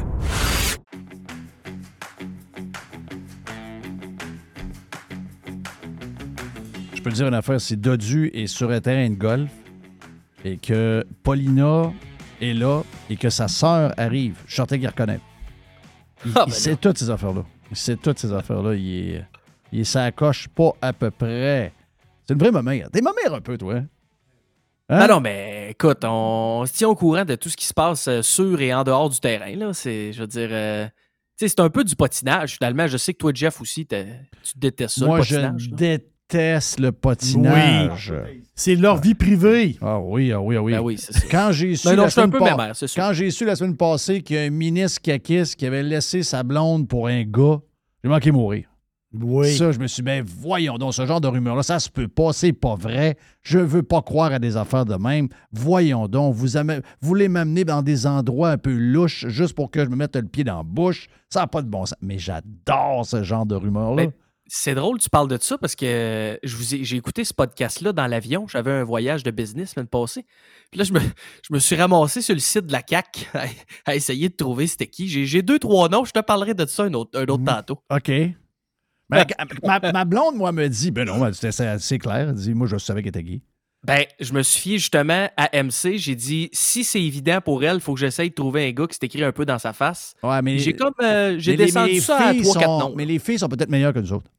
Je peux te dire une affaire, si Dodu est sur un terrain de golf et que Paulina est là et que sa sœur arrive, je certain qu'il reconnaît. Il, Ah, il ben sait toutes ces affaires-là. Il sait toutes ces affaires-là. Il est, il est sa coche pas à peu près. C'est une vraie mamère. T'es mamère un peu, toi. hein? Hein? Ah non, mais écoute, on se tient au courant de tout ce qui se passe euh, sur et en dehors du terrain. Là. C'est, je veux dire, euh, c'est un peu du patinage, finalement. Je sais que toi, Jeff, aussi, tu détestes ça, Moi, le je là. déteste le patinage. C'est leur vie privée. Ah oui, ah oui, ah oui. Ben oui, c'est ça. Quand j'ai su, Ben non, la semaine pas-. Quand j'ai su la semaine passée qu'il y a un ministre Kakis qui avait laissé sa blonde pour un gars, j'ai manqué mourir. Oui. Ça, je me suis dit, ben voyons donc, ce genre de rumeur-là, ça se peut pas, c'est pas vrai. Je veux pas croire à des affaires de même. Voyons donc, vous, amè- vous voulez m'amener dans des endroits un peu louches juste pour que je me mette le pied dans la bouche? Ça n'a pas de bon sens. Mais j'adore ce genre de rumeur-là. Ben, c'est drôle, tu parles de ça parce que je vous ai- j'ai écouté ce podcast-là dans l'avion. J'avais un voyage de business la semaine passée. Puis là, je me, je me suis ramassé sur le site de la CAC à, à essayer de trouver c'était qui. J'ai j'ai deux, trois noms. Je te parlerai de ça un autre, un autre tantôt. OK. Ben, ma, ma blonde, moi, me dit, ben non, c'est- c'est c'est clair. Elle dit, moi, je savais qu'elle était gay. Ben, je me suis fié justement à MC. J'ai dit, si c'est évident pour elle, il faut que j'essaye de trouver un gars qui s'est écrit un peu dans sa face. Ouais, mais. J'ai comme, euh, j'ai mais descendu les ça à filles 3-4 sont- noms. Mais les filles sont peut-être meilleures que nous autres.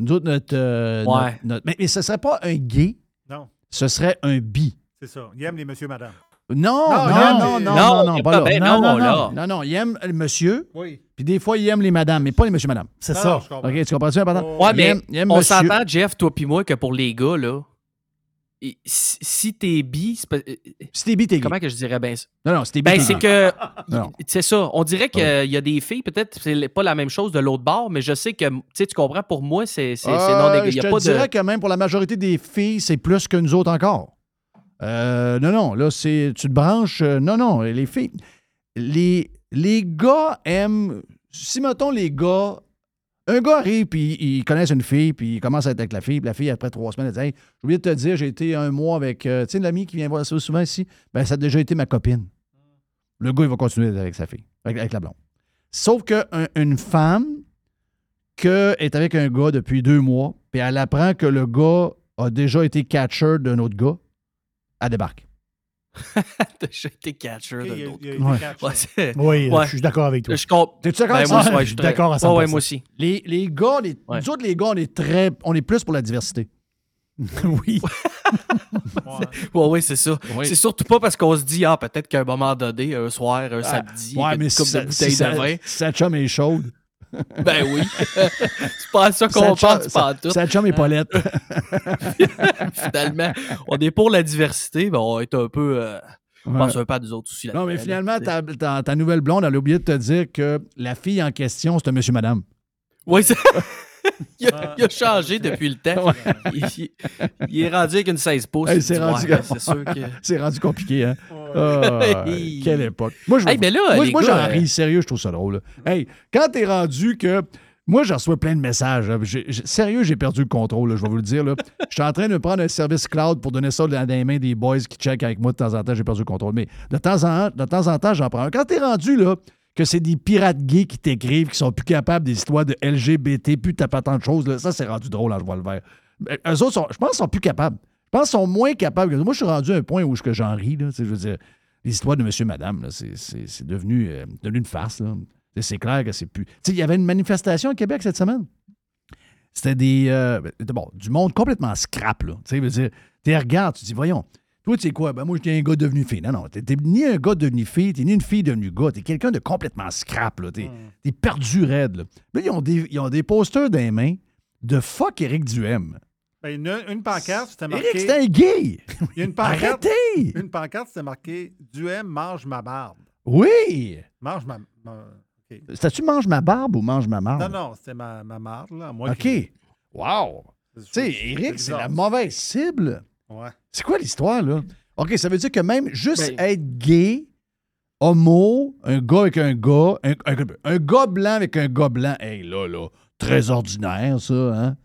Nous autres, notre. euh, Ouais. notre- notre- mais, mais ce serait pas un gay, Non, ce serait un bi. c'est ça. Il aime les monsieur, madame. Non, Non, non, il non, aime non, les- non, Non, non, il y a pas pas- là. ben non, non, non, là. non, non, non, il aime le monsieur, Oui. puis des fois, il aime les madames, mais pas les monsieur-madame. C'est Non, ça. non, je comprends. OK, tu comprends-tu, important? Ouais, Il mais aime- il aime on monsieur. s'entend, Jeff, toi puis moi, que pour les gars, là, et si, t'es bi, c'est pas- euh, Si t'es bi, t'es gay. comment que je dirais? Bien ça? Non, non, si t'es bi, Ben, c'est que. C'est ça. On dirait qu'il y a des filles, peut-être c'est pas la même chose de l'autre bord, mais je sais que, tu sais, tu comprends, pour moi, c'est non Euh. Il Je te pas dirais de. que même pour la majorité des filles, c'est plus que nous autres encore. Euh, non, non, là, c'est. Tu te branches. euh, non, non, les filles. Les, les gars aiment. Si, mettons, les gars. Un gars arrive, puis ils connaissent une fille, puis il commence à être avec la fille, puis la fille, après trois semaines, elle dit Hey, j'ai oublié de te dire, j'ai été un mois avec. euh, tu sais, l'ami qui vient voir ça souvent ici, ben, ça a déjà été ma copine. Le gars, il va continuer d'être avec sa fille, avec, avec la blonde. Sauf qu'une femme que est avec un gars depuis deux mois, puis elle apprend que le gars a déjà été catcher d'un autre gars, elle débarque. T'as déjà été catcher Ok, d'un il y a- autre. il y a été Ouais. catcher. Ouais, c'est- Oui, Ouais. je suis d'accord avec toi. Je comp- T'es-tu d'accord Ben, avec moi, ça? Je suis d'accord à 100%. ouais, moi aussi. Les, les gars, les, Ouais. nous autres, les gars, on est très. On est plus pour la diversité. oui. Ouais. Ouais, oui, c'est ça. Oui. C'est surtout pas parce qu'on se dit, ah, peut-être qu'à un moment donné, un soir, un samedi, ouais, une mais coupe si, de ça- bouteille si ça- de vin. si sa chum est chaude. Ben oui. c'est pas ça qu'on pense, pas tout. Sa chum est Paulette. Finalement, on est pour la diversité, mais on est un peu. euh, on Ouais. pense un peu à nous autres aussi. Non, mais finalement, là, ta, ta- ta nouvelle blonde, elle a oublié de te dire que la fille en question, c'est un monsieur-madame. Oui, c'est. Il, a, il a changé depuis le temps. Il, il- il est rendu avec une 16 pouces. Hey, c'est rendu, ouais, que. rendu compliqué, hein? Ah, quelle époque. Moi, je Hey, ben j'en euh, ris, sérieux, je trouve ça drôle. Hey, quand t'es rendu que. Moi, j'en reçois plein de messages. j'ai- sérieux, j'ai perdu le contrôle, là, je vais vous le dire. Je suis en train de prendre un service cloud pour donner ça dans les mains des boys qui checkent avec moi de temps en temps. J'ai perdu le contrôle. Mais de temps en, de temps, en temps, j'en prends un. Quand t'es rendu, là, que c'est des pirates gays qui t'écrivent, qui sont plus capables des histoires de LGBT, plus t'as pas tant de choses, ça, c'est rendu drôle, hein, je vois le vert. Eux autres, je pense sont plus capables. Je pense qu'ils sont moins capables. Moi, je suis rendu à un point où que j'en ris. Là, dire, l'histoire de monsieur, madame, là, c'est, devenu, euh, devenu une farce. C'est- clair que c'est plus. Tu sais, il y avait une manifestation à Québec cette semaine. C'était des. euh, bon, du monde complètement scrap, là. Tu sais, dire, tu regardes, tu dis, voyons, toi, tu sais quoi? Ben, moi, j'étais un gars devenu fille. Non, non, t'es ni un gars devenu fille, t'es ni une fille devenue gars. T'es quelqu'un de complètement scrap, là. T'es t'es perdu raide, là. Là, ils ont, des, ils ont des posters dans les mains de fuck Éric Duhem. Ben, une, une pancarte, c'était marqué. Éric, c'est un gay! Il y a une pancarte. Arrêtez! Une pancarte, c'était marqué Duhem mange ma barbe. Oui! Mange ma. ma- OK. C'était-tu mange ma barbe ou mange ma marde? Non, non, c'était ma, ma marde, là. Moi OK. qui- Wow! Tu sais, Éric, c'est la mauvaise cible. Ouais. C'est quoi l'histoire, là? OK, ça veut dire que même juste Ben- être gay, homo, un gars avec un gars, un, un- un gars blanc avec un gars blanc, hey, là, là, très ordinaire, ça, hein?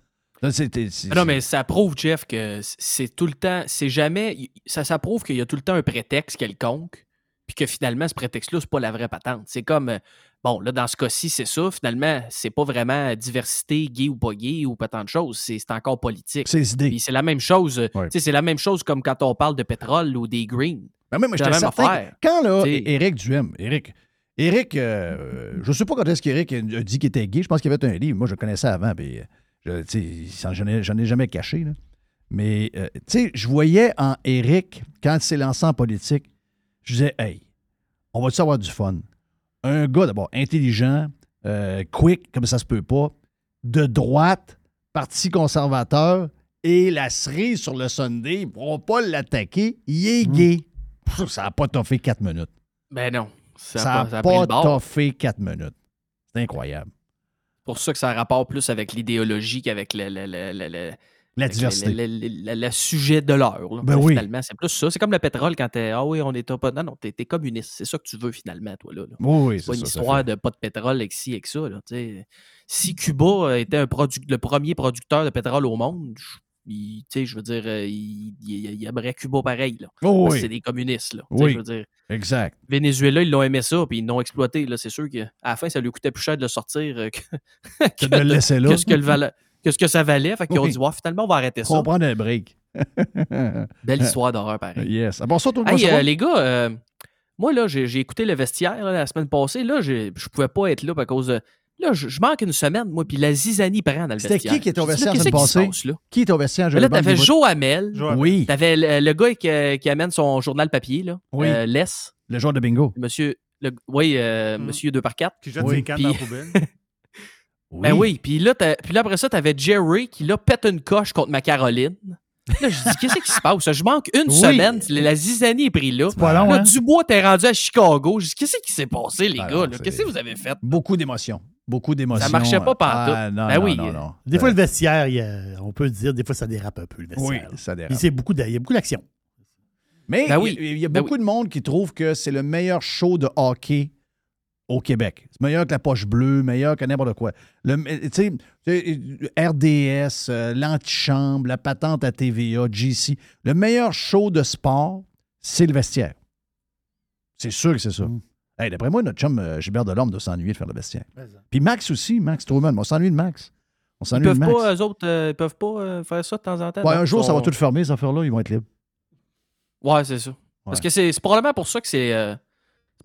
Ça, c'est- c'est- Ah Non, mais ça prouve, Jeff, que c'est tout le temps, c'est jamais, ça, ça prouve qu'il y a tout le temps un prétexte quelconque, puis que finalement, ce prétexte-là, c'est pas la vraie patente. C'est comme, bon, là, dans ce cas-ci, c'est ça, finalement, c'est pas vraiment diversité, gay ou pas gay ou pas tant de choses, c'est encore politique. C'est idées. Puis c'est la même chose, euh, Ouais. c'est la même chose comme quand on parle de pétrole ou des greens. Ben, j'étais la même affaire. que Quand, là, T'sais- Éric Duhem, Éric, Éric, euh, je sais pas quand est-ce qu'Éric a dit qu'il était gay. Je pense qu'il avait un livre. Moi, je le connaissais avant. Puis, j'en ai, j'en ai jamais caché. là. Mais, euh, tu sais, je voyais en Éric, quand il s'est lancé en politique, je disais, hey, on va-tu avoir du fun? Un gars, d'abord, intelligent, euh, quick, comme ça se peut pas, de droite, parti conservateur, et la cerise sur le Sunday, ils pourront pas l'attaquer, il est gay. Pff, Ça n'a pas toffé quatre minutes. Ben non, ça n'a pas, toffé quatre minutes. C'est incroyable. C'est pour ça que ça a rapport plus avec l'idéologie qu'avec le, le- le- le- le- La diversité. Le, le- sujet de l'heure. là. Ben oui. Finalement, c'est plus ça. C'est comme le pétrole quand t'es Ah oui, on est pas. Non, non, t'es t'es communiste. C'est ça que tu veux finalement, toi. Là, là. Oui, oui, c'est pas une histoire de pas de pétrole avec ci, avec ça. Là, si Cuba euh, était un le premier producteur de pétrole au monde, je- il- tu sais, je veux dire, euh, il, il, il aimerait Cuba pareil. Là, Oh, Parce que oui. c'est des communistes. Là, Oui. je veux dire, Exact. Venezuela, ils l'ont aimé ça, puis ils l'ont exploité. Là, c'est sûr qu'à la fin, ça lui coûtait plus cher de le sortir euh, que, Que de le laisser là. que ce que, le vala- que ce que ça valait. Fait qu'ils ont Oui. dit, ouais, finalement, on va arrêter ça. On prend un break. Belle histoire d'horreur, pareil. Yes. Ah, bon, ça, toi, Hey, comment ça euh, va? les gars, euh, moi, là, j'ai écouté le vestiaire là, la semaine passée. Là, je pouvais pas être là à cause de. Là, je, je manque une semaine, moi, puis la zizanie prend dans le C'était vestiaire. qui qui était au vestiaire la semaine qui passée? Qui était au vestiaire? Là, t'avais Joe Hamel. Oui. T'avais le, le gars qui, euh, qui amène son journal papier, là. Oui. euh, Les. Le joueur de bingo. Monsieur. le- oui, euh, monsieur 2x4. Qui jette Oui. ses cannes Puis- dans la poubelle. Ben oui, puis là, t'as- puis là, après ça, t'avais Jerry qui, là, pète une coche contre ma Caroline. Là, je dis, qu'est-ce qui se passe? Je manque une Oui. semaine. La zizanie est pris là. pas long, là hein? Dubois, t'es rendu à Chicago. Je dis, qu'est-ce qui s'est passé, les Ah gars? Qu'est-ce que vous avez fait? Beaucoup d'émotions. Beaucoup d'émotions. Ça marchait pas pantoute. Ah, non, Ben non, oui. non, non. Des fois, le vestiaire, il y a- on peut dire, des fois, ça dérape un peu, le Oui, vestiaire. ça dérape. Puis c'est beaucoup de- Il y a beaucoup d'action. Mais Ben il oui. y a- il y a Ben beaucoup de monde qui trouve que c'est le meilleur show de hockey au Québec. C'est meilleur que la poche bleue, meilleur que n'importe quoi. Le, tu sais, tu sais, RDS, euh, l'antichambre, la patente à TVA, GC. Le meilleur show de sport, c'est le vestiaire. C'est sûr que c'est ça. Mm. Hey, D'après moi, notre chum euh, Gilbert Delorme doit s'ennuyer de faire le vestiaire. Puis Max aussi, Max Truman. On s'ennuie de Max. On Ils s'ennuie de peuvent Max. pas, eux autres, euh, ils peuvent pas euh, faire ça de temps en temps. Ouais, un jour, ça va tout fermer, ces affaires-là. Ils vont être libres. Ouais, c'est ça. Parce que c'est c'est probablement pour ça que c'est.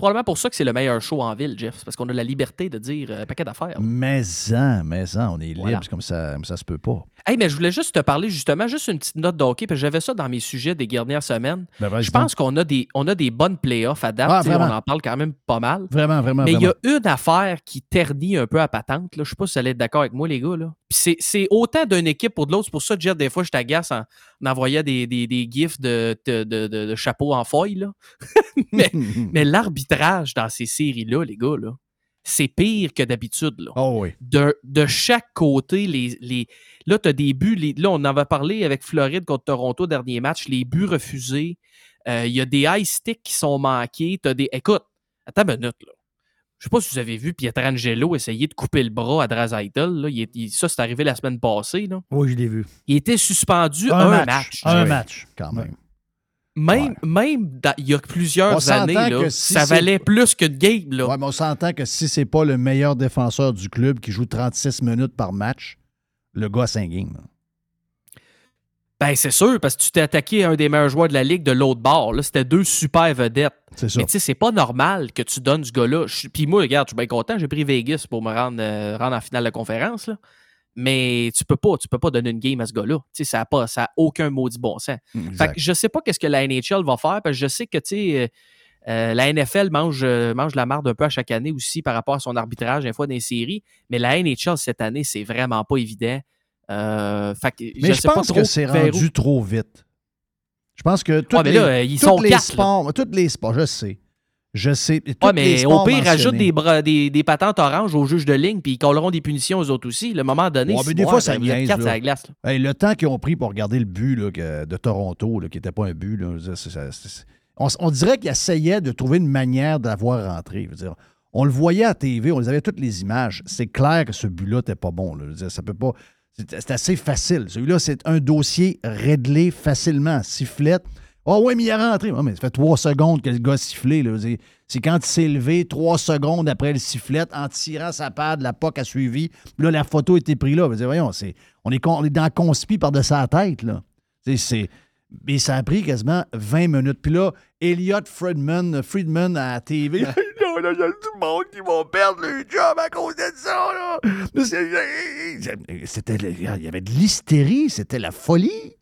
Euh, probablement pour ça que c'est le meilleur show en ville, Jeff. C'est parce qu'on a la liberté de dire euh, un paquet d'affaires. Mais en, mais en, on est libre, Voilà. comme ça, comme ça se peut pas. Hey, mais je voulais juste te parler justement, juste une petite note de hockey, parce que j'avais ça dans mes sujets des dernières semaines. Ben, je pense qu'on a des, on a des bonnes playoffs à date. Ah, on en parle quand même pas mal. Vraiment, vraiment, Mais il y a une affaire qui ternit un peu à patente. Là. Je sais pas si vous allez être d'accord avec moi, les gars. Là. Puis c'est, autant d'une équipe pour de l'autre. C'est pour ça, Jeff, des fois, je t'agace en, en envoyant des, des, des gifs de, de, de, chapeaux en feuille. Là. mais, mais l'arbitrage dans ces séries-là, les gars, là, c'est pire que d'habitude. Là. Oh oui. De, de chaque côté, les, les... là, tu as des buts. les- Là, on en avait parlé avec Floride contre Toronto, dernier match, les buts refusés. Euh, Il y a des high sticks qui sont manqués. T'as des... Écoute, attends une minute. Là. Je sais pas si vous avez vu Pietrangelo essayer de couper le bras à Draisaitl. là. Il est- il- ça, c'est arrivé la semaine passée. Là. Oui, je l'ai vu. Il était suspendu Un un, match. match. Un Oui. match. Quand même. Même, même il y a plusieurs années, là, que si ça valait plus que de game. Là. Ouais, mais on s'entend que si c'est pas le meilleur défenseur du club qui joue 36 minutes par match, le gars a 5 games. là. Ben, c'est sûr, parce que tu t'es attaqué à un des meilleurs joueurs de la ligue de l'autre bord. C'était deux super vedettes. C'est ça. Mais tu sais, c'est pas normal que tu donnes ce gars-là. Puis moi, regarde, je suis bien content. J'ai pris Vegas pour me rendre, euh, rendre en finale de conférence. là. Mais tu peux pas, tu peux pas donner une game à ce gars-là. Tu sais, ça n'a pas, ça a aucun maudit bon sens. Fait Exact. que je sais pas qu'est-ce que la NHL va faire, parce que je sais que, tu sais, euh, euh, la NFL mange, euh, mange la marde un peu à chaque année aussi par rapport à son arbitrage, des fois dans les séries. Mais la NHL cette année, c'est vraiment pas évident. Euh, fait que Mais je, sais pense que c'est où- rendu trop vite. Je pense que tous Ouais, les, là, ils tous sont les quatre, là. sports, tous les sports, je sais. Je sais. Ouais, mais au pire, rajoute des, bras- des, des patentes oranges aux juges de ligne, puis ils colleront des punitions aux autres aussi. Le moment donné, Ouais, mais des bon, fois, ça niaise. quatre là. sur la glace. là. Hey, le temps qu'ils ont pris pour regarder le but là, de Toronto, qui n'était pas un but, on, on dirait qu'ils essayaient de trouver une manière d'avoir rentré. Je veux dire, on le voyait à TV, on les avait toutes les images. C'est clair que ce but-là n'était pas bon. là. Je veux dire, ça peut pas. C'est c'est assez facile. Celui-là, c'est un dossier réglé facilement. Sifflette. Oh oui, mais il est rentré. Ouais, mais ça fait trois secondes que le gars sifflé. C'est quand il s'est levé, trois secondes après le sifflet, en tirant sa pad, la POC a suivi. Là, la photo été prise là. Voyons, on, est, on est dans conspi par-de sa tête. Là. Mais ça a pris quasiment 20 minutes. Puis là, Elliot Friedman, Friedman à la TV. il y a tout le monde qui va perdre le job à cause de ça. C'était, il y avait de l'hystérie, c'était la folie.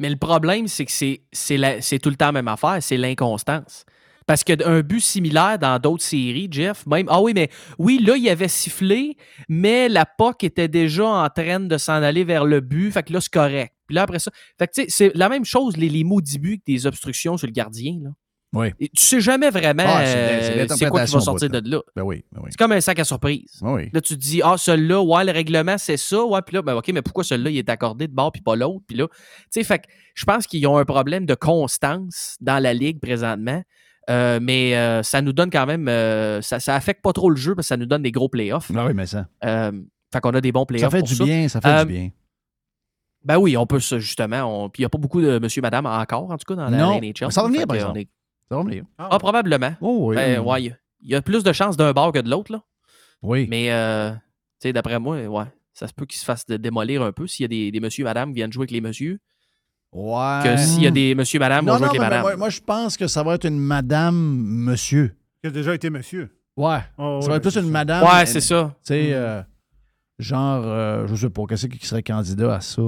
Mais le problème, c'est que c'est, tout le temps la même affaire, c'est l'inconstance. Parce qu'un but similaire dans d'autres séries, Jeff, même. Ah oui, mais oui, là, il avait sifflé, mais la POC était déjà en train de s'en aller vers le but. Fait que là, c'est correct. Puis là, après ça. Fait que tu sais, c'est la même chose, les, les maudits buts que des obstructions sur le gardien. Là. Oui. Et tu sais jamais vraiment Ah, c'est- euh, c'est quoi qui va sortir de là. Ben oui, ben oui. C'est comme un sac à surprise. Oui. Là, tu te dis, ah, celui-là, ouais, le règlement, c'est ça. Ouais, puis là, ben, OK, mais pourquoi celui-là, il est accordé de bord puis pas l'autre? Puis là, tu sais, fait je pense qu'ils ont un problème de constance dans la ligue présentement. Euh, mais euh, ça nous donne quand même. euh, ça, ça affecte pas trop le jeu parce que ça nous donne des gros playoffs. Ah oui, mais ça. Fait qu'on a des bons playoffs. Ça fait pour du bien, ça fait du bien. Ben oui, on peut ça, justement. on- Puis il n'y a pas beaucoup de monsieur, madame encore, en tout cas, dans la Non, NHL. ça va venir, par exemple. est- Ça va venir. Ah, probablement. Oh, oui. Ben, ouais, il y a- il y a plus de chances d'un bord que de l'autre, là. Oui. Mais, euh, tu sais, d'après moi, ouais, ça se peut qu'ils se fassent de- démolir un peu s'il y a des, des monsieur, madame qui viennent jouer avec les messieurs. Ouais. Que s'il y a des monsieur, madame, non, vont jouer non, avec les madames. moi, moi, je pense que ça va être une madame, monsieur. Qui a déjà été monsieur. Ouais. Oh, ça ouais, va être plus une ça. madame. Ouais, c'est ça. Tu sais, euh, genre, euh, je sais pas, qu'est-ce qui serait candidat à ça?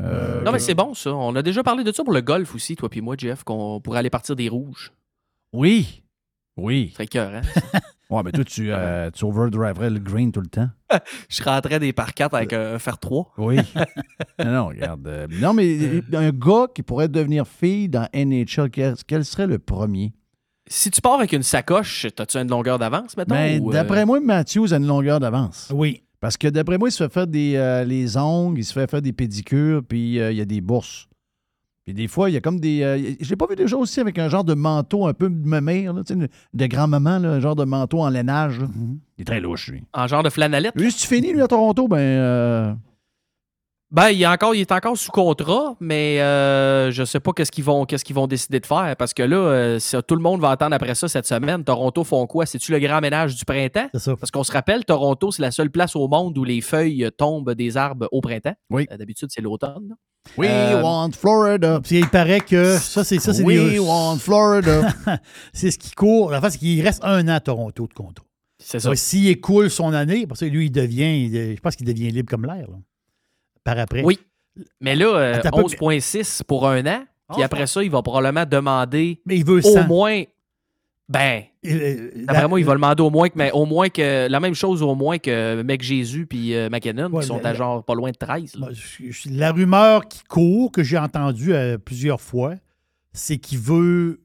Euh, non, mais c'est bon, ça. On a déjà parlé de ça pour le golf aussi, toi puis moi, Jeff, qu'on pourrait aller partir des rouges. Oui. Oui. C'est cœur, hein? Ouais, mais toi, tu, euh, tu overdriverais le green tout le temps. Je rentrais des par 4 avec un fer 3. Oui. non, non, regarde. euh, non, mais euh, un gars qui pourrait devenir fille dans NHL, quel, quel serait le premier? Si tu pars avec une sacoche, as-tu une longueur d'avance? Ben, euh, d'après moi, Matthews a une longueur d'avance. Oui. Parce que d'après moi, il se fait faire des, euh, les ongles, il se fait faire des pédicures, puis euh, il y a des bourses. Puis des fois, il y a comme des. euh, je l'ai pas vu déjà aussi avec un genre de manteau un peu de mère, là, de grand-maman, un genre de manteau en lainage. là. Il est très louche, lui. En genre de flanellette? Lui, si tu finis, lui, à Toronto, ben. Ben, il, est encore, il est encore sous contrat, mais euh, je sais pas qu'est-ce qu'ils vont, qu'est-ce qu'ils vont décider de faire parce que là, euh, ça- tout le monde va attendre après ça cette semaine. Toronto font quoi? C'est-tu le grand ménage du printemps? C'est ça. Parce qu'on se rappelle, Toronto, c'est la seule place au monde où les feuilles tombent des arbres au printemps. Oui. Euh, D'habitude, c'est l'automne. We Euh, want Florida. Puis il paraît que ça, c'est ça, c'est We des- want Florida. c'est ce qui court. La face, c'est qu'il reste un an à Toronto de contrat. C'est ça. S'il écoule son année, parce que lui, il devient, il- je pense qu'il devient libre comme l'air. Par après. Oui. Mais là, euh, Attends un peu, 11,6 pour un an. Puis Ah, après ça, il va probablement demander Mais il veut au 100. moins. Ben, Euh, d'après la- moi, il va demander au moins que, mais au moins que la même chose au moins que Mec Jésus puis euh, McKinnon, Ouais, qui sont mais à la- genre pas loin de 13. là. Moi, je- je- La rumeur qui court, que j'ai entendue euh, plusieurs fois, c'est qu'il veut,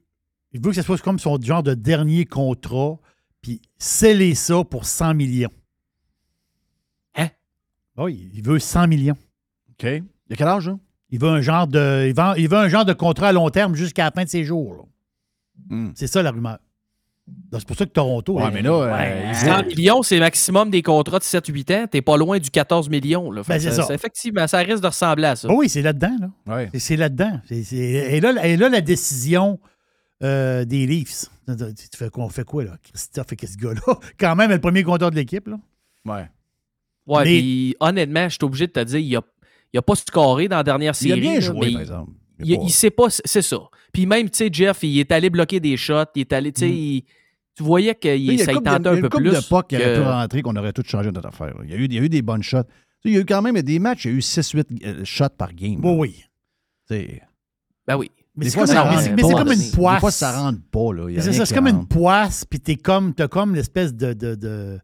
il veut que ce soit comme son genre de dernier contrat, puis sceller ça pour 100 millions. Hein? Oui, il veut 100 millions. OK. Il a quel âge, hein? Il veut un genre de, il veut, il veut un genre de contrat à long terme jusqu'à la fin de ses jours. là. Hmm. C'est ça la rumeur. Donc, C'est pour ça que Toronto. Ouais, euh, mais là, euh, Ouais, il 100 faut- millions, c'est le maximum des contrats de 7-8 ans. T'es pas loin du 14 millions. Là. Fait Ben, c'est ça, ça. ça- effectivement, ça risque de ressembler à ça. Ah oui, c'est là-dedans. Là. Ouais. C'est- là-dedans. Et, là, et là, la décision euh, des Leafs. Tu fais quoi, on fait quoi, là? Christophe et ce gars-là? Quand même, le premier compteur de l'équipe, là. Ouais. Ouais, Mais- puis honnêtement, je suis obligé de te dire, il a, il a pas scoré dans la dernière Il a série. bien joué, par exemple. Il, pas- il sait pas, c'est ça. Puis même, tu sais, Jeff, il est allé bloquer des shots, il est allé, tu sais, il- tu voyais qu'il Mm. Couple de- tentait il y a un une peu couple plus. de pas qui aurait pu rentrer, qu'on aurait tout changé notre affaire. Il y, a eu, il y a eu des bonnes shots. Tu sais, Il y a eu quand même des matchs, il y a eu 6-8 euh, shots par game. Oui, Ben oui. Mais des c'est comme, ça mais rentre c'est- mais pas. c'est comme Des une poisse. fois, ça rentre pas. Là. C'est comme une poisse, puis t'es comme, t'as comme l'espèce de, de, de-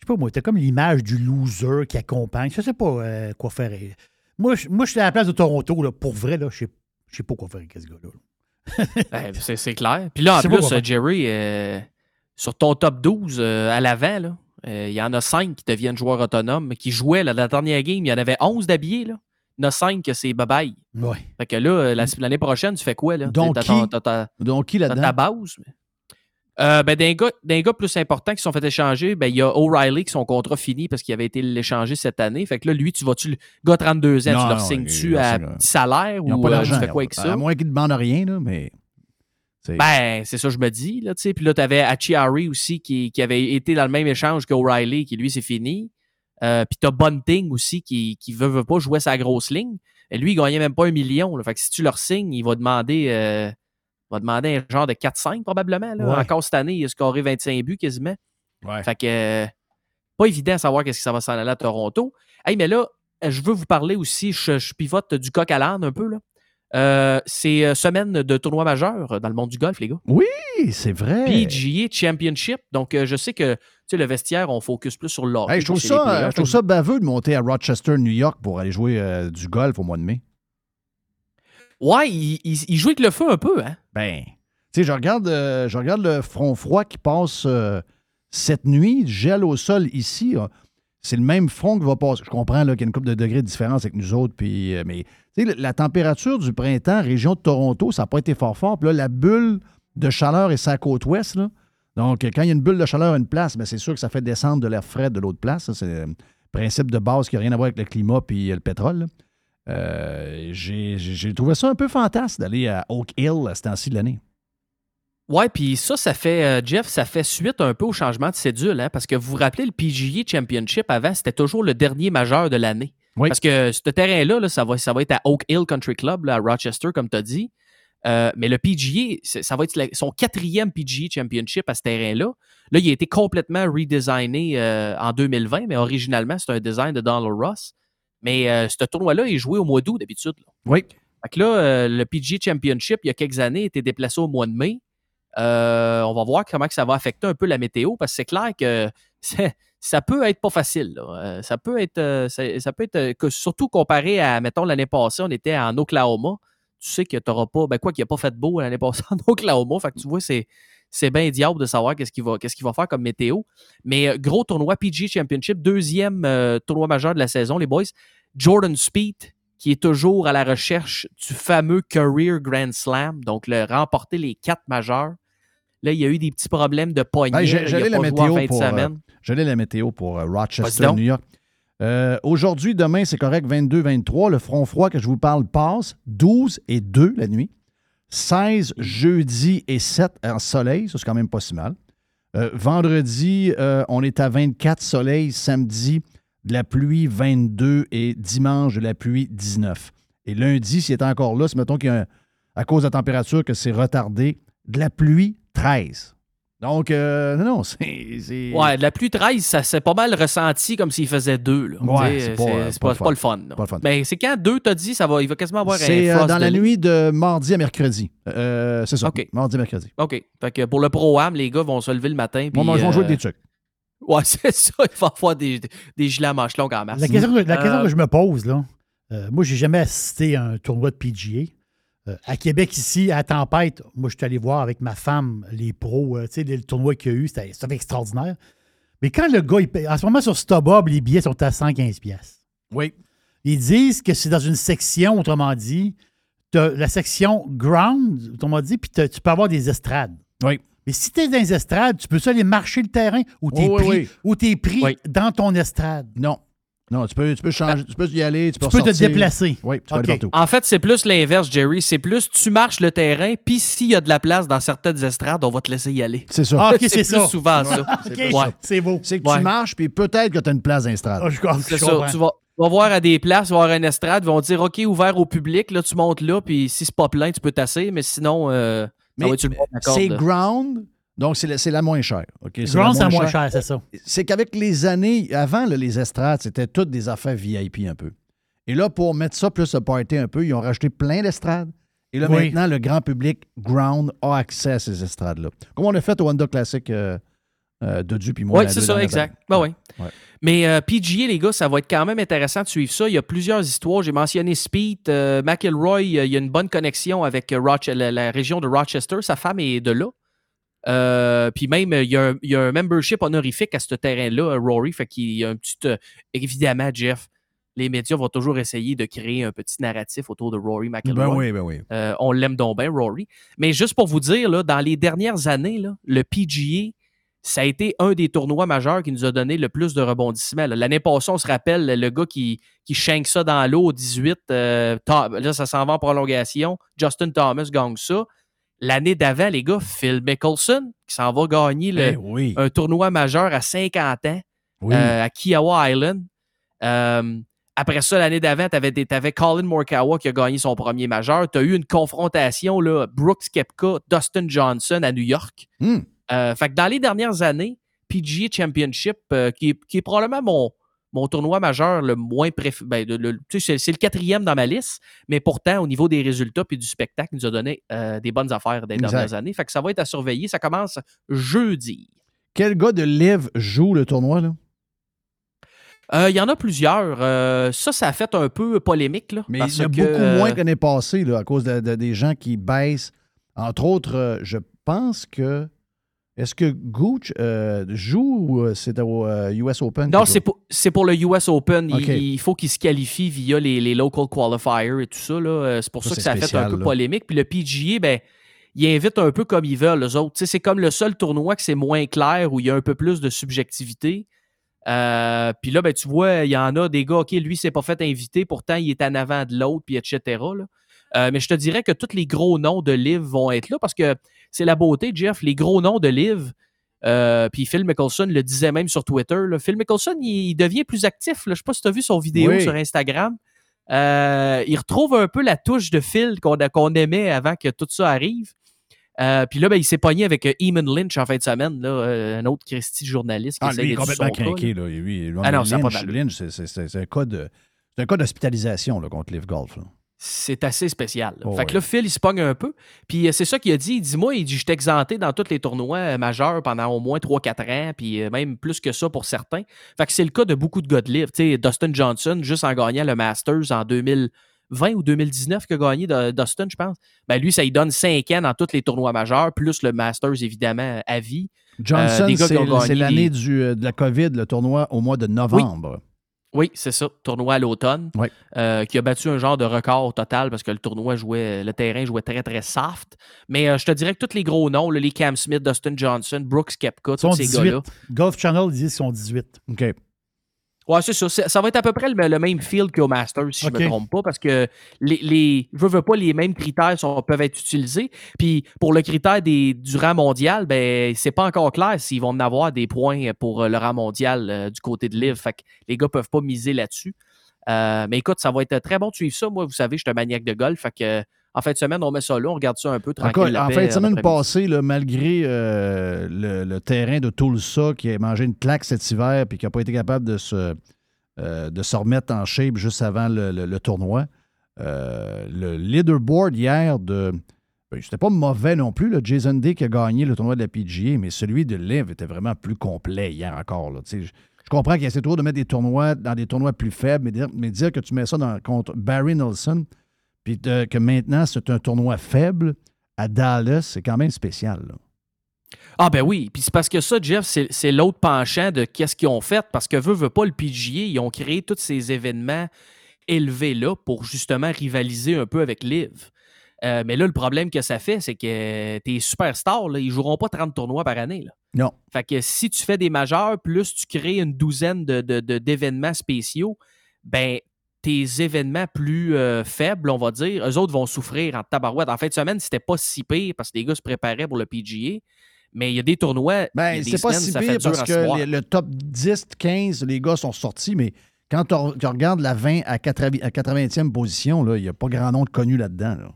Je sais pas moi, t'as comme l'image du loser qui accompagne. Je sais pas euh, quoi faire. Moi, je, moi, je suis à la place de Toronto, là, pour vrai, là, je sais, je sais pas quoi faire avec ce gars-là. là. Ben, c'est c'est clair. Puis là, en plus, euh, Jerry, euh, sur ton top 12 euh, à l'avant, euh, il y en a 5 qui deviennent joueurs autonomes, qui jouaient là, la dernière game. Il y en avait 11 d'habillés. là. Il y en a 5 que c'est bye-bye. Ouais. Fait que là, la- l'année prochaine, tu fais quoi? Là? Donc, qui? ta- Donc, qui là-dedans? ta base. mais- Euh, ben, d'un gars, d'un gars plus important qui se sont fait échanger, ben, il y a O'Reilly qui son contrat fini parce qu'il avait été l'échangé cette année. Fait que là, lui, tu vas-tu, le gars 32 ans, Non, tu leur signes-tu à petit salaire ou pas euh, tu fais quoi avec ça? À moins qu'ils ne demandent rien, là, mais. Ben, c'est ça, je me dis. Là, tu sais. Puis là, tu avais Achiari aussi qui, qui avait été dans le même échange qu'O'Reilly, qui lui, c'est fini. Euh, puis t'as Bunting aussi qui, qui veut, veut pas jouer sa grosse ligne. Et lui, il gagnait même pas un million. là. Fait que si tu leur signes, il va demander, il va demander un genre de 4-5 probablement. Là. Ouais. Encore cette année, il a scoré 25 buts quasiment. Ouais. Fait que pas évident à savoir qu'est-ce que ça va s'en aller à Toronto. Hey, mais là, je veux vous parler aussi, je, je pivote du coq à l'âne un peu. là. Euh, c'est euh, semaine de tournoi majeur dans le monde du golf, les gars. Oui, c'est vrai. PGA Championship. Donc, euh, je sais que tu sais, le vestiaire, on focus plus sur l'or. Hey, je, trouve ça, je trouve ça baveux de monter à Rochester, New York pour aller jouer euh, du golf au mois de mai. Ouais, il, il- joue avec le feu un peu, hein? Ben, tu sais, je regarde, euh, je regarde le front froid qui passe euh, cette nuit, gel au sol ici. euh, c'est le même front qui va passer. Je comprends qu'il y a une couple de degrés de différence avec nous autres, mais la- température du printemps, région de Toronto, ça n'a pas été fort fort. Puis là, la bulle de chaleur est sa côte ouest. Donc, quand il y a une bulle de chaleur à une place, ben, c'est sûr que ça fait descendre de l'air frais de l'autre place. C'est un principe de base qui n'a rien à voir avec le climat puis le pétrole. Euh, j'ai, trouvé ça un peu fantastique d'aller à Oak Hill à ce temps-ci de l'année. Ouais, puis ça, ça fait, euh, Jeff, ça fait suite un peu au changement de cédule, hein, parce que vous vous rappelez, le PGA Championship avant, c'était toujours le dernier majeur de l'année. Oui. Parce que ce terrain-là, là, ça, va, ça va être à Oak Hill Country Club, là, à Rochester, comme tu as dit. Euh, mais le PGA, c'est- ça va être la- son quatrième PGA Championship à ce terrain-là. Là, il a été complètement redesigné euh, en 2020, mais originalement, c'est un design de Donald Ross. Mais euh, ce tournoi-là est joué au mois d'août d'habitude. Oui. Fait que là, euh, le PGA Championship, il y a quelques années, était déplacé au mois de mai. Euh, on va voir comment que ça va affecter un peu la météo parce que c'est clair que ça peut être pas facile. là. Ça peut être, ça, ça peut être que surtout comparé à, mettons, l'année passée, on était en Oklahoma. Tu sais que tu n'auras pas, ben quoi qu'il n'y a pas fait de beau l'année passée en Oklahoma. Fait que tu vois, c'est, c'est bien diable de savoir qu'est-ce qu'il va, faire comme météo. Mais euh, gros tournoi PG Championship, deuxième euh, tournoi majeur de la saison, les boys. Jordan Speed, qui est toujours à la recherche du fameux Career Grand Slam, donc le remporter les quatre majeurs. Là, il y a eu des petits problèmes de il a J'allais la, euh, la météo pour Rochester. New York. Euh, Aujourd'hui, demain, c'est correct, 22-23. Le front froid que je vous parle passe. 12 et 2 la nuit. 16 jeudi et 7 en soleil. Ça, c'est quand même pas si mal. Euh, vendredi, euh, on est à 24 soleil. Samedi, de la pluie 22 et dimanche, de la pluie 19. Et lundi, s'il est encore là, c'est mettons qu'il y a à cause de la température que c'est retardé, de la pluie 13. Donc, euh, non, non, c'est. Ouais, de la pluie 13, ça s'est pas mal ressenti comme s'il faisait deux. Là. Ouais, c'est pas, euh, c'est pas pas, le pas fun. le fun. là. Pas le fun. Mais c'est quand deux, t'as dit, ça va, il va quasiment avoir un C'est euh, dans la nuit de mardi à mercredi. Euh, c'est ça. OK. Mardi à mercredi. OK. Fait que pour le pro-am, les gars vont se lever le matin. Puis, ils vont jouer avec des trucs. Ouais, c'est ça. Il va avoir des, des gilets à manches longues en masse. La question, que- la question Euh, que je me pose, là, euh, moi, j'ai jamais assisté à un tournoi de PGA. Euh, à Québec, ici, à Tempête, moi, je suis allé voir avec ma femme les pros, euh, tu sais, le tournoi qu'il y a eu, c'était extraordinaire. Mais quand le gars, il paye- en ce moment, sur StubHub, les billets sont à 115 pièces. Oui. Ils disent que c'est dans une section, autrement dit, la section ground, autrement dit, puis tu peux avoir des estrades. Oui. Mais si tu es dans les estrades, tu peux ça aller marcher le terrain ou tu es Oui, oui, pris, oui. dans ton estrade? Non. Non, tu peux, tu peux changer, tu peux y aller, tu peux Tu peux te déplacer. Oui, tu peux aller OK. partout. En fait, c'est plus l'inverse, Jerry. C'est plus tu marches le terrain, puis s'il y a de la place dans certaines estrades, on va te laisser y aller. C'est ça. Ah, OK, c'est ça. souvent ça. Ouais. c'est beau. C'est que Ouais. tu marches, puis peut-être que tu as une place d'instrade. Ah, je, C'est ça. Tu vas, tu vas voir à des places, tu vas voir une estrade, ils vont dire OK, ouvert au public, là, tu montes là, puis si c'est pas plein, tu peux tasser, mais sinon, euh, ça Mais c'est là. ground, donc c'est la, la moins chère. OK? C'est la moins cher, c'est ça. C'est qu'avec les années, avant, là, les estrades, c'était toutes des affaires VIP un peu. Et là, pour mettre ça plus le party un peu, ils ont rajouté plein d'estrades. Et là, Oui. maintenant, le grand public ground a accès à ces estrades-là. Comme on a fait au Honda Classic euh, euh, de Dupuis moi. Oui, la c'est ça, exact. Ben oui. Ouais. Mais euh, PGA, les gars, ça va être quand même intéressant de suivre ça. Il y a plusieurs histoires. J'ai mentionné Speed, euh, McElroy, il y a une bonne connexion avec la, la région de Rochester. Sa femme est de là. Euh, puis même, il y, a un, il y a un membership honorifique à ce terrain-là, Rory. Fait qu'il y a un petit. euh, évidemment, Jeff, les médias vont toujours essayer de créer un petit narratif autour de Rory McElroy. Ben oui, ben oui. Euh, on l'aime donc bien, Rory. Mais juste pour vous dire, là, dans les dernières années, là, le PGA, ça a été un des tournois majeurs qui nous a donné le plus de rebondissements. L'année passée, on se rappelle, le gars qui, qui shank ça dans l'eau au 18, euh, Tom- là, ça s'en va en prolongation. Justin Thomas gagne ça. L'année d'avant, les gars, Phil Mickelson, qui s'en va gagner le- Eh oui. un tournoi majeur à 50 ans Oui. euh, à Kiowa Island. Euh, après ça, l'année d'avant, tu avais, Colin Morikawa qui a gagné son premier majeur. Tu as eu une confrontation, là, Brooks Kepka, Dustin Johnson à New York. Hmm. Euh, fait que dans les dernières années, PGA Championship, qui, est, qui est probablement mon, mon tournoi majeur le moins préféré. c'est, c'est le quatrième dans ma liste, mais pourtant, au niveau des résultats puis du spectacle, il nous a donné euh, des bonnes affaires des Exact. dernières années. Fait que ça va être à surveiller. Ça commence jeudi. Quel gars de Live joue le tournoi, là? Euh, Il y en a plusieurs. Euh, ça, ça a fait un peu polémique. Là, Mais parce il y a que, beaucoup moins que l'année passée, là, à cause de, de- des gens qui baissent. Entre autres, je pense que. Est-ce que Gooch euh, joue ou euh, c'est au euh, US Open? Non, c'est pour, le US Open. Il- faut qu'il se qualifie via les, les local qualifiers et tout ça. Euh, C'est pour Ça, ça, que ça a fait un peu là. polémique. Puis le PGA, ben, il invite un peu comme ils veulent, les autres. C'est comme le seul tournoi que c'est moins clair, où il y a un peu plus de subjectivité. Euh, puis là, ben, tu vois, il y en a des gars, OK, lui, s'est pas fait inviter, pourtant, il est en avant de l'autre, puis etc. là. Euh, mais je te dirais que tous les gros noms de Liv vont être là parce que c'est la beauté, Jeff. Les gros noms de Liv, euh, puis Phil Mickelson le disait même sur Twitter. là. Phil Mickelson, il, il devient plus actif. là. Je sais pas si tu as vu son vidéo Oui. sur Instagram. Euh, il retrouve un peu la touche de Phil qu'on aimait avant que tout ça arrive. Euh, puis là, ben, il s'est pogné avec Eamon Lynch en fin de semaine, là, un autre Christy journaliste qui Ah, lui, il est complètement craqué. là. Lui, lui, Ah non, Lynch, c'est- un cas d'hospitalisation contre Live Golf. là. C'est assez spécial. Oh, fait que là, Phil, il se pogne un peu. Puis euh, c'est ça qu'il a dit. Il dit Moi, il dit, je exempté dans tous les tournois euh, majeurs pendant au moins 3-4 ans, puis euh, même plus que ça pour certains. Fait que c'est le cas de beaucoup de gars de livre. Tu sais, Dustin Johnson, juste en gagnant le Masters en 2020 ou 2019 qu'il a gagné Dustin, je pense. Ben lui, ça lui donne 5 ans dans tous les tournois majeurs, plus le Masters, évidemment, à vie. Johnson, Euh, c'est l'année des- de la COVID, le tournoi au mois de novembre. Oui, c'est ça. Tournoi à l'automne. Oui. euh, qui a battu un genre de record au total parce que le tournoi jouait, le terrain jouait très, très soft. Mais euh, je te dirais que tous les gros noms, là, les Cam Smith, Dustin Johnson, Brooks Kepka, tous ces 18. gars-là. Golf Channel, ils disent qu'ils sont 18. OK. Ouais, c'est ça. Ça va être à peu près le, le même field qu'au Masters, si je OK. me trompe pas, parce que les, les je veux, veux pas, les mêmes critères sont, peuvent être utilisés. Puis pour le critère des, du rang mondial, ben c'est pas encore clair s'ils vont en avoir des points pour euh, le rang mondial euh, du côté de Liv. Fait que les gars peuvent pas miser là-dessus. Euh, mais écoute, ça va être très bon de suivre ça. Moi, vous savez, je suis un maniaque de golf. Fait que en fin de semaine, on met ça là, on regarde ça un peu tranquille. Encore, la en fin de semaine passée, là, malgré euh, le, le terrain de Tulsa qui a mangé une claque cet hiver et qui n'a pas été capable de se, euh, de se remettre en shape juste avant le, le- le tournoi, euh, le leaderboard hier de. ben, C'était pas mauvais non plus, le Jason Day qui a gagné le tournoi de la PGA, mais celui de Liv était vraiment plus complet hier encore. là. Je, je comprends qu'il essaie toujours de mettre des tournois dans des tournois plus faibles, mais dire, mais dire que tu mets ça dans, contre Barry Nelson, puis de- que maintenant c'est un tournoi faible à Dallas, c'est quand même spécial. là. Ah ben oui, puis c'est parce que ça, Jeff, c'est l'autre penchant de qu'est-ce qu'ils ont fait, parce que veut, veut pas le PGA, ils ont créé tous ces événements élevés-là pour justement rivaliser un peu avec Liv. Euh, mais là, le problème que ça fait, c'est que tes superstars, là, ils joueront pas 30 tournois par année. Là. Non. Fait que si tu fais des majeurs, plus tu crées une douzaine de- de- de- d'événements spéciaux, ben tes événements plus euh, faibles, on va dire, eux autres vont souffrir en tabarouette. En fin de semaine, c'était pas si pire parce que les gars se préparaient pour le PGA. Mais il y a des tournois. Ben, c'est pas si pire parce que les- le top 10, 15, les gars sont sortis, mais quand tu regardes la 20 à 80 à 80e position, il n'y a pas grand nom de connu là-dedans. Là.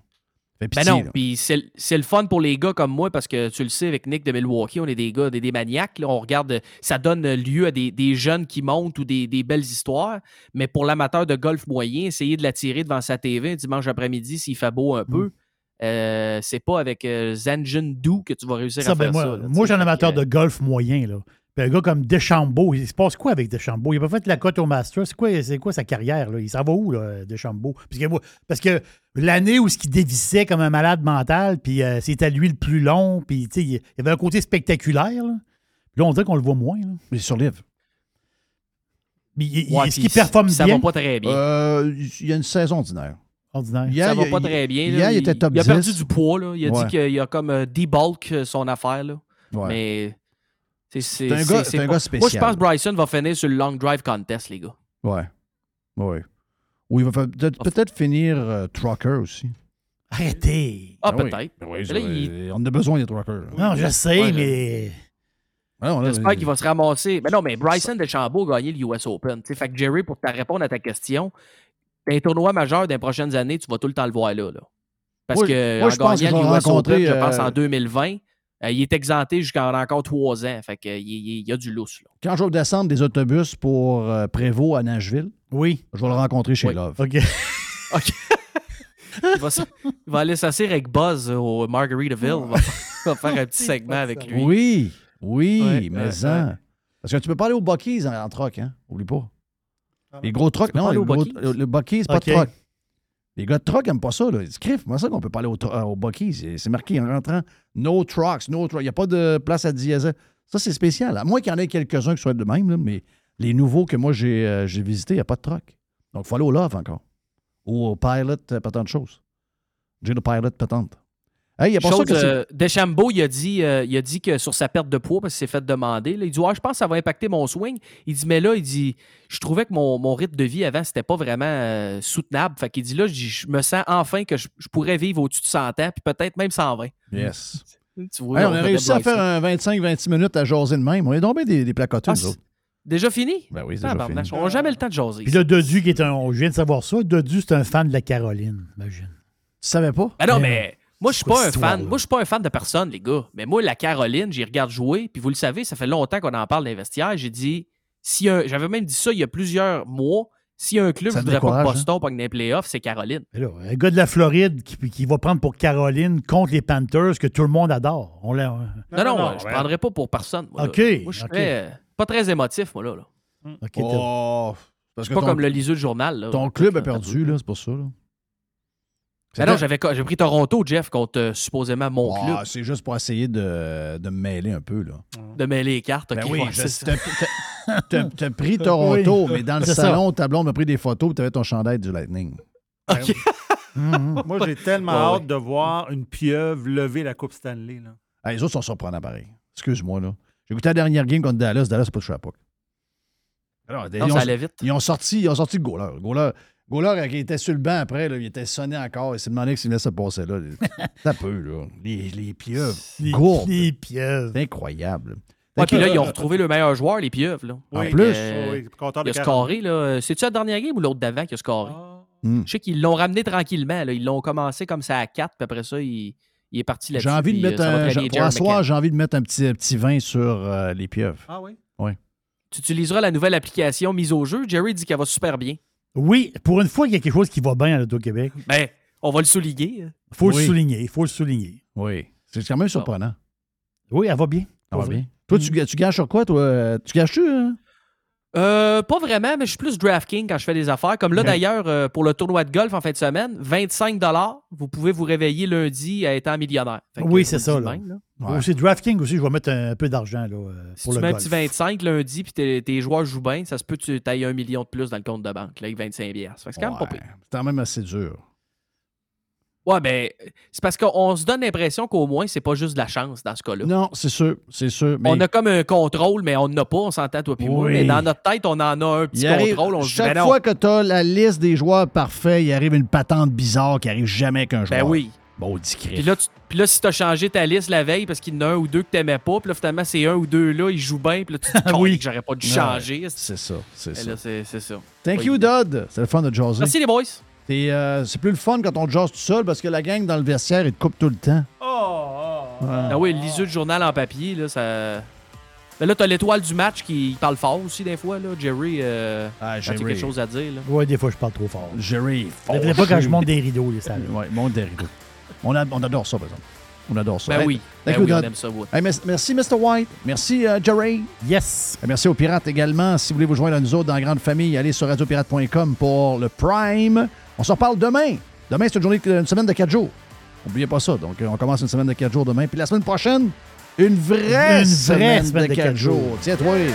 Ben pitié, non, puis c'est le- fun pour les gars comme moi parce que tu le sais, avec Nick de Milwaukee, on est des gars, des, des maniaques. là. on regarde, ça donne lieu à des, des jeunes qui montent ou des, des belles histoires. Mais pour l'amateur de golf moyen, essayer de l'attirer devant sa TV un dimanche après-midi s'il fait beau un Mm. peu, euh, c'est pas avec euh, Zanjun Du que tu vas réussir Ça, à ben, faire moi, ça. là, moi j'ai un amateur de golf moyen. Là. Puis un gars comme Deschambault, il se passe quoi avec Deschambault? Il n'a pas fait la cote au Master. C'est quoi, c'est quoi sa carrière? Là? Il s'en va où, là, Deschambault? Parce que, parce que l'année où il dévissait comme un malade mental, puis euh, c'était lui le plus long, puis tu sais, il y avait un côté spectaculaire. Là, Puis là on dirait qu'on le voit moins. Là. Mais sur livre. Mais il- il- Ouais, est-ce qu'il performe ça bien? va pas très bien. Euh, il y a une saison ordinaire. Ordinaire. Hier, ça va pas il- très bien. hier, là. il était top a 10. perdu du poids. Là. Il a Ouais. dit qu'il a comme euh, debulk son affaire. Là. Ouais. Mais c'est c'est- C'est un c'est- gars- c'est c'est un gars Moi, je spécial. pense que Bryson va finir sur le long drive contest, les gars. Ouais. Ouais. Ou il va peut-être peut-être finir euh, trucker aussi. Arrêtez! Ah, oui. peut-être. Ben oui, Mais ça, là, il- On a besoin des truckers. Non, je sais, Ouais, mais. Non, là, J'espère qu'il va se ramasser. Mais non, mais Bryson DeChambeau a gagné le US Open. Tu sais, fait que Jerry, pour te répondre à ta question, dans les tournois majeurs des prochaines années, tu vas tout le temps le voir là. là. Parce Moi, que moi, en je pense gagnant qu'il le va US rencontrer, Open, je pense euh, en 2020, euh, il est exempté jusqu'en encore trois ans. Fait que, il, il- il y a du lousse. Là. Quand je vais descendre des autobus pour euh, Prévost à Nashville, oui. je vais le rencontrer chez Oui. Love. OK. Il va, s- il va aller s'asseoir avec Buzz au Margaritaville. Il va, il va faire un petit segment avec lui. Oui, oui, Ouais, mais ouais. Parce que tu peux pas aller au Bucky's en, en troc, hein? Oublie pas. Les gros trocs, non, pas les gros- le Bucky's, pas Ok. de troc. Les gars de troc n'aiment pas ça. Là. Ils disent, ça qu'on peut pas aller au, euh, au Bucky's. C'est- marqué en rentrant No trucks, no trucks. Il n'y a pas de place à diesel. Ça, c'est spécial. À moins qu'il y en ait quelques-uns qui soient de même, mais les nouveaux que moi j'ai euh, visités, il n'y a pas de troc. Donc, il faut aller au Love encore. Ou au Pilot, euh, pas tant de choses. J'ai le Pilot patente. Hey, il y a pas Chose, que euh, Deschambeau, il a, dit, euh, il a dit que sur sa perte de poids, parce qu'il s'est fait demander, là, il dit ouais, Je pense que ça va impacter mon swing. Il dit Mais là, il dit Je trouvais que mon, mon rythme de vie avant, c'était pas vraiment euh, soutenable. Fait qu'il dit Là, je dis, je me sens enfin que je, je pourrais vivre au-dessus de 100 ans, puis peut-être même 120. Yes. Tu vois, Hey, on a réussi à faire un 25-26 minutes à jaser de même. On est tombé des, des placoteux, Ah. Déjà fini? Ben oui, c'est déjà fini. On n'a jamais le temps de jaser. Puis là, Dodu, qui est un. Je viens de savoir ça. Dodu, c'est un fan de la Caroline, imagine. Tu savais pas? Ah non, Mais mais moi, je suis pas un fan. là? Moi, je suis pas un fan de personne, les gars. Mais moi, la Caroline, j'y regarde jouer. Puis vous le savez, ça fait longtemps qu'on en parle vestiaires. J'ai dit, si un- j'avais même dit ça il y a plusieurs mois. S'il y a un club qui voudrait pas que Boston pogne les playoffs, c'est Caroline. Là, un gars de la Floride qui, qui va prendre pour Caroline contre les Panthers que tout le monde adore. On l'a- Non, non, je ne prendrais pas pour personne. moi, là. OK, Moi, je suis OK. très, euh, pas très émotif, moi, là. là. OK, Oh, parce C'est que pas ton- comme le liseux du journal. Là. Ton club a perdu, là, c'est pour ça. Là. Mais non, j'avais j'ai pris Toronto, Jeff, contre euh, supposément mon club. Ah, c'est juste pour essayer de, de me mêler un peu. Là. De mêler les cartes. Ben ok, oui, ouais, t'as- pris Toronto, Oui. mais dans le C'est ça. salon, ta blonde m'a pris des photos, tu avais ton chandail du Lightning. Moi, j'ai tellement Ouais, hâte de voir une pieuvre lever la Coupe Stanley. Là. Ah, les autres sont surprenants pareil. Excuse-moi, là. J'ai écouté la dernière game contre Dallas. Dallas, c'est pas puck. Alors, Non, ils, ça ont, allait vite. ils ont sorti, ils ont sorti le goaler. Goaler, goaler, qui était sur le banc après, là, il était sonné encore. Il s'est demandé s'il laissait passer là. Ça peut, là. Les, les pieuvres. Les- gourdes. les pieuvres. C'est incroyable. Ouais, puis là, ils ont retrouvé le meilleur joueur, les pieuvres. Là. En plus. euh, Oui, il a 40. scoré. là. C'est-tu la dernière game ou l'autre d'avant qui a scoré? Hmm. Je sais qu'ils l'ont ramené tranquillement. là. Ils l'ont commencé comme ça à 4, puis après ça, il, il est parti là-dessus. J'ai envie de euh, mettre va un. Pour j'ai envie de mettre un petit, petit vin sur euh, les pieuvres. Ah oui? Oui. Tu utiliseras la nouvelle application mise au jeu. Jerry dit qu'elle va super bien. Oui, pour une fois, il y a quelque chose qui va bien à l'Auto-Québec. Ben, on va le souligner. hein. Il faut Oui. le souligner. Il faut le souligner. Oui. C'est quand même surprenant. Oui, elle va bien. Ça va bien. Toi, tu, tu gages sur quoi, toi? Tu gages-tu? hein? Euh, pas vraiment, mais je suis plus DraftKings quand je fais des affaires. Comme là, d'ailleurs, euh, pour le tournoi de golf en fin de semaine, 25 vous pouvez vous réveiller lundi à étant millionnaire. Oui, c'est ça. Là. même, là. Moi Aussi, DraftKings aussi, je vais mettre un, peu d'argent là, euh, Si pour tu le mets un petit 25 lundi puis tes, tes joueurs jouent bien, ça se peut que tu ailles un million de plus dans le compte de banque là, avec 25 bières. C'est quand même pas Ouais. pire. C'est quand même assez dur. Ouais, ben, c'est parce qu'on se donne l'impression qu'au moins, c'est pas juste de la chance dans ce cas-là. Non, c'est sûr, c'est sûr. Mais On a comme un contrôle, mais on n'a pas, on s'entend, toi puis moi. Mais dans notre tête, on en a un petit arrive- contrôle. On se dit, chaque ben non. fois que tu as la liste des joueurs parfaits, il arrive une patente bizarre qui arrive jamais qu'un joueur. Ben oui. Bon, Puis là, tu- puis là, si t'as changé ta liste la veille parce qu'il y en a un ou deux que t'aimais pas, puis là, finalement, c'est un ou deux là, ils jouent bien, puis là, tu te dis Oui. que j'aurais pas dû Ouais, changer. c'est ça, c'est ça. c'est ça. Thank you. Dodd. C'est le fun de jaser. Merci, les boys. Euh, c'est plus le fun quand on jase tout seul parce que la gang dans le vestiaire, ils te coupent tout le temps. Ah oui, le liseux du journal en papier, là, ça. Mais là, t'as l'étoile du match qui parle fort aussi, des fois, là. Jerry, euh, Ah, Jerry. quelque chose à dire, là? Oui, des fois, je parle trop fort. Jerry, venez pas quand je monte des rideaux, les salles. Oui, monte des rideaux. On, a- on adore ça, par exemple. On adore ça. Ben Hey, oui. thank Ben oui, on aime ça. Hey, merci, Mr. White. Merci, euh, Jerry. Yes. Merci aux pirates également. Si vous voulez vous joindre à nous autres dans la grande famille, allez sur radiopirate.com pour le Prime. On s'en reparle demain. Demain, c'est une, journée, une semaine de quatre jours. N'oubliez pas ça. Donc, euh, on commence une semaine de quatre jours demain. Puis la semaine prochaine, une vraie, Une vraie semaine, semaine de de quatre quatre jours. jours. Tiens-toi. Évasion.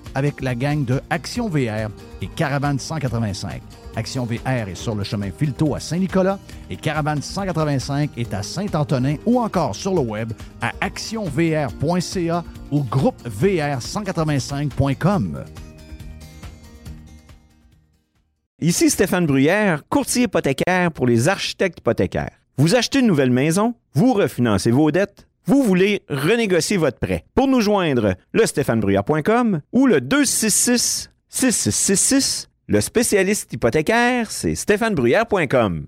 avec la gang de Action VR et Caravane 185. Action VR est sur le chemin Filto à Saint-Nicolas et Caravane 185 est à Saint-Antonin ou encore sur le web à actionvr.ca ou groupevr185.com. Ici Stéphane Bruyère, courtier hypothécaire pour les architectes hypothécaires. Vous achetez une nouvelle maison, vous refinancez vos dettes, vous voulez renégocier votre prêt. Pour nous joindre, le stéphanebruyère.com ou le 266 6666. Le spécialiste hypothécaire, c'est stéphanebruyère.com.